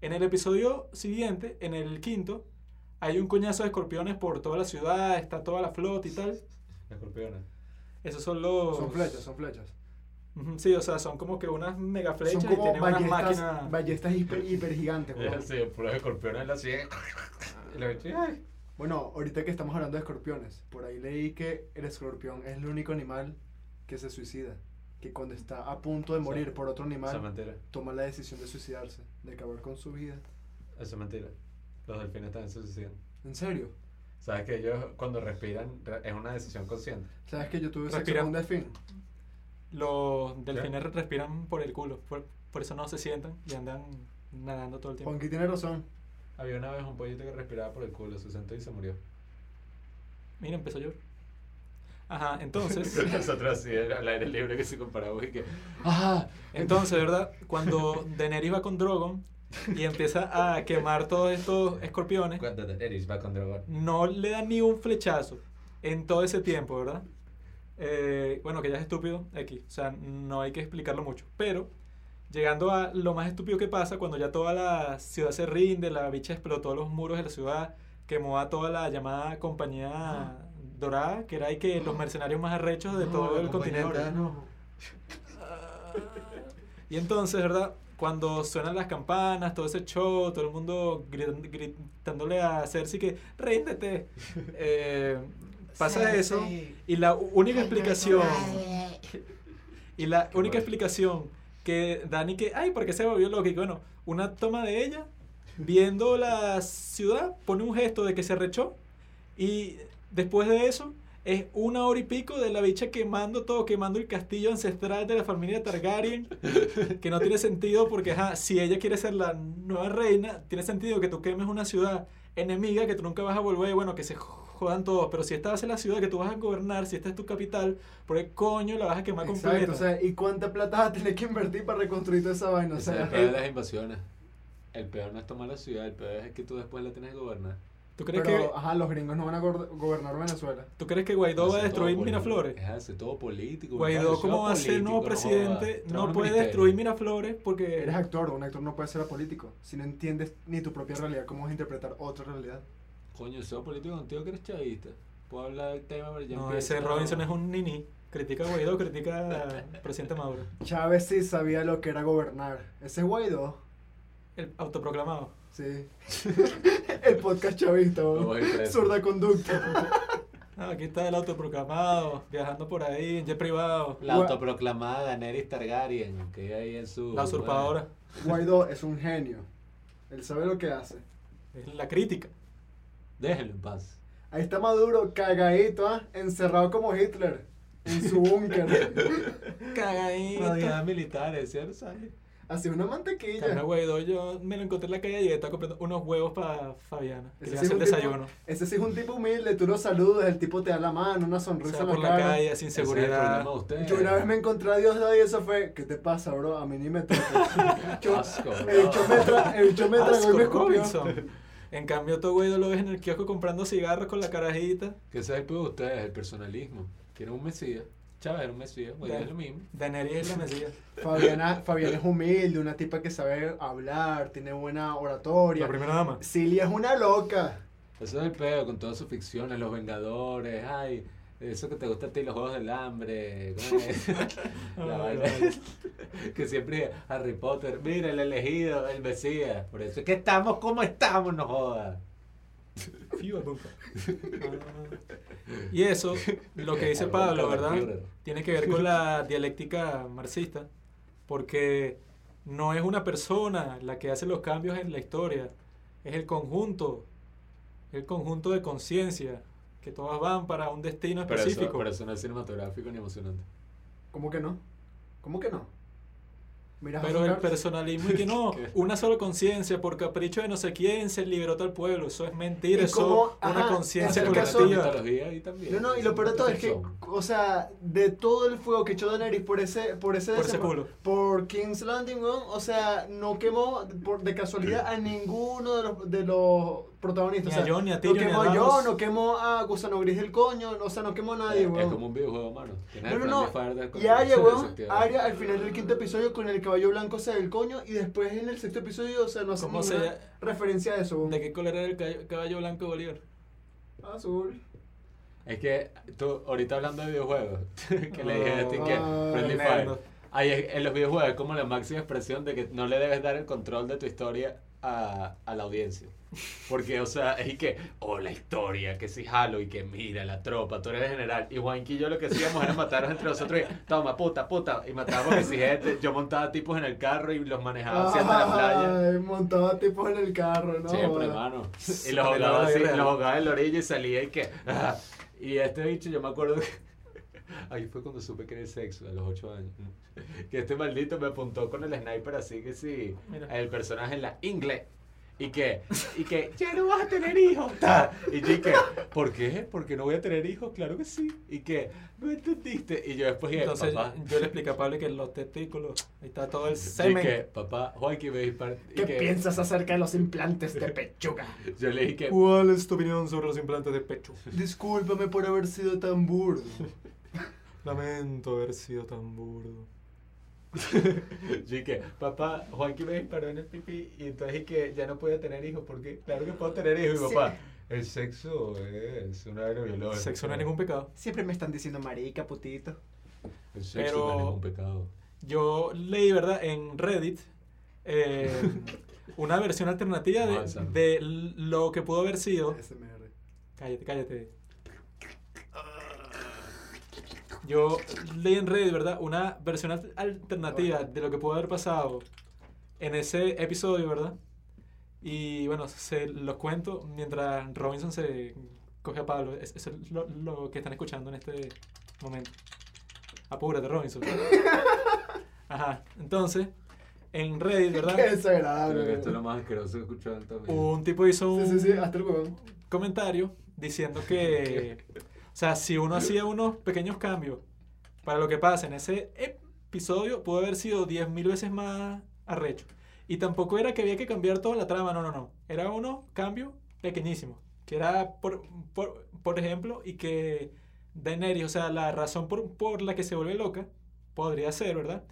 En el episodio siguiente, en el quinto, hay un coñazo de escorpiones por toda la ciudad, está toda la flota y tal. Escorpiones. Esos son los... Son flechas, son flechas. Sí, o sea, son como que unas mega flechas Son y como tienen unas ballestas, máquinas... ballestas hiper, hiper gigantes, weón. Sí, puros escorpiones en la. Y ay. Bueno, ahorita que estamos hablando de escorpiones, por ahí leí que el escorpión es el único animal que se suicida. Que cuando está a punto de morir por otro Eso es animal, toma la decisión de suicidarse, de acabar con su vida. Eso es mentira. Los delfines también se suicidan. ¿En serio? Sabes que ellos cuando respiran re- es una decisión consciente. ¿Sabes que yo tuve sexo con un delfín? Los delfines respiran por el culo, por, por eso no se sientan y andan nadando todo el tiempo. Juanqui tiene razón. Había una vez un pollito que respiraba por el culo, se sentó y se murió. Mira, empezó a llover. Ajá, entonces... Nosotros así era al aire libre que se comparaba y que. Ajá, entonces, ¿verdad? Cuando Daenerys va con Drogon y empieza a quemar todos estos escorpiones, Cuando Daenerys va con dragón. no le da ni un flechazo en todo ese tiempo, ¿verdad? eh, bueno, que ya es estúpido, X, o sea, no hay que explicarlo mucho, pero llegando a lo más estúpido que pasa, cuando ya toda la ciudad se rinde, la bicha explotó los muros de la ciudad, quemó a toda la llamada compañía dorada, que era ahí que los mercenarios más arrechos de todo el continente. Y entonces, ¿verdad? Cuando suenan las campanas, todo ese show, todo el mundo gritándole a Cersei que ¡Ríndete! Eh, pasa eso y la única explicación y la única explicación que Dani que ay ¿por qué se volvió y que, bueno una toma de ella viendo la ciudad pone un gesto de que se arrechó y después de eso es una hora y pico de la bicha quemando todo, quemando el castillo ancestral de la familia Targaryen, que no tiene sentido porque, ajá, si ella quiere ser la nueva reina, tiene sentido que tú quemes una ciudad enemiga que tú nunca vas a volver, bueno, que se jodan todos, pero si esta va a ser la ciudad que tú vas a gobernar, si esta es tu capital, ¿por qué coño la vas a quemar Exacto, completa? o sea, ¿y cuánta plata vas a tener que invertir para reconstruir toda esa vaina? O es el sea, peor de las invasiones. El peor no es tomar la ciudad, el peor es que tú después la tienes que gobernar. ¿Tú crees, pero, que, ajá, los gringos no van a go- gobernar Venezuela. ¿Tú crees que Guaidó va a destruir. Miraflores? Es hace todo político. Guaidó, como va a ser nuevo no presidente, no puede ministerio. destruir Miraflores porque... Eres actor, un actor no puede ser político si no entiendes ni tu propia realidad, cómo vas a interpretar otra realidad. Coño, soy político contigo que eres chavista. Puedo hablar del tema, pero ya No, ese Robinson es un nini. Critica a Guaidó, critica al presidente Maduro. Chávez sí sabía lo que era gobernar. Ese es Guaidó. El autoproclamado. Sí. el podcast chavista. Zurda conducta. Ah, aquí está el autoproclamado, viajando por ahí en jet privado. La autoproclamada Daenerys Targaryen, que hay ahí en su... La usurpadora. Guaidó es un genio. Él sabe lo que hace. Es la crítica. Déjenlo en paz. Ahí está Maduro, cagadito, ¿ah? encerrado como Hitler. En su búnker. Cagadito. Rodeada militares, ¿cierto? ¿Sabes? Así una mantequilla. Guaidó, yo me lo encontré en la calle y estaba comprando unos huevos para Fabiana. Que Ese le sí hace el es un tipo- desayuno. Ese sí es un tipo humilde, tú lo saludas, el tipo te da la mano, una O sonrisa sea, en la por la cara. calle, sin es seguridad. Yo una vez me encontré a Dios y eso fue, ¿qué te pasa, bro? A mí ni me toca. Yo- Asco, el bicho me, tra- el bicho me tragó y Asco, me escupió. En cambio, todo Guaidó lo ves en el kiosco comprando cigarros con la carajita. Que ese es el de ustedes, el personalismo. Quieren un mesías. Chávez era un mesías, Ya. es lo mismo. Daenerys es la mesía. Fabiana, Fabiana es humilde, una tipa que sabe hablar, tiene buena oratoria. La primera dama. Cilia es una loca. Eso es el peor con todas sus ficciones, Los Vengadores, ay, eso que te gusta a ti, los Juegos del Hambre, ¿cómo es? La Ay, vaina. que siempre Harry Potter, mira el elegido, el Mesías, por eso es que estamos como estamos, no jodas. Fiu, puta. Y eso, lo que dice Pablo, ¿verdad? Tiene que ver con la dialéctica marxista, porque no es una persona la que hace los cambios en la historia, es el conjunto, el conjunto de conciencia, que todas van para un destino Pero eso, específico. pero eso no es cinematográfico ni emocionante. ¿Cómo que no? ¿Cómo que no? Mira, Pero el personalismo y que no, una sola conciencia por capricho de no sé quién se liberó tal pueblo, eso es mentira, eso como- es una ajá, conciencia caso- la colectiva. también. No, no, y lo peor de todo es que, o sea, de todo el fuego que echó Daenerys por ese, por ese, Por ese culo. por King's Landing, o sea, no quemó por, de casualidad a ninguno de los, de los protagonistas. Ni a o sea, Jon, ni a no Tyrion, ni a quemó a no quemó a Gusano Gris del coño, o sea, no quemó a nadie, Es- weón. Es como un videojuego, mano. No, no, no. Y Arya, weón. Arya al final del quinto episodio con el caballo blanco se del coño y después en el sexto episodio, o sea, no hace ¿Cómo ninguna se- referencia a eso, weón. ¿De qué color era el caballo, blanco Bolívar? Azul. Es que tú, ahorita hablando de videojuegos, que le dije a ti que Ah, Friendly. Fire. Ahí es- en los videojuegos es como la máxima expresión de que no le debes dar el control de tu historia a, a la audiencia. Porque, o sea, es y que, oh, la historia, que si Halo y que mira la tropa, tú eres el general. Y Juanqui y yo lo que hacíamos era matarnos entre nosotros y toma, puta, puta. Y matábamos gente, yo montaba tipos en el carro y los manejaba hacia la playa. Ay, montaba tipos en el carro, ¿no? Siempre, Joda. mano. Y los jugaba así, los jugaba en la orilla y salía y que. ah. Y este bicho, yo me acuerdo que. Ahí fue cuando supe que era el sexo, a los 8 años. Que este maldito me apuntó con el sniper así que sí. Mira. El personaje en la inglés. Y que, y que, ya no vas a tener hijos. ta. Y yo, y que, ¿por qué? Porque no voy a tener hijos, claro que sí. Y que, no entendiste. Y yo después dije, Entonces papá. yo le expliqué a Pablo que los testículos, ahí está todo el Y semen. que, papá, Juanqui me dispara. y ¿Qué que- piensas acerca de los implantes de pechuga? Yo le dije que, ¿Cuál es tu opinión sobre los implantes de pecho? Discúlpame por haber sido tan burdo. Lamento haber sido tan burdo. Yo que, papá, Joaquín me disparó en el pipí y entonces y que ya no podía tener hijos porque claro que puedo tener hijos Sí. papá. El sexo es una biológica. Sexo no es ningún pecado. Siempre me están diciendo marica, putito. El sexo Pero- no es ningún pecado. Yo leí, ¿verdad? En Reddit eh, una versión alternativa de, de lo que pudo haber sido. SMR. Cállate, cállate. Yo leí en Reddit, ¿verdad? Una versión al- alternativa de lo que pudo haber pasado en ese episodio, ¿verdad? Y bueno, se los cuento mientras Robinson se coge a Pablo. Es- Eso es lo, lo que están escuchando en este momento. Apúrate, Robinson. Ajá. Entonces, en Reddit, Qué ¿verdad? desagradable. Creo que esto es lo más asqueroso que he escuchado en toda mi vida. Un tipo hizo un, Sí, sí, sí, hasta el huevón. comentario diciendo que, sea, si uno hacía unos pequeños cambios para lo que pasa en ese episodio, pudo haber sido 10.000 veces más arrecho. Y tampoco era que había que cambiar toda la trama, no, no, no. Era unos cambios pequeñísimos. Que era, por, por, por ejemplo, y que Daenerys, o sea, la razón por, por la que se vuelve loca, podría ser, ¿verdad?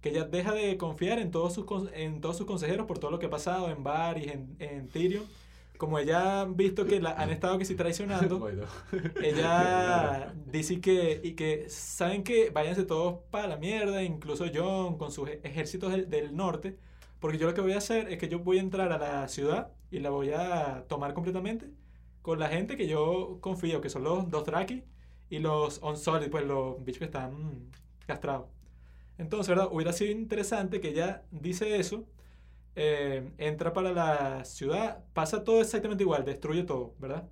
Que ella deja de confiar en todos sus, en todos sus consejeros por todo lo que ha pasado en Varys, en, en Tyrion. Como ella han visto que la han estado que sí traicionando, Bueno. ella dice que, y que saben que váyanse todos para la mierda, incluso John con sus ejércitos del, del norte, porque yo lo que voy a hacer es que yo voy a entrar a la ciudad y la voy a tomar completamente con la gente que yo confío, que son los Dothraki y los Unsullied, pues los bichos que están castrados. Entonces, ¿verdad? Hubiera sido interesante que ella dice eso, eh, entra para la ciudad, pasa todo exactamente igual, destruye todo, ¿verdad?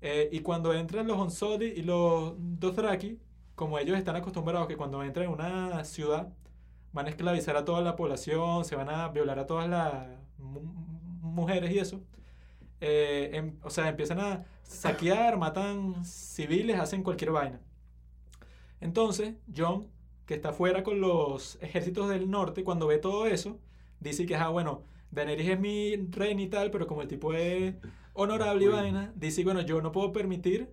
Eh, y cuando entran los Unsullied y los Dothraki, como ellos están acostumbrados que cuando entran en una ciudad van a esclavizar a toda la población, se van a violar a todas las mu- mujeres y eso, eh, em- o sea, empiezan a saquear, matan civiles, hacen cualquier vaina. Entonces, John, que está fuera con los ejércitos del norte, cuando ve todo eso, dice que, ah, bueno, Daenerys es mi reina y tal, pero como el tipo es honorable y vaina, dice, bueno, yo no puedo permitir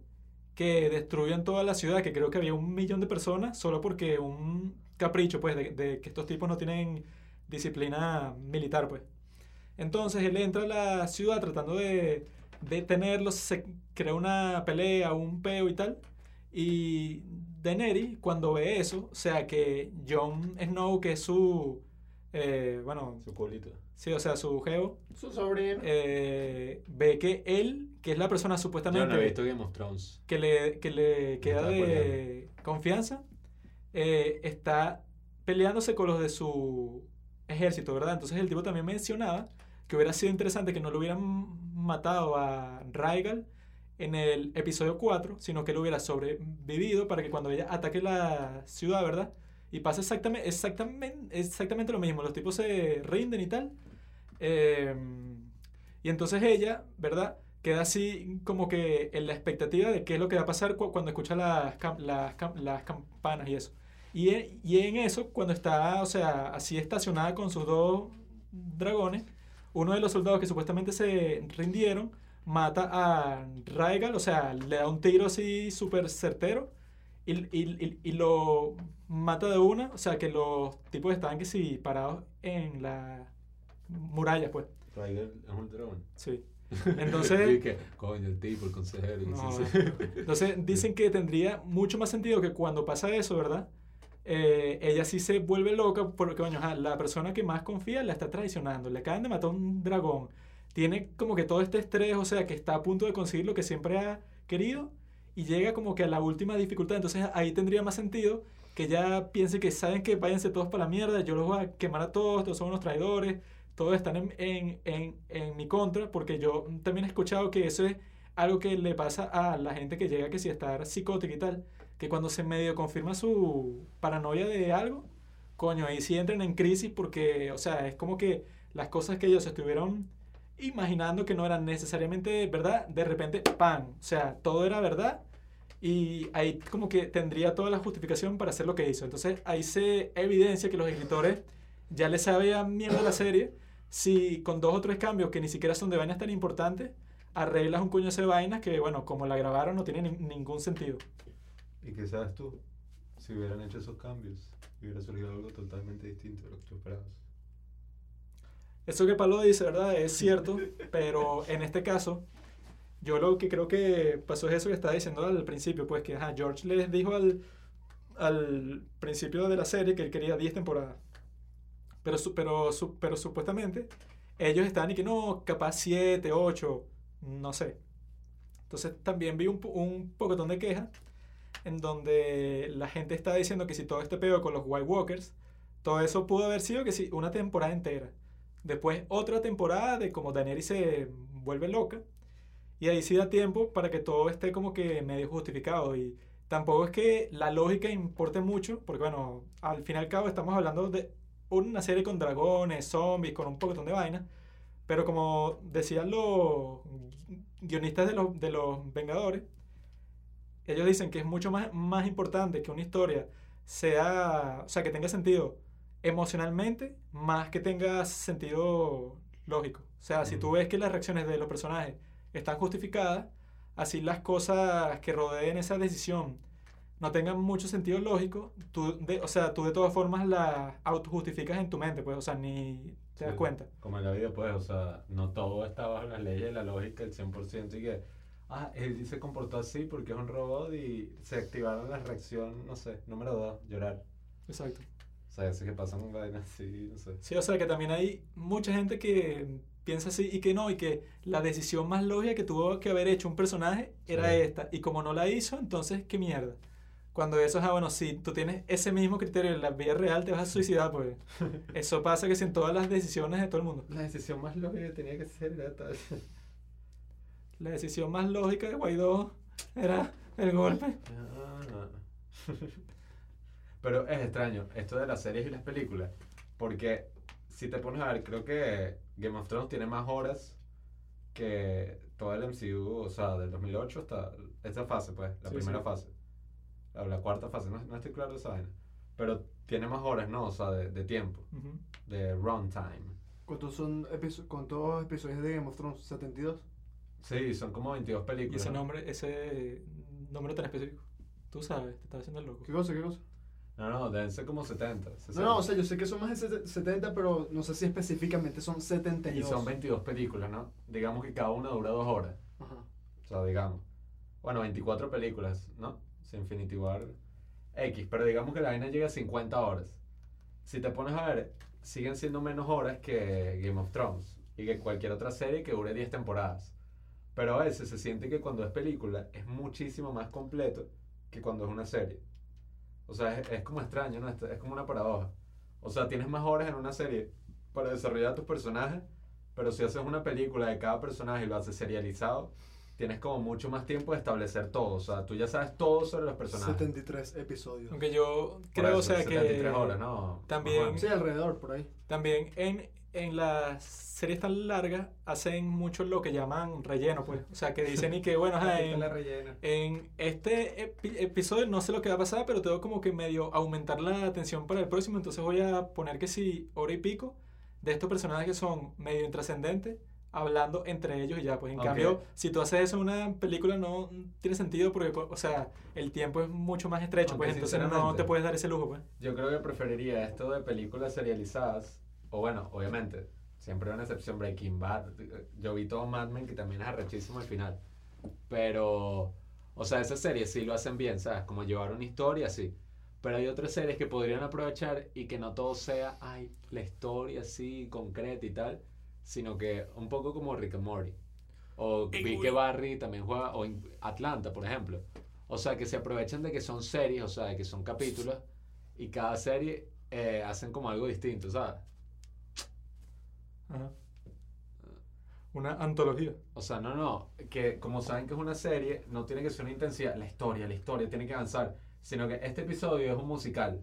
que destruyan toda la ciudad, que creo que había un millón de personas, solo porque un capricho, pues, de, de que estos tipos no tienen disciplina militar, pues. Entonces él entra a la ciudad tratando de detenerlos, se crea una pelea, un peo y tal. Y Daenerys, cuando ve eso, o sea que Jon Snow, que es su, eh, bueno, Su culito. sí, o sea, su geo, Su sobrino. eh, ve que él, que es la persona Yo supuestamente no he visto Game of Thrones. que le, que le queda de confianza, eh, está peleándose con los de su ejército, ¿verdad? Entonces el tipo también mencionaba que hubiera sido interesante que no lo hubieran matado a Rhaegal en el episodio 4, sino que lo hubiera sobrevivido para que cuando ella ataque la ciudad, ¿verdad? Y pasa exactamente, exactamente, exactamente lo mismo, los tipos se rinden y tal. Eh, y entonces ella, ¿verdad? Queda así como que en la expectativa de qué es lo que va a pasar cu- cuando escucha las, las, cam- las campanas y eso. Y en, eso, cuando está, o sea, así estacionada con sus dos dragones, uno de los soldados que supuestamente se rindieron mata a Rhaegal, o sea, le da un tiro así súper certero y lo mata de una, o sea, que los tipos estaban que sí parados en la muralla, pues. Rhaegal es un dragón. Sí. Entonces, que, coño, el tipo, el consejero. y no, sí, sí. entonces dicen que tendría mucho más sentido que cuando pasa eso, ¿verdad? Eh, ella sí se vuelve loca porque, coño, ajá, la persona que más confía la está traicionando. Le acaban de matar un dragón. Tiene como que todo este estrés, o sea, que está a punto de conseguir lo que siempre ha querido y llega como que a la última dificultad. Entonces ahí tendría más sentido que ella piense que saben que váyanse todos para la mierda, yo los voy a quemar a todos, todos son unos traidores, todos están en, en, en, en mi contra, porque yo también he escuchado que eso es algo que le pasa a la gente que llega que si está psicótica y tal, que cuando se medio confirma su paranoia de algo, coño, ahí sí entran en crisis porque, o sea, es como que las cosas que ellos estuvieron imaginando que no eran necesariamente verdad, de repente, ¡pam! O sea, todo era verdad y ahí como que tendría toda la justificación para hacer lo que hizo. Entonces ahí se evidencia que los escritores ya les sabían mierda la serie si con dos o tres cambios que ni siquiera son de vainas tan importantes, arreglas un coño de vainas que, bueno, como la grabaron no tiene ni- ningún sentido. ¿Y qué sabes tú? Si hubieran hecho esos cambios, hubiera surgido algo totalmente distinto de lo que tú esperabas. Eso que Pablo dice, ¿verdad? Es cierto, pero en este caso, yo lo que creo que pasó es eso que estaba diciendo al principio, pues que George les dijo al, al principio de la serie que él quería 10 temporadas. Pero, pero, pero supuestamente ellos estaban y que no, capaz 7, 8, no sé. Entonces también vi un, un de quejas en donde la gente está diciendo que si todo este pedo con los White Walkers, todo eso pudo haber sido que si una temporada entera. Después otra temporada de como Daenerys se vuelve loca. Y ahí sí da tiempo para que todo esté como que medio justificado. Y tampoco es que la lógica importe mucho, porque bueno, al fin y al cabo estamos hablando de una serie con dragones, zombies, con un poquitón de vainas. Pero como decían los guionistas de los, de los Vengadores, ellos dicen que es mucho más, más importante que una historia sea, o sea, que tenga sentido emocionalmente más que tenga sentido lógico. O sea, si tú ves que las reacciones de los personajes están justificadas, así las cosas que rodeen esa decisión no tengan mucho sentido lógico, tú de, o sea, tú de todas formas la autojustificas en tu mente, pues, o sea, ni te das Sí. cuenta. Como en la vida, pues, o sea, no todo está bajo las leyes la lógica el 100% y que, ah, él se comportó así porque es un robot y se activaron las reacciones, no sé, número dos, llorar. Exacto. O sea, eso que pasan vainas así, no sé. Sí, o sea que también hay mucha gente que piensa así y que no, y que la decisión más lógica que tuvo que haber hecho un personaje era Sí. esta, y como no la hizo, entonces qué mierda. Cuando eso es, ah, bueno, si tú tienes ese mismo criterio en la vida real, te vas a suicidar, pues. Eso pasa que si en todas las decisiones de todo el mundo. La decisión más lógica que tenía que ser era tal. La decisión más lógica de Guaidó era el golpe. Ah. Pero es extraño esto de las series y las películas, porque si te pones a ver, creo que Game of Thrones tiene más horas que todo el MCU, o sea, del 2008 hasta esta fase, pues, la Sí, primera sí. fase, la, la cuarta fase, no, no estoy claro de esa vaina, pero tiene más horas, ¿no? O sea, de, de tiempo, Ujú. de runtime. ¿Cuántos son cuántos episodios de Game of Thrones? ¿72? Sí, son como 22 Y películas. ese ¿no? nombre, ese nombre tan específico. Tú sabes, te estás haciendo el loco. ¿Qué cosa? ¿Qué cosa? No, no, deben ser como 70. 60. No, no, o sea, yo sé que son más de sete- 70, pero no sé si específicamente son Y 72. son 22 películas, ¿no? Digamos que cada una dura dos horas. Ajá. O sea, digamos. Bueno, 24 películas, ¿no? Si Infinity War X, pero digamos que la vaina llega a 50 horas. Si te pones a ver, siguen siendo menos horas que Game of Thrones y que cualquier otra serie que dure 10 temporadas. Pero a veces se siente que cuando es película es muchísimo más completo que cuando es una serie. O sea, es, es como extraño, ¿no? Es, es como una paradoja. O sea, tienes más horas en una serie para desarrollar a tus personajes, pero si haces una película de cada personaje y lo haces serializado, tienes como mucho más tiempo de establecer todo. O sea, tú ya sabes todo sobre los personajes. 73 episodios. Aunque yo creo, o eso, sea, que 73 horas, ¿no? también- o. Sí, alrededor, por ahí. también en, en las series tan largas hacen mucho lo que llaman relleno, pues. O sea, que dicen y que, bueno, ajá, en, este epi- episodio no sé lo que va a pasar, pero tengo como que medio aumentar la atención para el próximo, entonces voy a poner que si hora y pico de estos personajes que son medio intrascendentes hablando entre ellos y ya, pues. En cambio, si tú haces eso en una película no tiene sentido porque, o sea, el tiempo es mucho más estrecho, Aunque pues. Entonces no te puedes dar ese lujo, pues. Yo creo que preferiría esto de películas serializadas, o bueno, obviamente, siempre una excepción Breaking Bad. Yo vi todo Mad Men, que también es arrechísimo al final. Pero, o sea, esas series sí lo hacen bien, ¿sabes? Como llevar una historia, sí. Pero hay otras series que podrían aprovechar y que no todo sea, ay, la historia así, concreta y tal, sino que un poco como Rick and Morty. O vi que Barry también juega, o Atlanta, por ejemplo. O sea, que se aprovechan de que son series, o sea, de que son capítulos, y cada serie eh, hacen como algo distinto, ¿sabes? Ajá. Una antología. O sea, no, no, que como saben que es una serie, no tiene que ser una intensidad, la historia, la historia tiene que avanzar, sino que este episodio es un musical,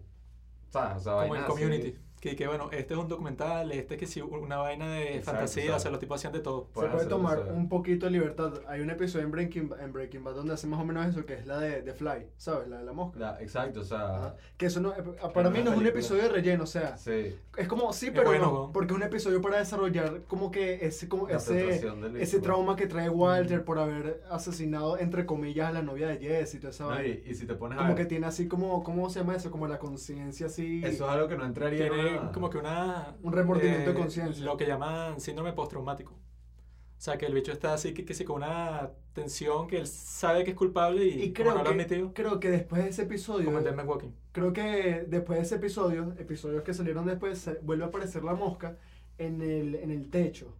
¿sabes? O sea, Como en así. Que, que bueno, este es un documental, este es que sí, una vaina de Exacto, fantasía, o o sea, los tipos hacían de todo. Se puede tomar un poquito de libertad. Hay un episodio en Breaking, en Breaking Bad donde hace más o menos eso, que es la de, de Fly, ¿sabes? La de la mosca. La- exacto, o sea, Ajá. Que eso no, eh, para mí no es un episodio de relleno, o sea, sí, es como, sí, pero bueno, no, porque es un episodio para desarrollar como que ese, como la ese, ese trauma que trae Walter por haber asesinado, entre comillas, a la novia de Jesse y toda esa ¿no? vaina. y, y si te pones a Como que tiene así como, ¿cómo se llama eso? Como la conciencia así. eso es algo que no entraría en una- como que una... Un remordimiento de eh, conciencia. Lo que llaman síndrome postraumático. O sea, que el bicho está así, que, que sí, con una tensión que él sabe que es culpable y, Y como creo no lo ha creo que después de ese episodio, como Man Walking. creo que después de ese episodio, episodios que salieron después, se- vuelve a aparecer la mosca en el, en el techo,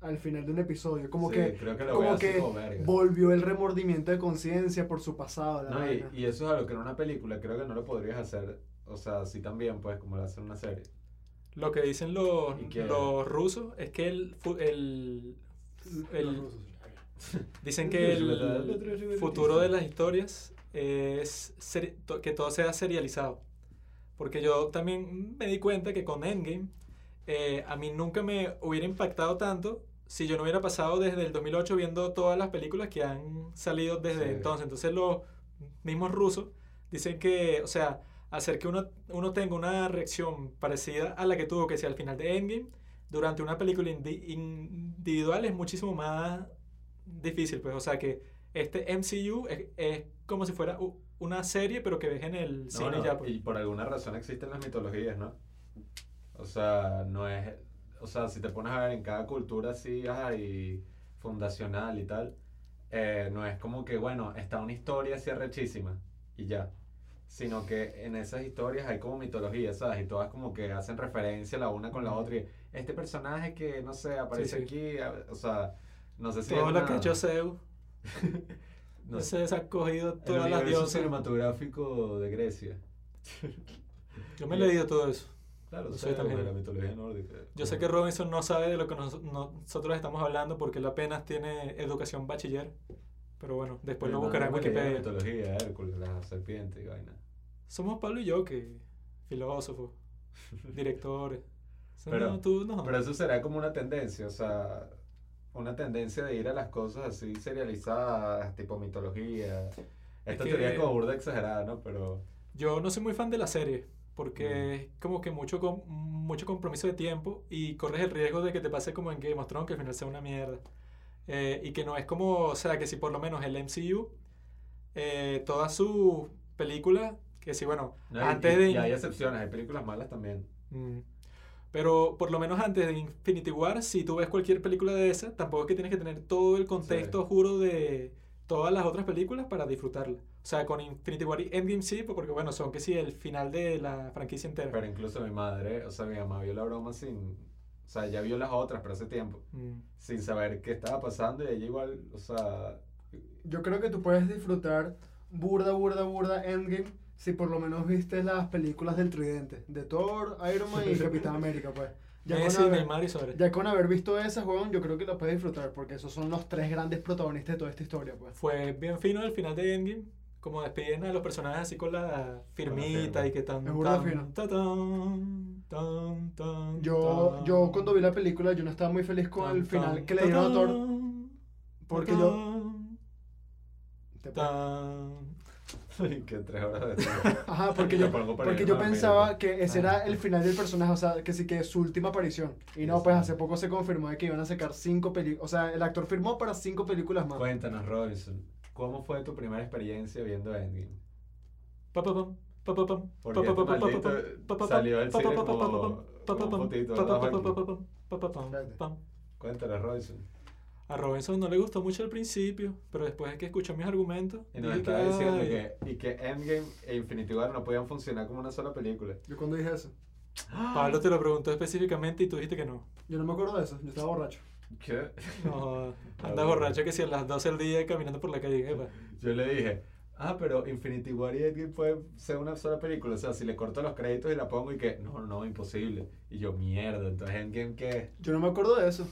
al final de un episodio. Como Sí, que, creo que lo como que como volvió el remordimiento de conciencia por su pasado. la No, y, y eso es algo que en una película creo que no lo podrías hacer, o sea, así también, pues, como lo hace en una serie. Lo que dicen los, los rusos es que el, fu- el, el- Los rusos. dicen que el futuro de las historias es to- que todo sea serializado. Porque yo también me di cuenta que con Endgame eh, a mí nunca me hubiera impactado tanto si yo no hubiera pasado desde el 2008 viendo todas las películas que han salido desde Sí. entonces. Entonces los mismos rusos dicen que, o sea, hacer que uno, uno tenga una reacción parecida a la que tuvo que sea al final de Endgame durante una película indi- individual es muchísimo más difícil. Pues, o sea que este MCU es, es como si fuera una serie, pero que ves en el No, cine no, ya. Pues. Y por alguna razón existen las mitologías, ¿no? O sea, no es. O sea, si te pones a ver en cada cultura así, ay, fundacional y tal, eh, no es como que, bueno, está una historia así arrechísima y ya. Sino que en esas historias hay como mitologías, ¿sabes? Y todas como que hacen referencia la una con la otra. Y este personaje que, no sé, aparece sí. aquí, a- o sea, no sé si. Todo lo una- que ha hecho Zeus, no sé, se ha cogido el todas las universo diosas. cinematográfico de Grecia. Yo me he leído todo eso. Claro, Yo o soy sea, también- de la mitología nórdica. Yo sé que Robinson no sabe de lo que nos- nosotros estamos hablando porque él apenas tiene educación bachiller. Pero bueno, después lo Mi buscará en Wikipedia. mitología, Hércules, la serpiente y vaina. Somos Pablo y yo, que filósofos, directores. Pero- no, tú no. Pero eso será como una tendencia, o sea, una tendencia de ir a las cosas así serializadas, tipo mitología. Esta que- teoría es como burda exagerada, ¿no? Pero Yo no soy muy fan de la serie porque Mm. es como que mucho, mucho compromiso de tiempo y corres el riesgo de que te pase como en Game of Thrones, que al final sea una mierda. Eh, y que no es como, o sea, que si por lo menos el MCU, eh, todas sus películas, que sí, bueno, no, antes y, de... y hay excepciones, hay películas malas también. Mm. Pero por lo menos antes de Infinity War, si tú ves cualquier película de esa, tampoco es que tienes que tener todo el contexto, Sí. juro, de todas las otras películas para disfrutarla. O sea, con Infinity War y Endgame sí, pues, porque bueno, son que sí el final de la franquicia entera. Pero incluso mi madre, o sea, mi mamá vio la broma sin... O sea, ya vio las otras, pero hace tiempo. Mm. Sin saber qué estaba pasando y ella igual, o sea... Yo creo que tú puedes disfrutar burda, burda, burda Endgame si por lo menos viste las películas del Tridente, de Thor, Iron Man y Capitán América, pues. Ya Messi, con, haber, Neymar y Suárez. ya con haber visto esas, juegos, yo creo que las puedes disfrutar porque esos son los tres grandes protagonistas de toda esta historia, pues. Fue bien fino el final de Endgame, como despiden a los personajes así con la firmita y que tan... Es tan, fino. ta, tan, tan, tan, Yo, tan, yo cuando vi la película, yo no estaba muy feliz con tan, el final tan, que le dieron a Thor. Porque tan, yo... Te- que tres horas de... Ajá, porque yo, porque yo pensaba que ese Ah. era el final del personaje, o sea, que sí que es su última aparición. Y no, pues hace poco se confirmó de que iban a sacar cinco películas, o sea, el actor firmó para cinco películas más. Cuéntanos, Robinson, ¿cómo fue tu primera experiencia viendo Endgame? Pa, pa, pam, pa, pam, Porque este maldito salió del pa, cine como- un. Cuéntanos, Robinson. A Robinson no le gustó mucho al principio, pero después de que escuchó mis argumentos, Y nos estaba que, diciendo ay, que, y que Endgame e Infinity War no podían funcionar como una sola película. Yo cuando dije eso, Pablo te lo preguntó específicamente y tú dijiste que no. yo no me acuerdo de eso, yo estaba borracho. ¿Qué? No, Ah, andas borracho que si a las 12 del día caminando por la calle, epa. Yo le dije, ah, pero Infinity War y Endgame puede ser una sola película. O sea, si le corto los créditos y la pongo y que, no, no, imposible. Y yo, mierda, entonces Endgame, ¿qué? Yo no me acuerdo de eso.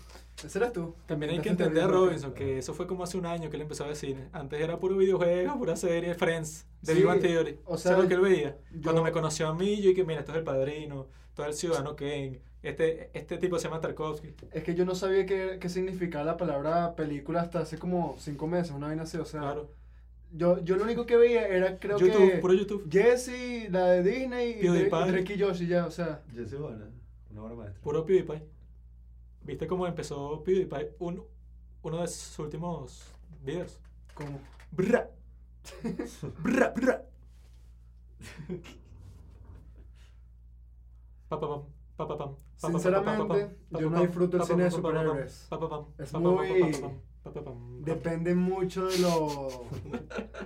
Ese eras tú. También hay que entender. Robinson, que eso fue como hace un año que él empezó a cine. Antes era puro videojuego, pura serie, Friends, de Sí, Big Theory. o sea, sea, lo que él veía. yo- Cuando me conoció a mí, yo dije, mira, esto es el padrino, todo el ciudadano Kane. Este, este tipo se llama Tarkovsky. Es que yo no sabía qué, qué significaba la palabra película hasta hace como cinco meses, una vaina así. O sea, Claro. yo, yo lo único que veía era, creo YouTube, que. puro YouTube. Jesse, la de Disney y y Drake y Josh y ya, o sea. Yo soy buena, una obra maestra. Puro PewDiePie. ¿Viste cómo empezó PewDiePie? Un, uno de sus últimos videos. Como. Bra. Bra, bra. Pa, pa, pam, pa, pam, Sinceramente, yo no disfruto el cine de superhéroes. Es muy- Depende mucho de lo.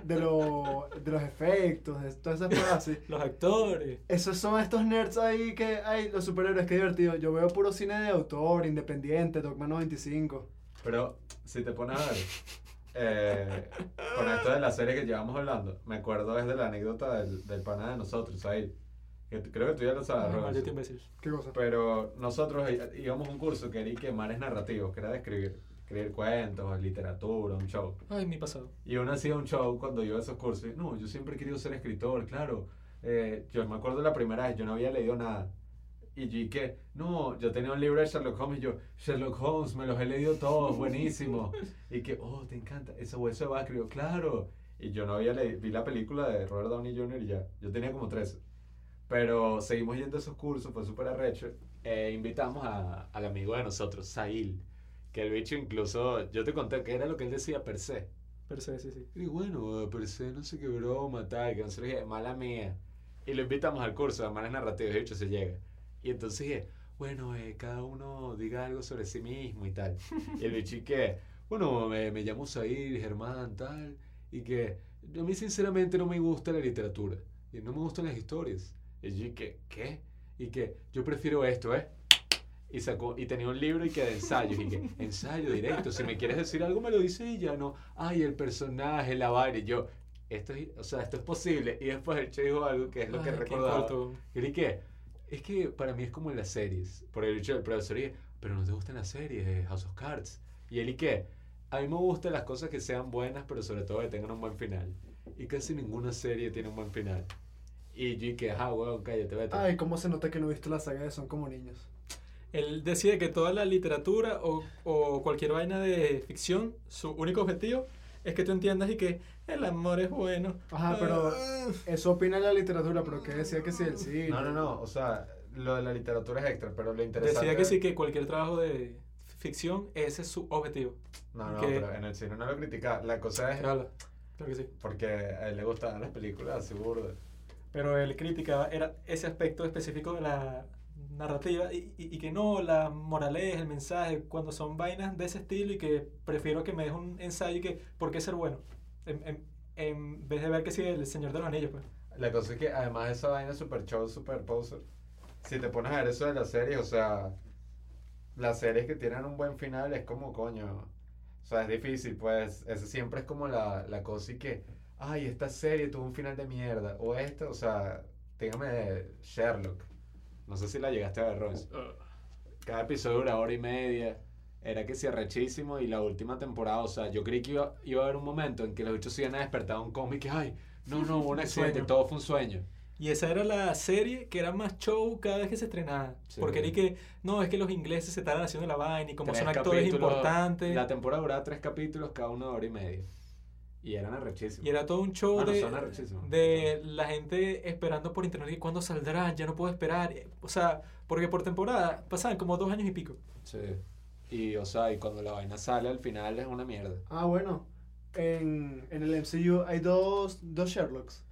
de lo. de los efectos, de todas esas cosas así. Los actores. Esos son estos nerds ahí que. Ay, los superhéroes, qué divertido. Yo veo puro cine de autor, independiente, Dogma 95. Pero si te pones a ver, eh, con esto de la serie que llevamos hablando, me acuerdo desde la anécdota del, del pana de nosotros, ahí. Que creo que tú ya lo sabes, imbécil. ¿Qué cosa? Pero nosotros íbamos a un curso que era y que mares narrativos, que era de escribir, escribir cuentos, literatura, un show. Ay, mi pasado. Y uno hacía un show cuando iba a esos cursos. No, yo siempre he querido ser escritor, claro. Eh, yo me acuerdo la primera vez, yo no había leído nada. Y yo que, no, yo tenía un libro de Sherlock Holmes y yo, Sherlock Holmes, me los he leído todos, buenísimo. Y que, oh, te encanta, eso, eso va a escribir, claro. Y yo no había leído, vi la película de Robert Downey Jr. y ya, yo tenía como 13. Pero seguimos yendo a esos cursos, fue súper arrecho. Eh, invitamos a- al amigo de nosotros, Sahil, que el bicho incluso, yo te conté que era lo que él decía per se. Per se, sí, sí. Y bueno, per se, no sé qué broma, tal, que no sé qué, mala mía. Y lo invitamos al curso de manes narrativos, de hecho se llega. Y entonces dije, bueno, eh, cada uno diga algo sobre sí mismo y tal. Y el bicho y que, bueno, me, me llamo Sahil, Germán, tal, y que a mí sinceramente no me gusta la literatura, y no me gustan las historias. Y yo y que, ¿qué? Y que yo prefiero esto, ¿eh? Y sacó, y tenía un libro y que de ensayos, y que, ensayo directo, si me quieres decir algo me lo dice y ya no, ay, el personaje, la vaina, y yo, esto es, o sea, esto es posible. Y después el che dijo algo que es lo que Ay, qué recordaba. Y le dije, es que para mí es como en las series. Por el hecho del profesor, y dije, pero no te gustan las series, eh, House of Cards. Y él, ¿y qué? A mí me gustan las cosas que sean buenas, pero sobre todo que tengan un buen final. Y casi ninguna serie tiene un buen final. Y yo, y que, ah, weón, cállate, vete. Ay, cómo se nota que no viste la saga de Son como niños. Él decide que toda la literatura o, o cualquier vaina de ficción, su único objetivo es que tú entiendas y que el amor es bueno. Ajá, pero Ah. eso opina la literatura, pero que decía que sí, el cine. No, no, no, o sea, lo de la literatura es extra, pero lo interesante... Decía que sí, que cualquier trabajo de ficción, ese es su objetivo. No, no, que- pero en el cine no lo critica. La cosa es Claro, claro que sí. porque a él le gustaban las películas así burdas. Pero él criticaba era ese aspecto específico de la narrativa y, y- y que no, la moraleja, el mensaje, cuando son vainas de ese estilo y que prefiero que me des un ensayo y que, ¿por qué ser bueno? En, en- en vez de ver que sigue el Señor de los Anillos, pues. La cosa es que además de esa vaina super show, super poser, si te pones a ver eso de las series, o sea, las series que tienen un buen final es como coño. O sea, es difícil, pues. Eso siempre es como la, la cosa y que, ay, esta serie tuvo un final de mierda. O esta, o sea, dígame Sherlock. No sé si la llegaste a ver, Royce. Cada episodio dura hora y media. Era que sí, arrechísimo. Y la última temporada, o sea, yo creí que iba, iba a haber un momento en que los bichos se iban a despertar un cómic y, ay, no, no, hubo un accidente, todo fue un sueño. Y esa era la serie que era más show cada vez que se estrenaba. Sí. Porque era que, no, es que los ingleses se estaban haciendo la vaina y como Tres son actores capítulos, importantes. La temporada duraba tres capítulos, cada uno de hora y media. Y eran arrechísimos. Y era todo un show Bueno, de, son arrechísimos. de la gente esperando por internet y cuándo saldrá, ya no puedo esperar. O sea, porque por temporada pasaban como dos años y pico. Sí. Y, o sea, y cuando la vaina sale al final es una mierda. Ah, bueno. En, en el MCU hay dos, dos Sherlocks.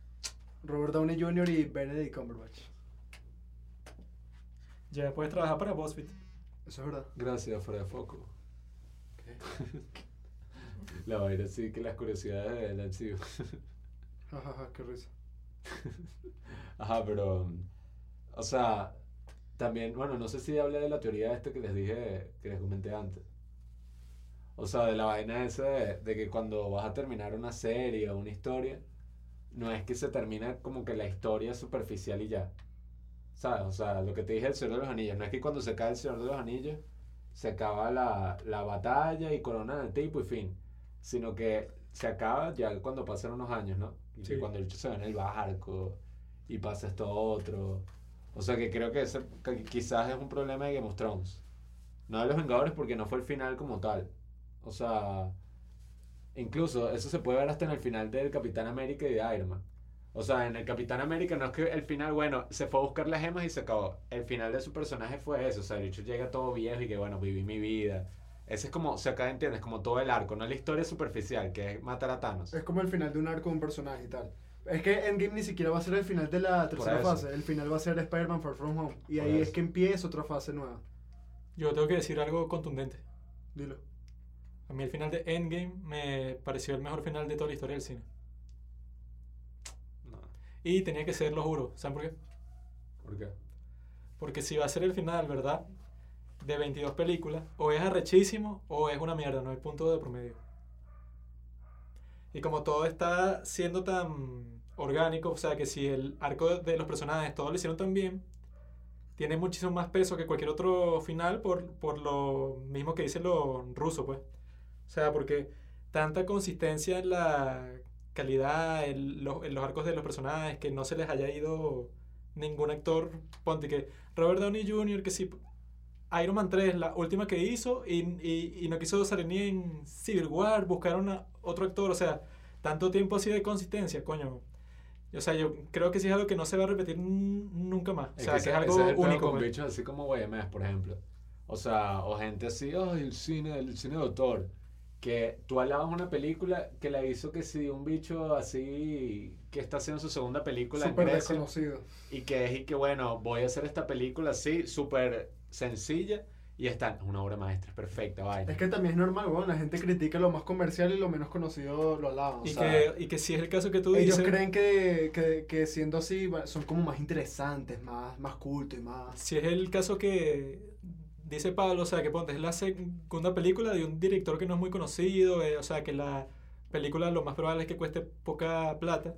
Robert Downey Jr. y Benedict Cumberbatch. Ya puedes trabajar para BuzzFeed. Eso es verdad. Gracias, fuera de foco. la vaina sí que las curiosidades del MCU. Jajaja, qué risa. Ajá, pero. O sea, también, bueno, no sé si hablé de la teoría esta que les dije, que les comenté antes. O sea, de la vaina esa de, de que cuando vas a terminar una serie o una historia, no es que se termina como que la historia superficial y ya. ¿Sabes? O sea, lo que te dije del Señor de los Anillos, no es que cuando se cae el Señor de los Anillos se acaba la, la batalla y coronan al tipo y fin, sino que se acaba ya cuando pasan unos años, ¿no? Y Sí. cuando el bicho se ve en el barco y pasa esto otro. O sea que creo que ese que quizás es un problema de Game of Thrones. No de los Vengadores porque no fue el final como tal. O sea, incluso eso se puede ver hasta en el final del Capitán América y de Iron Man. O sea, en el Capitán América no es que el final, bueno, se fue a buscar las gemas y se acabó. El final de su personaje fue eso. O sea, el bicho llega todo viejo y que, bueno, viví mi vida. Ese es como, se acá entiendes, como todo el arco, no la historia superficial, que es matar a Thanos. Es como el final de un arco de un personaje y tal. Es que Endgame ni siquiera va a ser el final de la tercera fase. El final va a ser Spider-Man Far From Home. Y Por ahí es eso. que empieza otra fase nueva. Yo tengo que decir algo contundente. Dilo. A mí el final de Endgame me pareció el mejor final de toda la historia del cine. No, Y tenía que ser, lo juro. ¿Saben por qué? ¿por qué? Porque si va a ser el final, ¿verdad? De 22 películas, o es arrechísimo o es una mierda, no hay punto de promedio. Y como todo está siendo tan orgánico, o sea que si el arco de- los personajes todo lo hicieron tan bien, tiene muchísimo más peso que cualquier otro final por, por lo mismo que dicen los rusos, pues. O sea, porque tanta consistencia en la calidad, en los, en los arcos de los personajes, que no se les haya ido ningún actor, ponte que Robert Downey Jr., que sí, Iron Man 3, la última que hizo, y, y, y no quiso salir ni en Civil War, buscaron a otro actor, o sea, tanto tiempo así de consistencia, coño. O sea, yo creo que sí es algo que no se va a repetir nunca más. O sea, que es ese- algo ese es único. con pues. bichos así como Guayamés, por ejemplo. O sea, o gente así, ay, el cine, el cine de autor. Que tú alabas una película que la hizo que si un bicho así que está haciendo su segunda película en Súper desconocido. y que es y que bueno, voy a hacer esta película así, súper sencilla y está una obra maestra, es perfecta, vaina. Es que también es normal, weón. La gente critica lo más comercial y lo menos conocido lo alaban. o Y, sea, que, y que si es el caso que tú ellos dices, creen que, que, que siendo así son como más interesantes, más, más cultos y más... si es el caso que dice Pablo, o sea, que ponte, es la segunda película de un director que no es muy conocido, eh, o sea, que la película lo más probable es que cueste poca plata.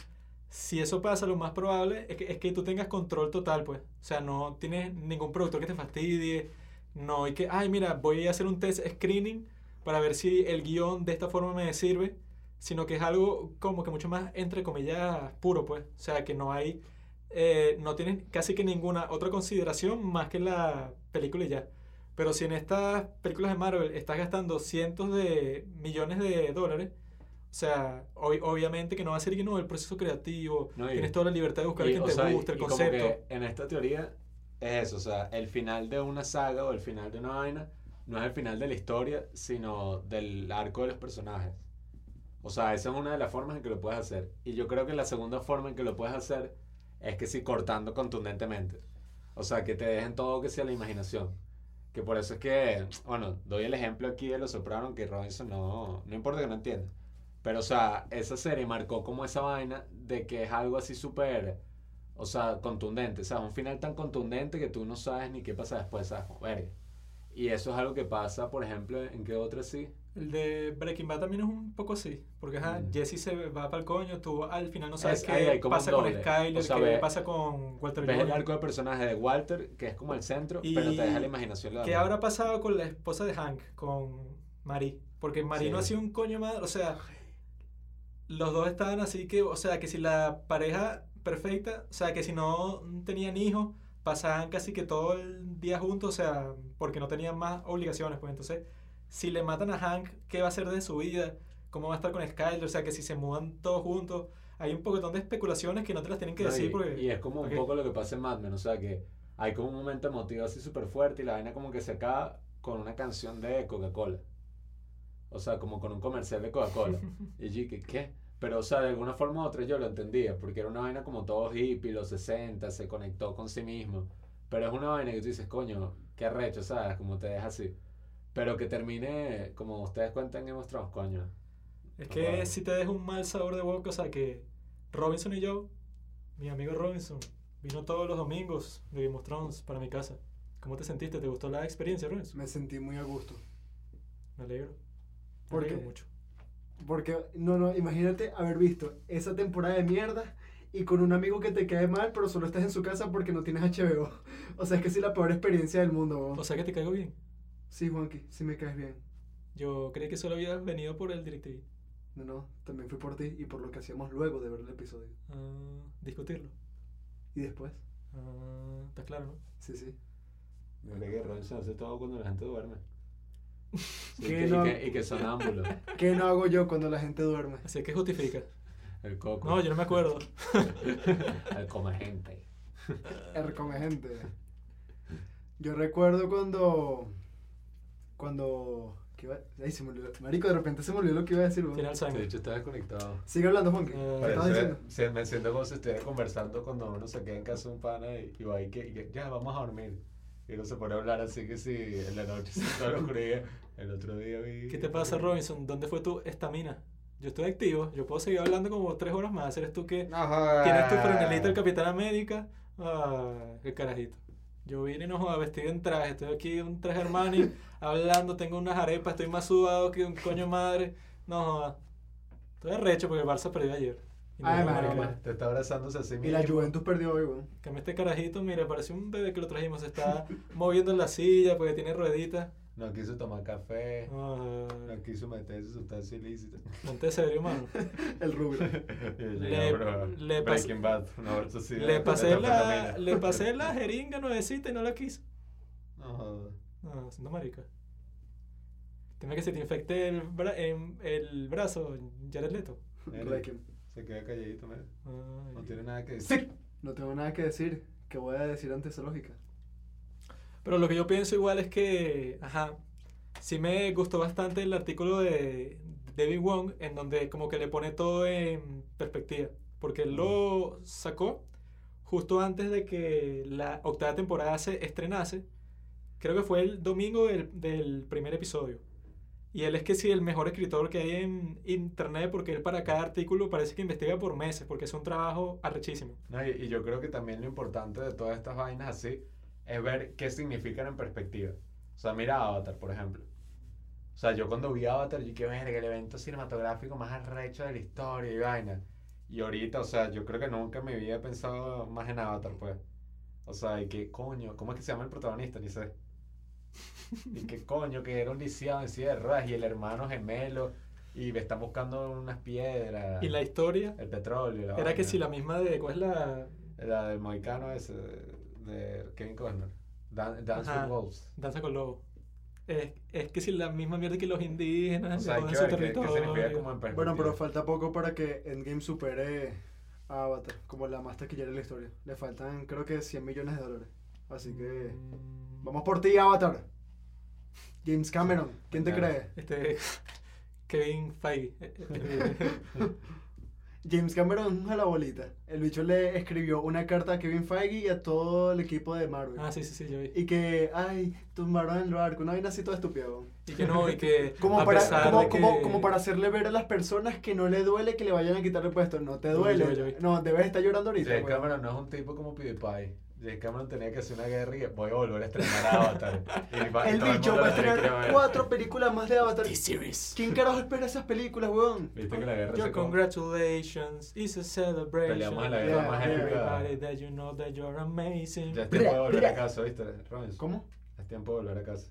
Si eso pasa, lo más probable es que, es que tú tengas control total, pues. O sea, no tienes ningún productor que te fastidie, no hay que, ay, mira, voy a hacer un test screening para ver si el guion de esta forma me sirve, sino que es algo como que mucho más, entre comillas, puro, pues. O sea, que no hay eh, no tienes casi que ninguna otra consideración más que la película y ya. Pero si en estas películas de Marvel estás gastando cientos de millones de dólares, o sea, ob- obviamente que no va a ser que no el proceso creativo, No, y- tienes toda la libertad de buscar a Y, quien o te sea, y- guste, el y como concepto. que en esta teoría es eso, o sea, el final de una saga o el final de una vaina no es el final de la historia, sino del arco de los personajes. O sea, esa es una de las formas en que lo puedes hacer. Y yo creo que la segunda forma en que lo puedes hacer es que sí cortando contundentemente. O sea, que te dejen todo que sea la imaginación. Que por eso es que, bueno, doy el ejemplo aquí de Los Sopranos, que Robinson no, no importa que no entienda. Pero, o sea, esa serie marcó como esa vaina de que es algo así súper, o sea, contundente. O sea, un final tan contundente que tú no sabes ni qué pasa después, ¿sabes? Como, verga. Y eso es algo que pasa, por ejemplo, en qué otra sí. El de Breaking Bad también es un poco así, porque ajá, Mm. Jesse se va para el coño, tú al final no sabes Es- qué ahí un pasa con. Skyler, O sea, qué ve- pasa con Walter Ves el arco de personaje de Walter, que es como el centro, Y- pero te deja la imaginación. lo ¿Qué habrá pasado con la esposa de Hank, con Marie? Porque Marie Sí. no ha sido un coño madre, o sea, los dos estaban así que, o sea, que si la pareja perfecta, o sea, que si no tenían hijos, pasaban casi que todo el día juntos, o sea, porque no tenían más obligaciones, pues entonces, si le matan a Hank, ¿qué va a hacer de su vida? ¿Cómo va a estar con Skyler? O sea, que si se mudan todos juntos, hay un poquitón de especulaciones que no te las tienen que No, decir y, porque... y es como un poco lo que pasa en Mad Men, o sea que hay como un momento emotivo así súper fuerte y la vaina como que se acaba con una canción de Coca-Cola. O sea, como con un comercial de Coca-Cola. y yo que ¿qué? Pero, o sea, de alguna forma u otra yo lo entendía, porque era una vaina como todo hippie, los 60, se conectó con sí mismo. Pero es una vaina que tú dices, coño, qué arrecho, ¿sabes? Como te deja así. Pero que termine, como ustedes cuentan of Thrones, coño. Es que jodas. si te deja un mal sabor de boca, o sea que Robinson y yo, mi amigo Robinson, vino todos los domingos de Game of Thrones para mi casa. ¿Cómo te sentiste? ¿Te gustó la experiencia, Robinson? Me sentí muy a gusto. Me alegro. Me ¿Por alegro qué? mucho. Porque, no, no, imagínate haber visto esa temporada de mierda y con un amigo que te cae mal, pero solo estás en su casa porque no tienes HBO. O sea, es que sí la peor experiencia del mundo. O sea que te caigo bien. Sí, Juanqui, sí me caes bien. Yo creí que solo habías venido por el DirecTV. No, no, también fui por ti y por lo que hacíamos luego de ver el episodio. Ah, discutirlo. ¿Y después? Ah, ¿Estás claro, no? Sí, sí. Creo que Robinson hace todo cuando la gente duerme. Sí, ¿Qué que- no? y, que, y que sonámbulo. ¿Qué no hago yo cuando la gente duerme? Así que justifica. El coco. No, yo no me acuerdo. El come gente. R come gente. Yo recuerdo cuando. Cuando. ¿qué iba? Ay, se me olvidó. Marico, de repente se me olvidó lo que iba a decir. Tiene De Alzheimer. hecho, estaba desconectado. Sigue hablando, Juanqui. Eh, me siento como si estuviera conversando cuando uno se queda en casa de un pana y, y va ahí que, y que, ya, vamos a dormir. Y uno se pone a hablar así que si en la noche se la oscuridad. El otro día vi... ¿Qué te pasa, Robinson? ¿Dónde fue tu estamina? Yo estoy activo. Yo puedo seguir hablando como tres horas más. ¿Eres tú que No jodas. tienes tu franelita el Capitán América? Ah, qué carajito. Yo vine y no joda, vestido en traje. Estoy aquí en un traje Armani, hablando. Tengo unas arepas. Estoy más sudado que un coño madre. No joda. Estoy arrecho porque el Barça perdió ayer. Ay, marica. Te está abrazándose así Y la. Juventus perdió hoy, weón. Que me este carajito, mira, parece un bebé que lo trajimos. Se está moviendo en la silla porque tiene rueditas. No quiso tomar café. Ah, No quiso meterse sustancia ilícita. ponte serio, mano. El rubio. Le- le pas- Breaking Bad, Le pasé, la, le pasé la jeringa nuevecita y no la quiso. No. No, siendo marica. Teme que se te infecte el, bra- em- el brazo, Jared Leto. Requiem. Se queda calladito, mira. Ay. No tiene nada que decir. No tengo nada que decir. ¿Qué voy a decir ante esa lógica? Pero lo que yo pienso igual es que, ajá, sí me gustó bastante el artículo de David Wong en donde como que le pone todo en perspectiva. Porque él lo sacó justo antes de que la octava temporada se estrenase. Creo que fue el domingo del, del primer episodio. Y él es que sí, el mejor escritor que hay en internet porque él para cada artículo parece que investiga por meses porque es un trabajo arrechísimo. No, y, y yo creo que también lo importante de todas estas vainas así es ver qué significan en perspectiva. O sea, mira Avatar, por ejemplo. O sea, yo cuando vi Avatar, yo que ver el evento cinematográfico más arrecho de la historia y vaina. Y ahorita, o sea, yo creo que nunca me había pensado más en Avatar, pues. O sea, y qué coño, ¿cómo es que se llama el protagonista? Ni sé. Y qué coño, que era un lisiado en silla de ruedas y el hermano gemelo y me están buscando unas piedras. Y la historia El petróleo. la era que si la misma de... ¿Cuál es la La del mohicano ese, de Kevin Costner. Dan- Dance Ajá. with Wolves. Danza con Lobo? Es, es que si la misma mierda que los indígenas O sea, que su ver significa territorio. como en. Bueno, pero falta poco para que Endgame supere a Avatar como la más taquillera de la historia. Le faltan, creo que 100 millones de dólares. Así que. Mm, Vamos por ti, Avatar. James Cameron, ¿quién te cree? Este... Kevin Feige. Eh, eh, James Cameron es a la bolita. El bicho le escribió una carta a Kevin Feige y a todo el equipo de Marvel. ah, sí, sí, sí, yo vi. Y que, ay, tumbaron el barco, una vaina así toda estúpida. Y que no, y que Como a para, pesar como, de que... como, como para hacerle ver a las personas que no le duele que le vayan a quitar el puesto. No te duele. yo yo. No, debes estar llorando ahorita. James. Cameron no es un tipo como PewDiePie. James Cameron tenía que hacer una guerra y voy a volver a estrenar Avatar. Y va- y El bicho va a estrenar cuatro películas más de Avatar. T-Series. ¿Quién carajo espera esas películas, weón? Viste que la guerra Your congratulations, it's a celebration. Peleamos en la guerra Yeah, más épica. everybody that you know that you're amazing. Ya es tiempo de volver a casa, ¿viste? Robinson? ¿Cómo? Es tiempo de volver a casa.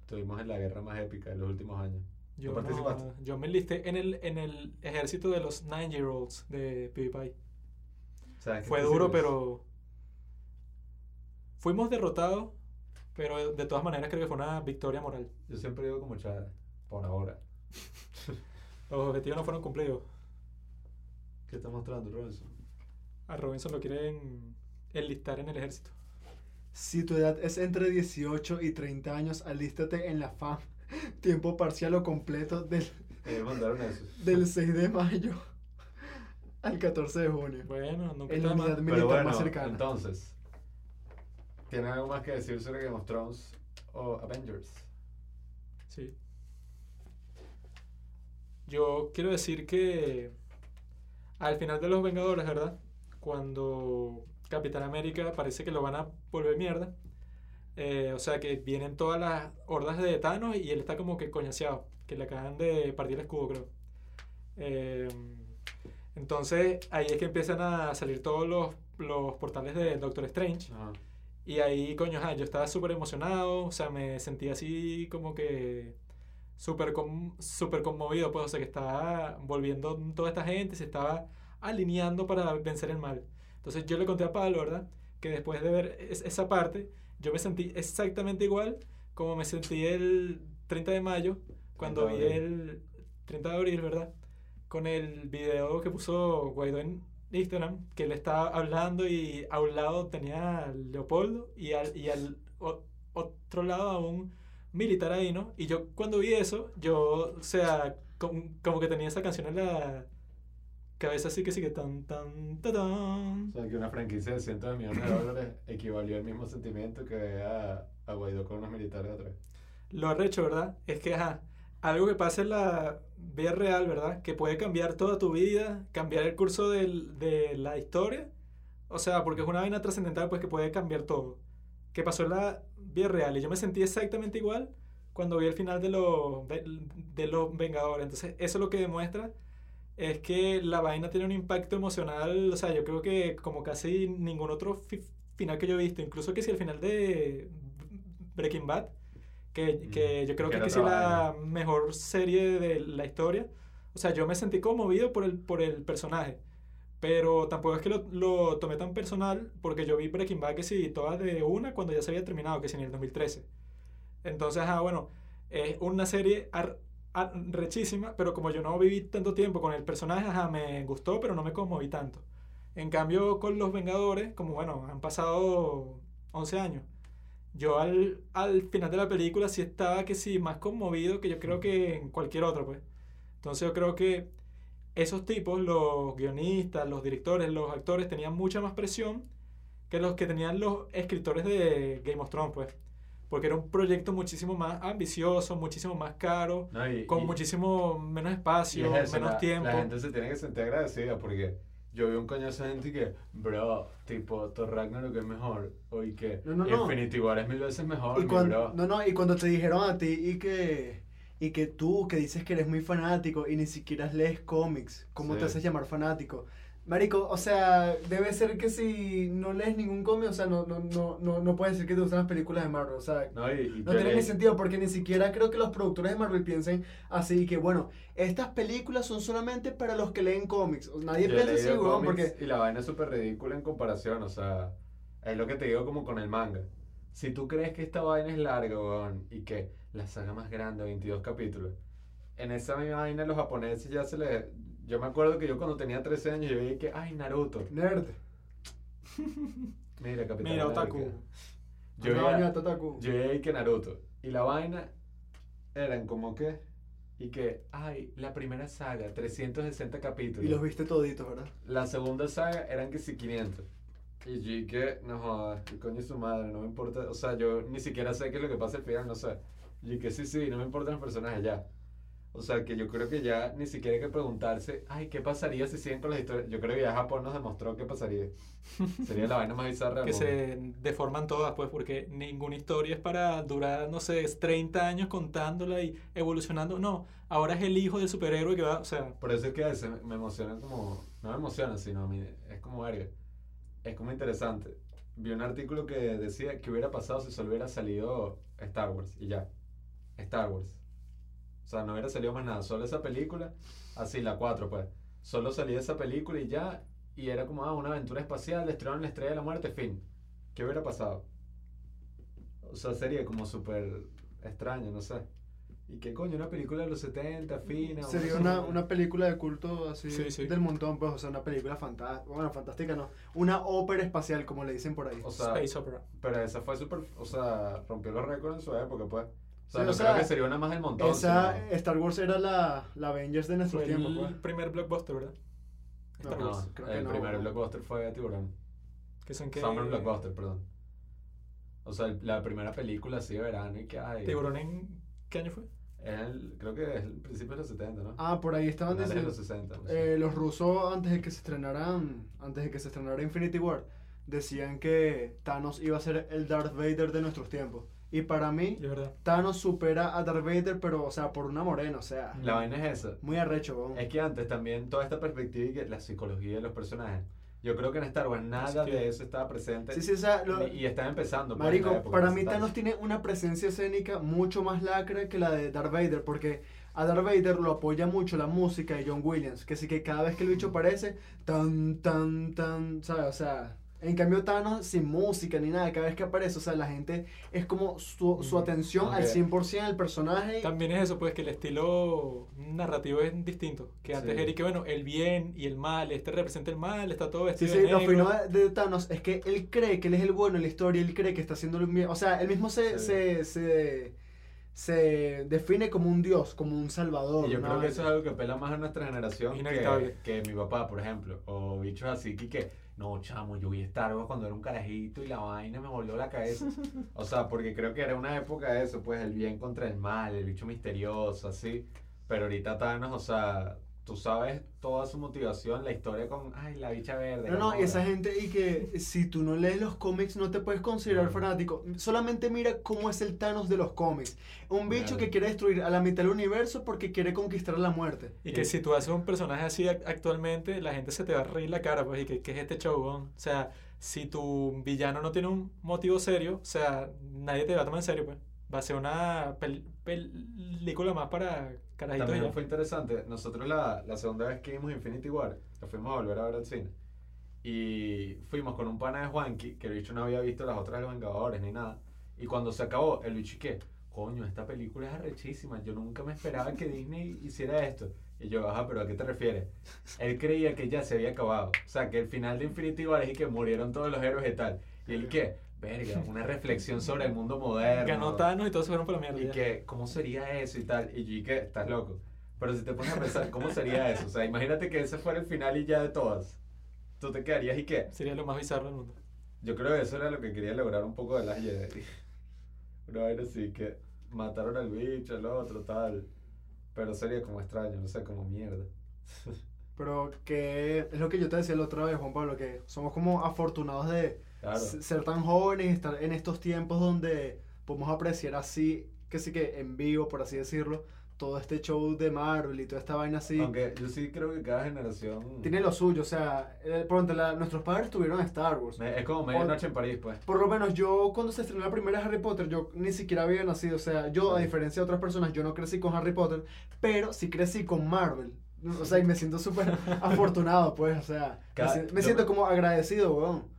Estuvimos en la guerra más épica de los últimos años. Yo, ¿Tú participaste? no, yo me enlisté en el, en el ejército de los nine year olds de PewDiePie. ¿Sabes qué Fue duro, sirves? pero fuimos derrotados, pero de todas maneras creo que fue una victoria moral. Yo siempre digo como chada, por ahora. Los objetivos no fueron cumplidos. ¿Qué está mostrando, Robinson? A Robinson lo quieren enlistar en el ejército. Si tu edad es entre 18 y 30 años, alístate en la FAM. Tiempo parcial o completo del, Eh, mandaron eso. del 6 de mayo al 14 de junio. Bueno, nunca En la unidad militar bueno, más cercana. entonces, ¿tienen algo más que decir sobre Game of Thrones o Avengers? Sí. Yo quiero decir que al final de Los Vengadores, ¿verdad? Cuando Capitán América parece que lo van a volver mierda. eh, o sea que vienen todas las hordas de Thanos y él está como que coñaseado. Que le acaban de partir el escudo, creo. Eh, entonces ahí es que empiezan a salir todos los, los portales de Doctor Strange. Ajá. Y ahí, coño, ajá, yo estaba súper emocionado, o sea, me sentía así como que súper con- súper conmovido, pues, o sea, que estaba volviendo toda esta gente, se estaba alineando para vencer el mal. Entonces yo le conté a Pablo, ¿verdad? Que después de ver es- esa parte, yo me sentí exactamente igual como me sentí el 30 de mayo, cuando 30 vi el 30 de abril, ¿verdad? Con el video que puso Guaidó en Instagram, que él estaba hablando y a un lado tenía a Leopoldo y al, y al o- otro lado a un militar ahí, ¿no? Y yo cuando vi eso, yo, o sea, com- como que tenía esa canción en la cabeza así que sí que tan, tan, tan, O sea, que una franquicia de cientos de millones de dólares equivalió al mismo sentimiento que a, a Guaidó con unos militares otra vez. Lo arrecho, ¿verdad? Es que, ajá, algo que pasa en la vida real, ¿verdad? Que puede cambiar toda tu vida, cambiar el curso de la historia. O sea, porque es una vaina trascendental, pues que puede cambiar todo. Que pasó en la vida real. Y yo me sentí exactamente igual cuando vi el final de los, de, de los Vengadores. Entonces, eso lo que demuestra es que la vaina tiene un impacto emocional. O sea, yo creo que como casi ningún otro fi- final que yo he visto, incluso que si el final de Breaking Bad, que, que yo creo Que que, otra la mejor serie de la historia. O sea, yo me sentí conmovido por el, por el personaje. Pero tampoco es que lo, lo tomé tan personal porque yo vi Breaking Bad que sí, todas de una cuando ya se había terminado, que sí, en el 2013. Entonces, ah, bueno, es una serie ar- ar- rechísima, pero como yo no viví tanto tiempo con el personaje, ajá, me gustó, pero no me conmoví tanto. En cambio, con Los Vengadores, como bueno, han pasado 11 años, yo al, al final de la película sí estaba que sí, más conmovido que yo creo que en cualquier otro, pues. Entonces yo creo que esos tipos, los guionistas, los directores, los actores, tenían mucha más presión que los que tenían los escritores de Game of Thrones, pues. Porque era un proyecto muchísimo más ambicioso, muchísimo más caro, No, y- con y- muchísimo menos espacio, es eso, menos la, tiempo. La gente se tiene que sentir agradecida porque yo vi un coñazo de gente que, bro, tipo, Thor Ragnarok es mejor. O y que No, no. Infinity War es mil veces mejor, Y cuando, bro. no, no, y cuando te dijeron a ti y que, y que tú, que dices que eres muy fanático y ni siquiera lees cómics, ¿cómo Sí. te haces llamar fanático? Marico, o sea, debe ser que si no lees ningún cómic, o sea, no, no, no, no, no puedes decir que te gustan las películas de Marvel, o sea, No, y, y no tiene ni sentido porque ni siquiera creo que los productores de Marvel piensen así que bueno, estas películas son solamente para los que leen cómics. Nadie piensa así, weón, porque Y la vaina es súper ridícula en comparación, o sea, es lo que te digo como con el manga. Si tú crees que esta vaina es larga, weón, y que la saga más grande, 22 capítulos, en esa misma vaina los japoneses ya se les... Yo me acuerdo que yo cuando tenía 13 años yo veía que, ay, Naruto. nerd. Mira, Capitán Mira, América. Otaku. Yo veía, ñata, Taku. yo veía que Naruto. Y la vaina eran como que... Y que, ay, la primera saga, 360 capítulos. Y los viste toditos, ¿verdad? La segunda saga eran que sí 500. Y yo que, no jodas, que coño es su madre, no me importa. O sea, yo ni siquiera sé qué es lo que pasa al final, no sé. Y que sí, sí, no me importan los personajes ya. O sea, que yo creo que ya ni siquiera hay que preguntarse, ay, ¿qué pasaría si siguen con las historias? Yo creo que ya Japón nos demostró qué pasaría. Sería la vaina más bizarra que se deforman todas, pues, porque ninguna historia es para durar, no sé, 30 años contándola y evolucionando. No, ahora es el hijo del superhéroe que va, o sea, Por eso es que a veces me emociona como, no me emociona, sino a mí, es como verga. Es como interesante. Vi un artículo que decía que hubiera pasado si solo hubiera salido Star Wars y ya. Star Wars. O sea, no hubiera salido más nada, solo esa película, así la 4 pues. Solo salía esa película y ya, y era como, ah, una aventura espacial, destruyeron la estrella de la muerte, fin. ¿Qué hubiera pasado? O sea, sería como súper extraño, no sé. ¿Y qué coño? Una película de los 70, fina. Sería una, una película de culto así Sí, sí. del montón, pues, o sea, una película fantástica, bueno, fantástica no, una ópera espacial, como le dicen por ahí. O sea, Space Opera. Pero esa fue súper, o sea, rompió los récords en su época, pues. O sea, Sí, no o creo sea, que sería una más del montón. Esa, sino- Star Wars era la, la Avengers de nuestros Fue tiempos, el pues. primer blockbuster, ¿verdad? No, Star No, Wars. creo que el no. primer blockbuster fue Tiburón. Que son que... Summer Blockbuster, perdón. O sea, el- la primera película así de verano y que hay. ¿Tiburón en qué año fue? Es el- creo que es el principio de los 70, ¿no? Ah, por ahí estaban diciendo, los 60. no sé. eh, los rusos antes de que se estrenaran, antes de que se estrenara Infinity War, decían que Thanos iba a ser el Darth Vader de nuestros tiempos. Y para mí. Thanos supera a Darth Vader, pero, o sea, por una morena, o sea, La vaina es esa. muy arrecho, weón. Es que antes también toda esta perspectiva y que la psicología de los personajes. Yo creo que en Star Wars nada Sí. de eso estaba presente. Sí, sí, o sea, lo- Y están empezando. pues, Marico, para mí Thanos. Thanos tiene una presencia escénica mucho más lacra que la de Darth Vader, porque a Darth Vader lo apoya mucho la música de John Williams, que sí que cada vez que el bicho aparece, tan, tan, tan, ¿sabes? O sea, en cambio Thanos sin música ni nada, cada vez que aparece, o sea, la gente es como su, su atención al Ok. 100% al personaje. También es eso, pues que el estilo narrativo es distinto. Que antes Sí. era y que, bueno, el bien y el mal, este representa el mal, está todo Sí, vestido sí, de lo fino de, de Thanos es que él cree que él es el bueno en la historia, él cree que está haciendo lo bien. O sea, él mismo se, Sí. se, se, se define como un dios, como un salvador. Y yo una creo que eso es algo que pela más a nuestra generación que, que mi papá, por ejemplo. O bichos así que, que no, chamo, yo vi Star cuando era un carajito y la vaina me volvió la cabeza. O sea, porque creo que era una época de eso, pues el bien contra el mal, el bicho misterioso, así. Pero ahorita Thanos, o sea, tú sabes toda su motivación, la historia con, ay, la bicha verde. No, no, y esa gente, y que si tú no lees los cómics no te puedes considerar No. fanático. Solamente mira cómo es el Thanos de los cómics. Un bicho Claro. que quiere destruir a la mitad del universo porque quiere conquistar la muerte. Y que si tú haces un personaje así ac- actualmente, la gente se te va a reír la cara, pues, y que, ¿qué es este show, weón? O sea, si tu villano no tiene un motivo serio, o sea, nadie te va a tomar en serio, pues. Va a ser una pel- película más para carajitos y También ya. fue interesante. Nosotros la, la segunda vez que vimos Infinity War, la fuimos a volver a ver al cine. Y fuimos con un pana de Juanqui, que el bicho no había visto las otras de los Vengadores ni nada. Y cuando se acabó, el bicho, ¿y qué? Coño, esta película es arrechísima. Yo nunca me esperaba que Disney hiciera esto. Y yo, ajá, pero ¿a qué te refieres? Él creía que ya se había acabado. O sea, que el final de Infinity War es y que murieron todos los héroes y tal. Y él, ¿qué? Verga, una reflexión sobre el mundo moderno. Ganó Thanos y todos se fueron por la mierda. Y que, ¿cómo sería eso y tal? Y yo, que, estás loco. Pero si te pones a pensar, ¿cómo sería eso? O sea, imagínate que ese fuera el final y ya de todas. Tú te quedarías y qué? Sería lo más bizarro del mundo. Yo creo que eso era lo que quería lograr un poco de las Jedi. Una vaina así, que mataron al bicho, al otro, tal. Pero sería como extraño, no sé, como mierda. Pero que es lo que yo te decía la otra vez, Juan Pablo, que somos como afortunados de Claro. ser tan jóvenes estar en estos tiempos donde podemos apreciar así, que sí que en vivo, por así decirlo, todo este show de Marvel y toda esta vaina así. Aunque yo sí creo que cada generación... Tiene lo suyo, o sea, eh, por ejemplo, la- nuestros padres tuvieron Star Wars. Me- Es como medianoche en París, pues. Por lo menos yo cuando se estrenó la primera Harry Potter, yo ni siquiera había nacido, o sea, yo a Sí. diferencia de otras personas, yo no crecí con Harry Potter, pero sí crecí con Marvel. O sea, y me siento súper afortunado, pues, o sea, me, Cada- me yo- siento como agradecido, weón.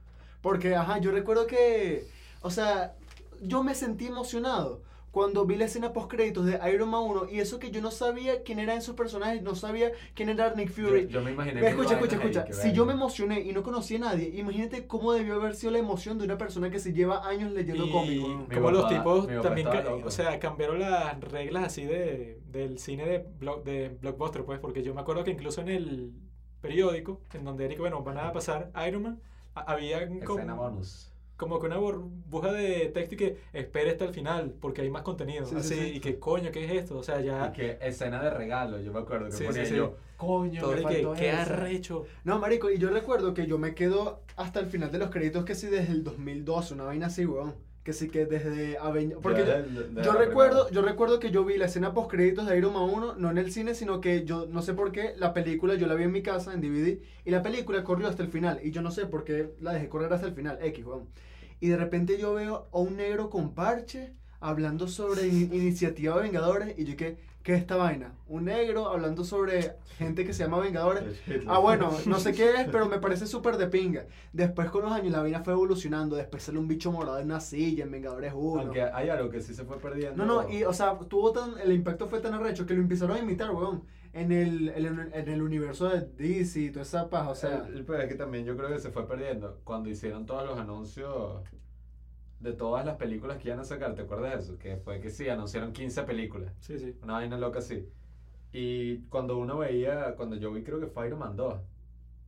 Porque, ajá, yo recuerdo que, o sea, yo me sentí emocionado cuando vi la escena post créditos de Iron Man 1 y eso que yo no sabía quién eran esos personajes, no sabía quién era Nick Fury. Yo, yo me imaginé... Escucha, escucha, ahí, escucha. que Si yo me emocioné y no conocía a nadie, imagínate cómo debió haber sido la emoción de una persona que se lleva años leyendo cómics. como los tipos también, o sea, cambiaron las reglas así de, del cine de, blo- de blockbuster, pues, porque yo me acuerdo que incluso en el periódico, en donde Eric, bueno, van a pasar Iron Man, había como, bonus. como que una burbuja de texto y que espere hasta el final, porque hay más contenido, Sí, sí, así, sí. y que coño, ¿qué es esto? O sea, ya, Y que escena de regalo, yo me acuerdo que Sí, sí, ponía sí. yo, coño, todo me y que, faltó qué eso". arrecho. No, marico, y yo recuerdo que yo me quedo hasta el final de los créditos que sí desde el 2012, una vaina así, weón. Que sí que desde Avengers... Porque yo, del- de yo recuerdo, yo recuerdo que yo vi la escena post créditos de Iron Man 1, no en el cine, sino que yo no sé por qué la película yo la vi en mi casa en DVD y la película corrió hasta el final y yo no sé por qué la dejé correr hasta el final, X, weón. Y de repente yo veo a un negro con parche hablando sobre in- iniciativa de Vengadores y yo que ¿qué es esta vaina? Un negro hablando sobre gente que se llama Vengadores. Ah, bueno, no sé qué es, pero me parece súper de pinga. Después con los años la vaina fue evolucionando. Después sale un bicho morado en una silla en Vengadores 1. Aunque hay algo que sí se fue perdiendo. No, no, y o sea, tuvo tan, el impacto fue tan arrecho que lo empezaron a imitar, weón. En el, en el, en el universo de DC y toda esa paja, o sea. el, el peor es que también yo creo que se fue perdiendo cuando hicieron todos los anuncios de todas las películas que iban a sacar. ¿Te acuerdas de eso? Que fue que sí, anunciaron 15 películas. Sí, sí. Una vaina loca así. Y cuando uno veía, cuando yo vi, creo que fue Iron Man 2,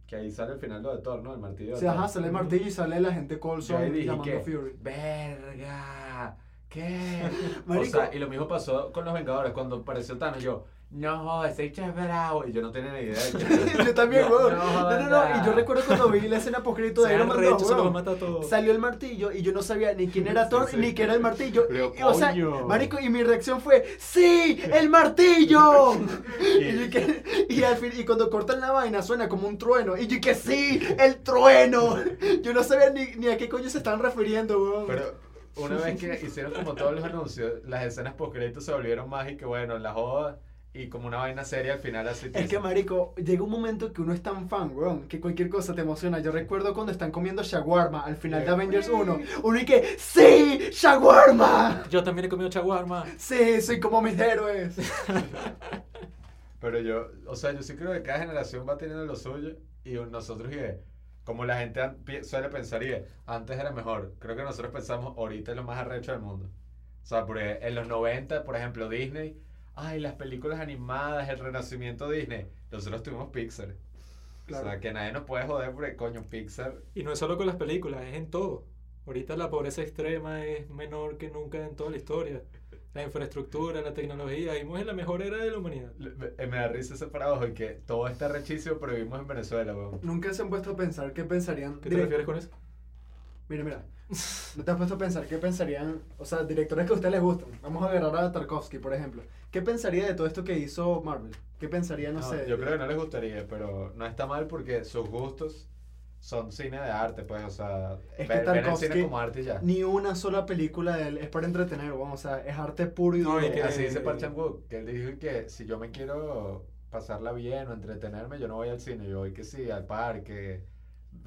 que ahí sale el final lo de Thor, ¿no? El martillo. Thor. ajá, sale el martillo y sale la gente Colson dije llamando que, Fury. verga, ¿qué. O sea, y lo mismo pasó con los Vengadores. Cuando apareció Thanos, yo, no, ese bicho es bravo. Y yo no tenía ni idea. yo también, weón. no, No, no, no. Y yo recuerdo cuando vi la escena post-crédito de Iron Man rechos, 2, se los weón. mata a todos. Salió el martillo y yo no sabía ni quién era Thor sí. ni qué era el martillo. Pero, Y- o sea, marico, y mi reacción fue, ¡Sí! ¡El martillo! y, que- y al fin, y cuando cortan la vaina suena como un trueno. Y yo que sí, el trueno. Yo no sabía ni, ni a qué coño se están refiriendo, weón. Pero una vez que hicieron como todos los anuncios, las escenas post se volvieron más y que bueno, la joda y como una vaina seria al final así. Es que, marico, llega un momento que uno es tan fan, weón, que cualquier cosa te emociona. Yo recuerdo cuando están comiendo shawarma al final de Avengers 1. Uno y que, ¡Sí! ¡Shawarma! Yo también he comido chaguarma. Sí, soy como mis héroes. Pero yo, o sea, yo sí creo que cada generación va teniendo lo suyo y nosotros, y que, como la gente suele pensar, y antes era mejor, creo que nosotros pensamos, ahorita es lo más arrecho del mundo. O sea, porque en los 90, por ejemplo, Disney, ay, las películas animadas, el renacimiento Disney, nosotros tuvimos Pixar. O sea, Claro. que nadie nos puede joder porque, coño, Pixar Y no es solo con las películas, es en todo. Ahorita la pobreza extrema es menor que nunca en toda la historia. La infraestructura, la tecnología, vivimos en la mejor era de la humanidad. Me, me da risa ese paradojo y que todo está rechísimo, pero vivimos en Venezuela, weón. Nunca se han puesto a pensar qué pensarían. ¿Qué te refieres con eso? Mira, mira. No te has puesto a pensar qué pensarían, o sea, directores que a ustedes les gustan. Vamos a agarrar a Tarkovsky, por ejemplo. ¿Qué pensaría de todo esto que hizo Marvel? ¿Qué pensaría, no, No, sé? Yo creo que no les gustaría, pero no está mal porque sus gustos son cine de arte, pues, o sea, Es que ver, ver el cine como arte ya. Ni una sola película de él es para entretener, vamos, o sea, es arte puro y No, duro. y que- Así dice Park Chan-wook, que él dijo que si yo me quiero pasarla bien o entretenerme, yo no voy al cine, yo voy que sí, al parque,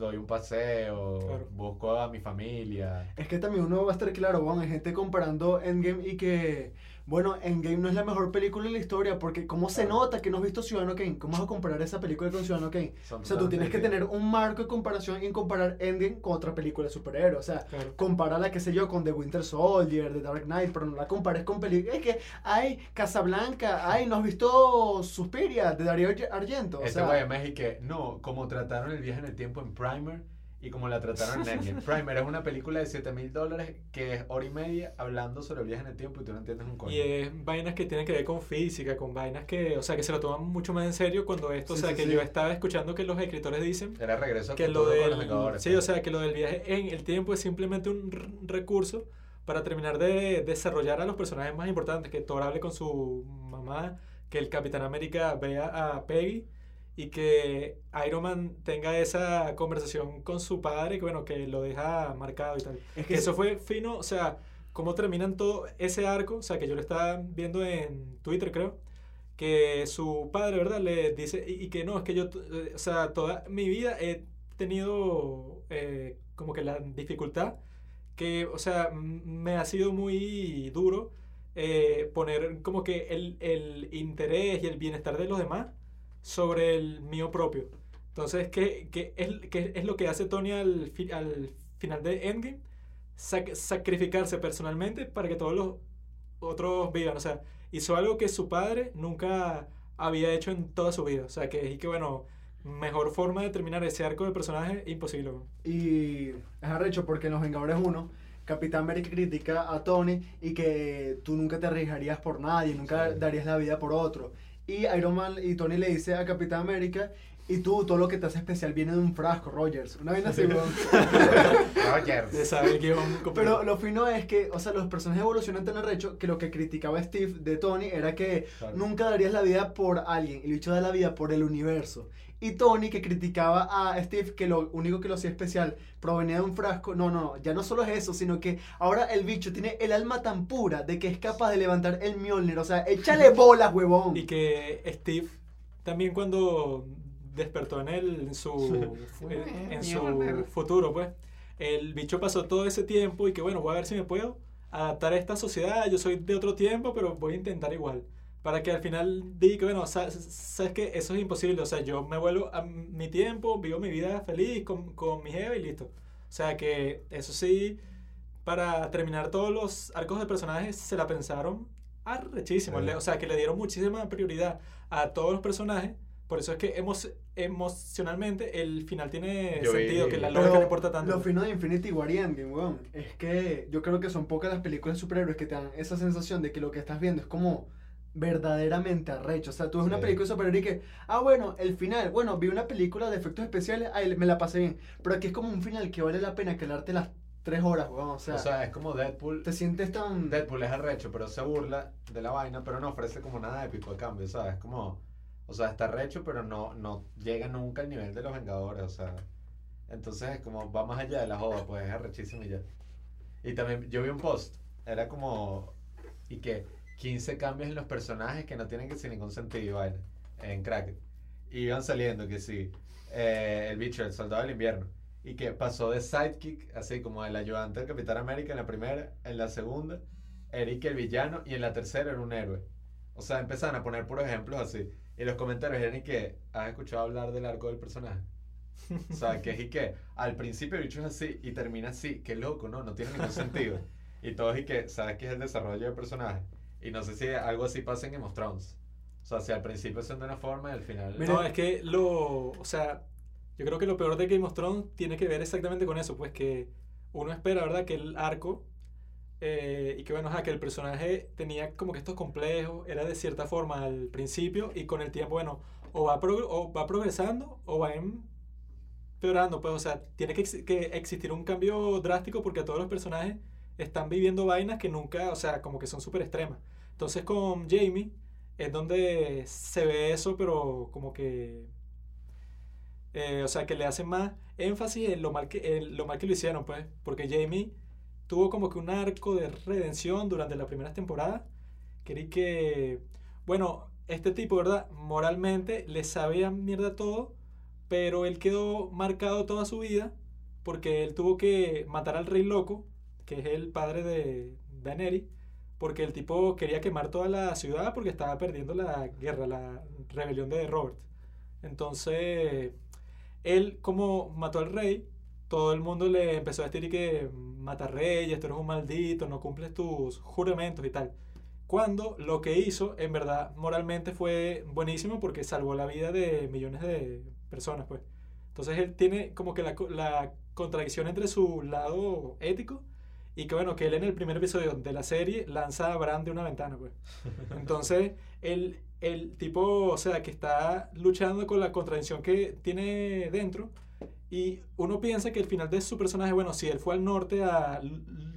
doy un paseo, Claro. busco a mi familia. Es que también uno va a estar claro, bueno, hay gente comparando Endgame y que, bueno, Endgame no es la mejor película en la historia, porque ¿cómo se nota que no has visto Ciudadano Kane? ¿Cómo vas a comparar esa película con Ciudadano Kane? O sea, tú tienes que tener un marco de comparación y comparar Endgame con otra película de superhéroes. O sea, Claro. compárala, qué sé yo, con The Winter Soldier, The Dark Knight, pero no la compares con películas. Es que, ay, Casablanca, ay, ¿no has visto Suspiria de Darío Ar- Argento? O Este sea, de México, no, como trataron el viaje en el tiempo en Primer y como la trataron en Endgame. Primer es una película de 7 mil dólares que es hora y media hablando sobre el viaje en el tiempo y tú no entiendes un coño. Y es vainas que tienen que ver con física, con vainas que, o sea, que se lo toman mucho más en serio cuando esto, Sí, o sea, sí, que sí. yo estaba escuchando que los escritores dicen Era regreso que lo futuro con los del, sí, pues. o sea, que lo del viaje en el tiempo es simplemente un recurso para terminar de desarrollar a los personajes más importantes, que Thor hable con su mamá, que el Capitán América vea a Peggy y que Iron Man tenga esa conversación con su padre, que bueno, que lo deja marcado y tal. es Que eso fue fino, o sea, cómo terminan todo ese arco, o sea, que yo lo estaba viendo en Twitter, creo, que su padre, ¿verdad? Le dice, y, y que no, es que yo, eh, o sea, toda mi vida he tenido eh, como que la dificultad que, o sea, me ha sido muy duro eh, poner como que el, el interés y el bienestar de los demás sobre el mío propio. Entonces, ¿qué, qué es, qué es lo que hace Tony al, fi- al final de Endgame? Sac- sacrificarse personalmente para que todos los otros vivan. O sea, hizo algo que su padre nunca había hecho en toda su vida. O sea, que, y que bueno, mejor forma de terminar ese arco de personaje, imposible. Y es arrecho porque en Los Vengadores 1, Capitán América critica a Tony y que tú nunca te arriesgarías por nadie, nunca Sí. darías la vida por otro. Y Iron Man y Tony le dice a Capitán América, y tú, todo lo que te hace especial viene de un frasco, Rogers. Una vaina así. Rogers. De saber que Pero lo fino es que, o sea, los personajes evolucionan tan arrecho que lo que criticaba Steve de Tony era que Claro. nunca darías la vida por alguien. Y el bicho da la vida por el universo. Y Tony, que criticaba a Steve, que lo único que lo hacía especial provenía de un frasco. No, no, no. Ya no solo es eso, sino que ahora el bicho tiene el alma tan pura de que es capaz de levantar el Mjolnir. O sea, échale bolas, huevón. Y que Steve también cuando despertó en, el, en su, en, en su futuro, pues, el bicho pasó todo ese tiempo y que bueno, voy a ver si me puedo adaptar a esta sociedad, yo soy de otro tiempo, pero voy a intentar igual. Para que al final diga que, bueno, sa- sabes que eso es imposible, o sea, yo me vuelvo a mi tiempo, vivo mi vida feliz con, con mi jefe y listo. O sea que eso sí, para terminar todos los arcos de personajes se la pensaron arrechísimo. Sí. O sea, que le dieron muchísima prioridad a todos los personajes Por eso es que emo- emocionalmente el final tiene Yo vi- sentido, que la lógica no importa tanto. Lo fino de Infinity War y Endgame, weón, es que yo creo que son pocas las películas de superhéroes que te dan esa sensación de que lo que estás viendo es como verdaderamente arrecho. O sea, tú ves una Sí. película de superhéroes y que, ah, bueno, el final, bueno, vi una película de efectos especiales, ay, me la pasé bien. Pero aquí es como un final que vale la pena quedarte las tres horas, weón. O sea, O sea, es como Deadpool. te sientes tan... Deadpool es arrecho, pero se burla de la vaina, pero no ofrece como nada épico a cambio, ¿sabes? Como, o sea, está arrecho, pero no, no llega nunca al nivel de los Vengadores, o sea. Entonces es como, va más allá de la joda, pues es arrechísimo y ya. Y también, yo vi un post, era como, y que 15 cambios en los personajes que no tienen que sin ningún sentido, vaina, en Cracket. Y iban saliendo, que sí, eh, el bicho, el soldado del invierno. Y que pasó de sidekick, así como el ayudante del Capitán América en la primera, en la segunda, Eric el villano, y en la tercera era un héroe. O sea, empezaron a poner puros ejemplos así. Y los comentarios eran y que, ¿has escuchado hablar del arco del personaje? O sea, que es y que al principio el bicho es así y termina así. Qué loco, ¿no? No tiene ningún sentido. Y todo es y que, ¿sabes qué es el desarrollo del personaje? Y no sé si algo así pasa en Game of Thrones. O sea, si al principio son de una forma y al final... No, es que lo. O sea, yo creo que lo peor de Game of Thrones tiene que ver exactamente con eso, pues que uno espera, ¿verdad?, que el arco. Eh, y que bueno, ajá, que el personaje tenía como que estos complejos, era de cierta forma al principio, y con el tiempo, bueno, o va, progr- o va progresando o va empeorando, pues, o sea, tiene que, que existir un cambio drástico porque todos los personajes están viviendo vainas que nunca, o sea, como que son súper extremas. Entonces con Jamie es donde se ve eso, pero como que... eh, o sea, que le hacen más énfasis en lo mal que, en lo mal que lo hicieron, pues. Porque Jamie tuvo como que un arco de redención durante las primeras temporadas. Quería que... Bueno, este tipo, ¿verdad? Moralmente le sabía mierda todo, pero él quedó marcado toda su vida porque él tuvo que matar al rey loco, que es el padre de Daenerys, porque el tipo quería quemar toda la ciudad porque estaba perdiendo la guerra, la rebelión de Robert. Entonces, él como mató al rey, todo el mundo le empezó a decir que mata reyes, tú eres un maldito, no cumples tus juramentos y tal. Cuando lo que hizo, en verdad, moralmente fue buenísimo porque salvó la vida de millones de personas, pues. Entonces él tiene como que la, la contradicción entre su lado ético y que bueno, que él en el primer episodio de la serie lanza a Bran de una ventana, pues. Entonces, el, el tipo, o sea, que está luchando con la contradicción que tiene dentro y uno piensa que el final de su personaje, bueno, si él fue al norte a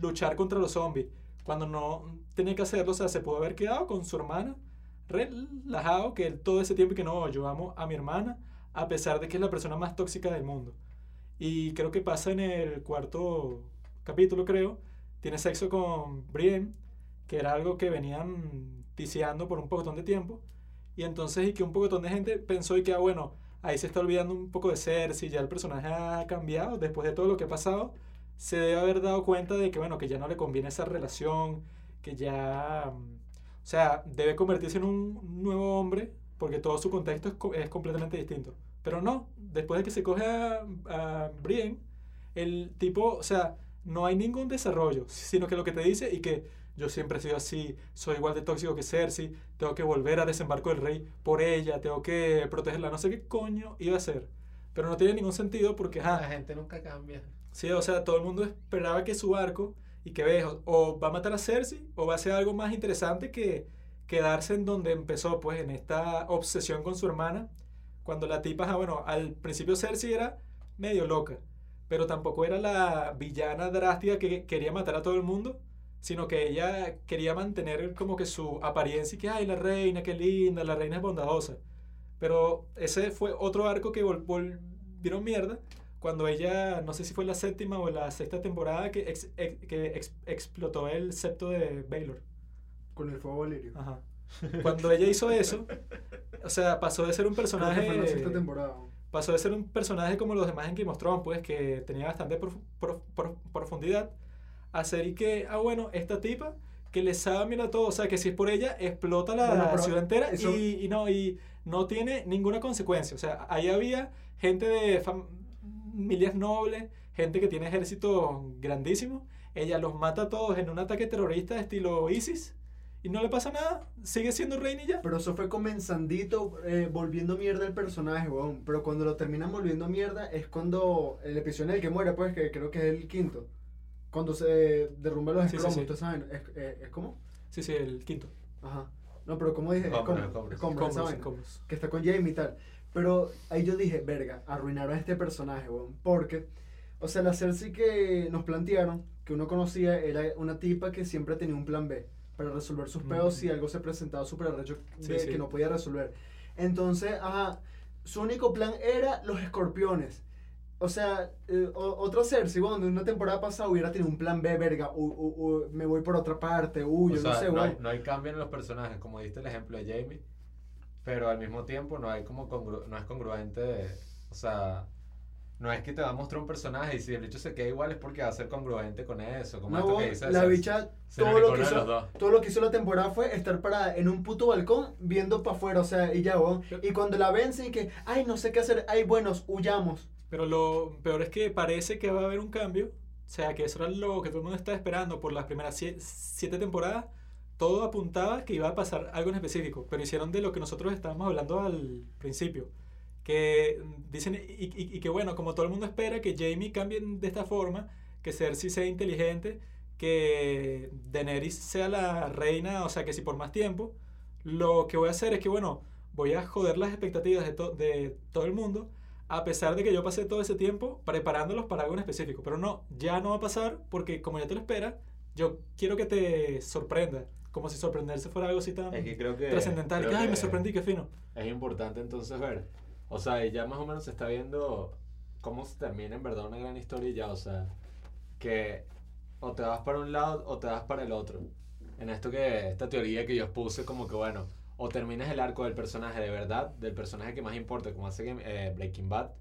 luchar contra los zombies, cuando no tenía que hacerlo, o sea, se pudo haber quedado con su hermana, relajado, que él todo ese tiempo que no, yo amo a mi hermana, a pesar de que es la persona más tóxica del mundo. Y creo que pasa en el cuarto capítulo, creo, tiene sexo con Brienne, que era algo que venían ticiando por un pocotón de tiempo. Y entonces, y que un pocotón de gente pensó y que, ah, bueno, ahí se está olvidando un poco de Cersei, ya el personaje ha cambiado después de todo lo que ha pasado. Se debe haber dado cuenta de que, bueno, que ya no le conviene esa relación, que ya, mm, o sea, debe convertirse en un nuevo hombre, porque todo su contexto es, co- es completamente distinto. Pero no, después de que se coge a, a el tipo, o sea, no hay ningún desarrollo, sino que lo que te dice y que yo siempre he sido así, soy igual de tóxico que Cersei, tengo que volver a desembarco del rey por ella, tengo que protegerla, no sé qué coño iba a hacer. Pero no tiene ningún sentido porque, La ajá, gente nunca cambia. sí, o sea, todo el mundo esperaba que su arco y que ves, o, va a matar a Cersei o va a hacer algo más interesante que quedarse en donde empezó, pues, en esta obsesión con su hermana, cuando la tipa, ajá, bueno, al principio Cersei era medio loca, pero tampoco era la villana drástica que quería matar a todo el mundo, sino que ella quería mantener como que su apariencia y que, ay, la reina, qué linda, la reina es bondadosa. Pero ese fue otro arco que vol- volvieron mierda cuando ella, no sé si fue la séptima o la sexta temporada, que, ex- ex- que ex- explotó el septo de Baylor. Con el fuego Valerio. Ajá. Cuando ella hizo eso, o sea, pasó de ser un personaje fue la sexta temporada. pasó de ser un personaje como los demás en Game of Thrones, pues que tenía bastante prof- prof- prof- profundidad, a ser y que, ah, bueno, esta tipa que le sabe mira todo, o sea, que si es por ella, explota la Bueno, ciudad entera eso- y, y no, y no tiene ninguna consecuencia. O sea, ahí había gente de familias nobles, gente que tiene ejércitos grandísimos, ella los mata a todos en un ataque terrorista de estilo ISIS y no le pasa nada, sigue siendo reina y ya. Pero eso fue comenzandito, eh, volviendo mierda el personaje, weón. Pero cuando lo terminan volviendo mierda es cuando el episodio en el que muere, pues, que creo que es el quinto. Cuando se derrumban los Sí, sí, escombros, sí. ustedes saben. ¿Es, eh, ¿Es cómo? Sí, sí, el quinto. Ajá. No, pero como dije, Escombros, escombros, escombros. escombros, combos. que está con Jamie y tal. Pero ahí yo dije, verga, arruinaron a este personaje, weón. Porque, o sea, la Cersei que nos plantearon, que uno conocía, era una tipa que siempre tenía un plan B para resolver sus peos Ujú. si algo se presentaba súper arrecho Sí, sí. que no podía resolver. Entonces, ajá, su único plan era los escorpiones. O sea, eh, o- otra Cersei, weón, de una temporada pasada hubiera tenido un plan B, verga, u- u- u- me voy por otra parte, uy, yo sea, no sé, no, hay, no hay cambio en los personajes, como diste el ejemplo de Jamie, pero al mismo tiempo no hay como congru- no es congruente, o sea, no es que te va a mostrar un personaje y si el bicho se queda igual es porque va a ser congruente con eso, como No, esto que la bicha, todo lo, que de hizo, todo lo que hizo la temporada fue estar parada en un puto balcón viendo para afuera, o sea, y ya, weón. Y cuando la vencen y que, ay, no sé qué hacer, ay, buenos, huyamos. Pero lo peor es que parece que va a haber un cambio. O sea, que eso era lo que todo el mundo estaba esperando por las primeras sie- siete temporadas. Todo apuntaba que iba a pasar algo en específico. Pero hicieron de lo que nosotros estábamos hablando al principio. Que dicen, y, que bueno, como todo el mundo espera que Jamie cambie de esta forma, que Cersei sea inteligente, que Daenerys sea la reina, o sea, que si por más tiempo, lo que voy a hacer es que, bueno, voy a joder las expectativas de todo el mundo, a pesar de que yo pasé todo ese tiempo preparándolos para algo en específico. Pero no, ya no va a pasar porque como ya te lo esperas, yo quiero que te sorprenda. Como si sorprenderse fuera algo así tan Es que creo que. trascendental. creo Que, ay, me sorprendí, qué fino. Es importante entonces ver. O sea, y ya más o menos se está viendo cómo se termina en verdad una gran historia ya, o sea, que o te vas para un lado o te vas para el otro. En esto que, esta teoría que yo puse como que bueno, o terminas el arco del personaje de verdad, del personaje que más importa, como hace eh, Breaking Bad,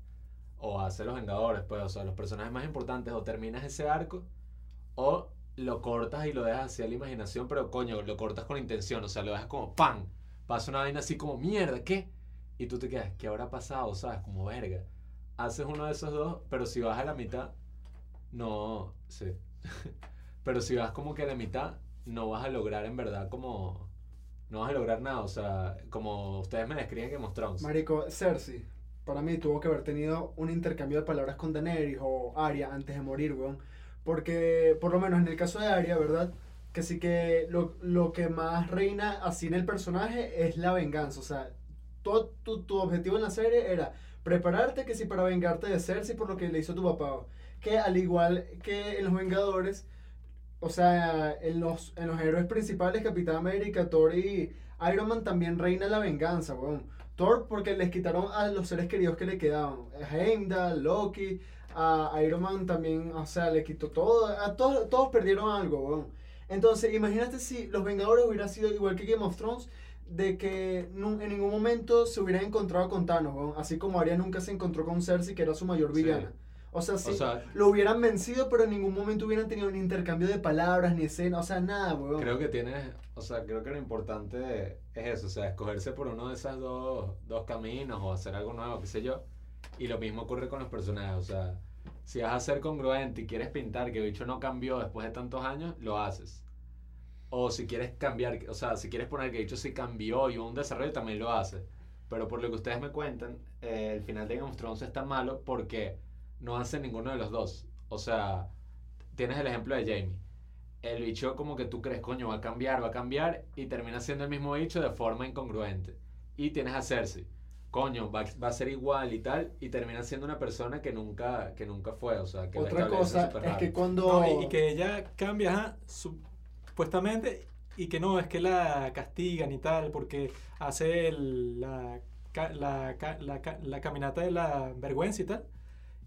o hace Los Vengadores, pues, o sea, los personajes más importantes, o terminas ese arco, o lo cortas y lo dejas así a la imaginación, pero coño, lo cortas con intención, o sea, lo dejas como ¡pam! Pasa una vaina así como ¡mierda! ¿Qué? Y tú te quedas, ¿qué habrá pasado? ¿Sabes? Como verga. Haces uno de esos dos, pero si vas a la mitad, no, sí. pero si vas como que a la mitad, no vas a lograr en verdad como... No vas a lograr nada, o sea, como ustedes me describen que of. Marico, Cersei, para mí tuvo que haber tenido un intercambio de palabras con Daenerys o Arya antes de morir, weón. Porque, por lo menos en el caso de Arya, ¿verdad? Que sí que lo, lo que más reina así en el personaje es la venganza. O sea, todo tu, tu objetivo en la serie era prepararte que sí para vengarte de Cersei por lo que le hizo tu papá. Que al igual que en los Vengadores, o sea, en los, en los héroes principales, Capitán América, Thor y Iron Man también reina la venganza, weón. Thor porque les quitaron a los seres queridos que le quedaban. Heimdall, Loki, a Iron Man también, o sea, le quitó todo. A todos, todos perdieron algo, weón. Entonces, imagínate si los Vengadores hubieran sido igual que Game of Thrones, de que en ningún momento se hubieran encontrado con Thanos, weón. Así como Arya nunca se encontró con Cersei, que era su mayor Sí. O sea, sí, O sea, lo hubieran vencido, pero en ningún momento hubieran tenido un intercambio de palabras, ni escena, o sea, nada, weón. Creo que tienes, o sea, creo que lo importante es eso, o sea, escogerse por uno de esos dos, dos caminos o hacer algo nuevo, qué sé yo. Y lo mismo ocurre con los personajes, o sea, si vas a ser congruente y quieres pintar que el bicho no cambió después de tantos años, lo haces. O si quieres cambiar, o sea, si quieres poner que el bicho sí cambió y hubo un desarrollo, también lo haces. Pero por lo que ustedes me cuentan, eh, el final de Game of Thrones es tan malo porque no hace ninguno de los dos. O sea, tienes el ejemplo de Jamie el bicho como que tú crees, coño, va a cambiar, va a cambiar, y termina siendo el mismo bicho de forma incongruente. Y tienes a Cersei, coño, va, va a ser igual y tal, y termina siendo una persona que nunca, que nunca fue, o sea, que Otra cosa es raro. que cuando... No, y, y que ella cambia, ajá, supuestamente, y que no, es que la castigan y tal, porque hace el- la, la, la, la caminata de la vergüenza y tal.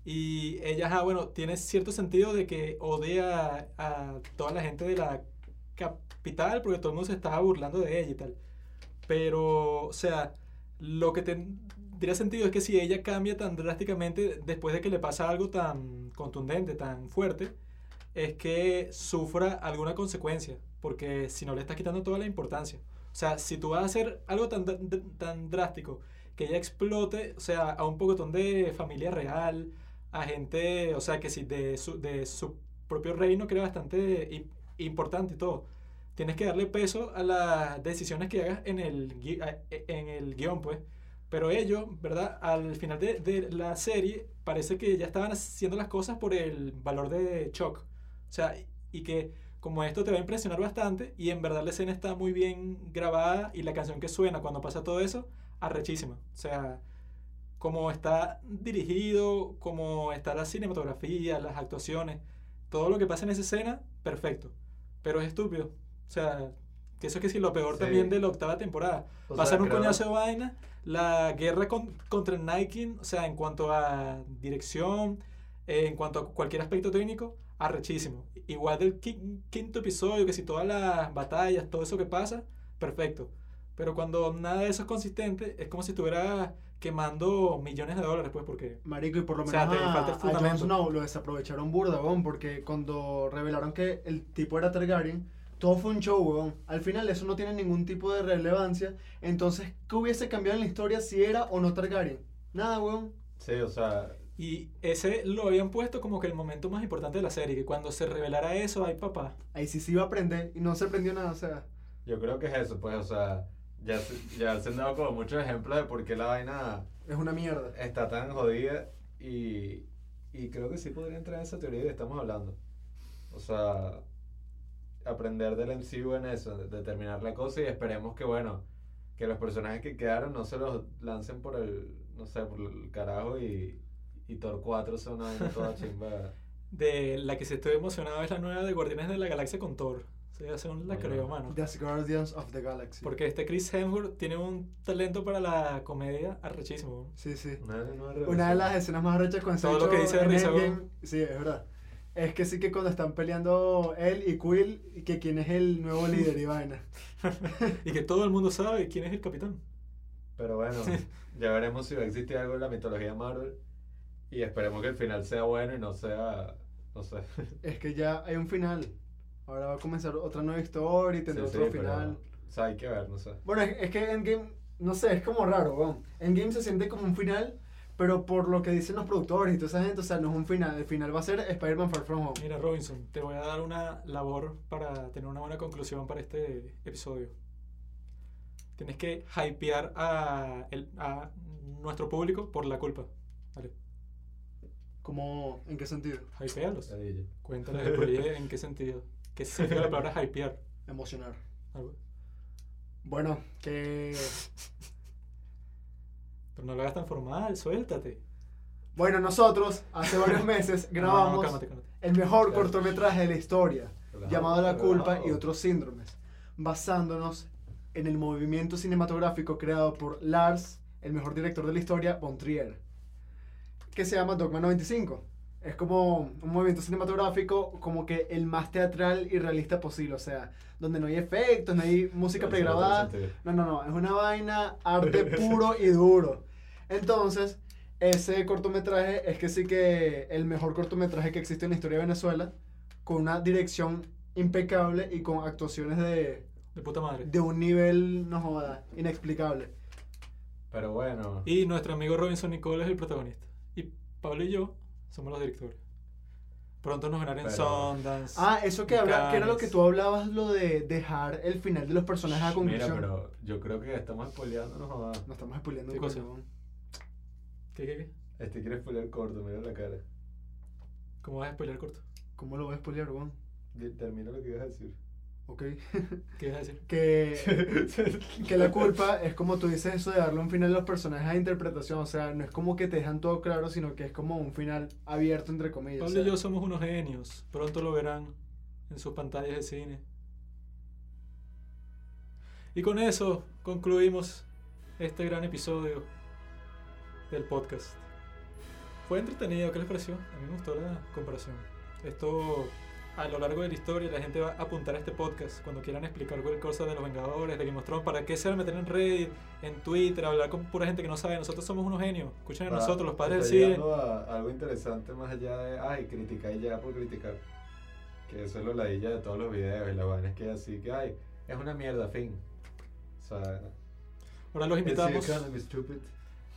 Y ella, ajá, bueno, tiene cierto sentido de que odia a, toda la gente de la capital, porque todo el mundo se estaba burlando de ella y tal. Pero, o sea, lo que tendría sentido es que si ella cambia tan drásticamente después de que le pasa algo tan contundente, tan fuerte, es que sufra alguna consecuencia, porque si no le estás quitando toda la importancia. O sea, si tú vas a hacer algo tan, tan, tan drástico que ella explote, o sea, a un pocotón de familia real, a gente, o sea, que si de su, de su propio reino, que era bastante importante y todo. tienes que darle peso a las decisiones que hagas en el, a- en el guion, pues. Pero ellos, ¿verdad? Al final de, de la serie, parece que ya estaban haciendo las cosas por el valor de shock. O sea, y que como esto te va a impresionar bastante, y en verdad la escena está muy bien grabada, y la canción que suena cuando pasa todo eso, arrechísima. O sea, como está dirigido, como está la cinematografía, las actuaciones, todo lo que pasa en esa escena, perfecto. Pero es estúpido. O sea, que eso es que sí, lo peor Sí. también de la octava temporada. O sea, un creo- coñazo de vaina, la guerra con- contra el Nike, o sea, en cuanto a dirección, eh, en cuanto a cualquier aspecto técnico, arrechísimo. Igual del qui- quinto episodio, que si todas las batallas, todo eso que pasa, perfecto. Pero cuando nada de eso es consistente, es como si estuviera quemando millones de dólares, pues, porque... Marico, y por lo O menos sea, te a, falta el a Jon fundamento. Snow lo desaprovecharon burda, weón, porque cuando revelaron que el tipo era Targaryen, todo fue un show, weón. Al final eso no tiene ningún tipo de relevancia. Entonces, ¿qué hubiese cambiado en la historia si era o no Targaryen? Nada, weón. Sí, o sea, Y ese lo habían puesto como que el momento más importante de la serie, que cuando se revelara eso, ay papá. Ahí sí se iba a aprender y no se aprendió nada, o sea. yo creo que es eso, pues, o sea, ya, se- ya se han dado como muchos ejemplos de por qué la vaina Es una mierda. está tan jodida y, y creo que sí podría entrar en esa teoría que estamos hablando. O sea, aprender del MCU en eso, de- determinar la cosa y esperemos que, bueno, que los personajes que quedaron no se los lancen por el, no sé, por el carajo y, y Thor 4 sea una vaina toda chimba. De la que se estoy emocionado es la nueva de Guardianes de la Galaxia con Thor. O sea, eso la Bueno. creo, mano. The Guardians of the Galaxy. Porque este Chris Hemsworth tiene un talento para la comedia arrechísimo. Sí, sí. Una, una Una de las escenas más rechas con Todo lo que dice Risa, weón. Sí, es verdad. Es que sí que cuando están peleando él y Quill, y que quién es el nuevo líder y vaina. y que todo el mundo sabe quién es el capitán. Pero bueno, ya veremos si va a existir algo en la mitología Marvel y esperemos que el final sea bueno y no sea, no sé. Es que ya hay un final. Ahora va a comenzar otra nueva historia y tendrá Sí, sí, otro pero, final. o sea, hay que ver, no sé. Bueno, es, es que Endgame, no sé, es como raro, weón. Endgame se siente como un final, pero por lo que dicen los productores y toda esa gente, o sea, no es un final. El final va a ser Spider-Man Far From Home. Mira, Robinson, te voy a dar una labor para tener una buena conclusión para este episodio. Tienes que hypear a, el- a nuestro público por la culpa. Vale, Como, ¿en qué sentido? hypealos. Ladilla. Cuéntales el proyecto, en qué sentido. ¿Qué significa la palabra hypear? Emocionar. Algo. Bueno, que... Pero no lo hagas tan formal, suéltate. Bueno, nosotros hace varios meses No, no, grabamos cálmate, cálmate. el mejor Claro. cortometraje de la historia, Relajado, llamado La culpa y otros síndromes, basándonos en el movimiento cinematográfico creado por Lars, el mejor director de la historia, von Trier, que se llama Dogma 95. Es como un movimiento cinematográfico como que el más teatral y realista posible, o sea, donde no hay efectos, no hay música no pregrabada, no, no, no, es una vaina, arte puro y duro. Entonces, ese cortometraje es que sí que el mejor cortometraje que existe en la historia de Venezuela, con una dirección impecable y con actuaciones de, De puta madre. de un nivel, no joda, inexplicable. Pero bueno, Y nuestro amigo Robinson Nicole es el protagonista. Y Pablo y yo somos los directores. Pronto nos verán en Pero- Sundance. Ah, eso que, habla, que era lo que tú hablabas, lo de dejar el final de los personajes a mira, conclusión. pero yo creo que estamos spoileando, no jodas. No estamos spoileando ¿Qué un cosa? coño, ¿Qué, qué, qué? Este quiere spoilear corto, mira la cara. ¿Cómo vas a spoiler corto? ¿Cómo lo voy a spoilear, weón? Di- Termina lo que ibas a decir. Ok. ¿Qué ibas a decir? que, que la culpa es como tú dices eso de darle un final a los personajes a interpretación, o sea, no es como que te dejan todo claro, sino que es como un final abierto entre comillas. o Pablo y yo somos unos genios. Pronto lo verán en sus pantallas de cine. Y con eso concluimos este gran episodio del podcast. Fue entretenido, ¿qué les pareció? A mí me gustó la comparación. Esto a lo largo de la historia la gente va a apuntar a este podcast cuando quieran explicar cualquier cosa de los Vengadores, de Game of Thrones, para qué se van a meter en Reddit, en Twitter, hablar con pura gente que no sabe. Nosotros somos unos genios. Escuchen a Va- nosotros, los padres del algo interesante más allá de, ay, criticar y ya por criticar. Que eso es lo ladilla de todos los videos y la vaina es que así que, ay, es una mierda, fin. O sea, Ahora los invitamos.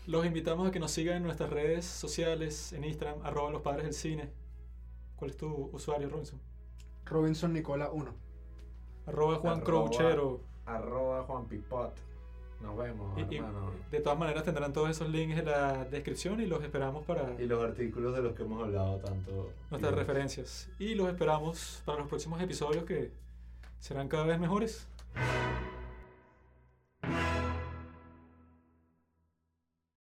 Los invitamos a que nos sigan en nuestras redes sociales, en Instagram, arroba los padres del cine. ¿Cuál es tu usuario, Robinson? Robinson Nicola 1. Arroba Juan Arroba- Crouchero. Arroba Juan Pipot. Nos vemos, Y- y hermano. de todas maneras tendrán todos esos links en la descripción y los esperamos para Y los artículos de los que hemos hablado tanto. nuestras Y- referencias. Y los esperamos para los próximos episodios que serán cada vez mejores.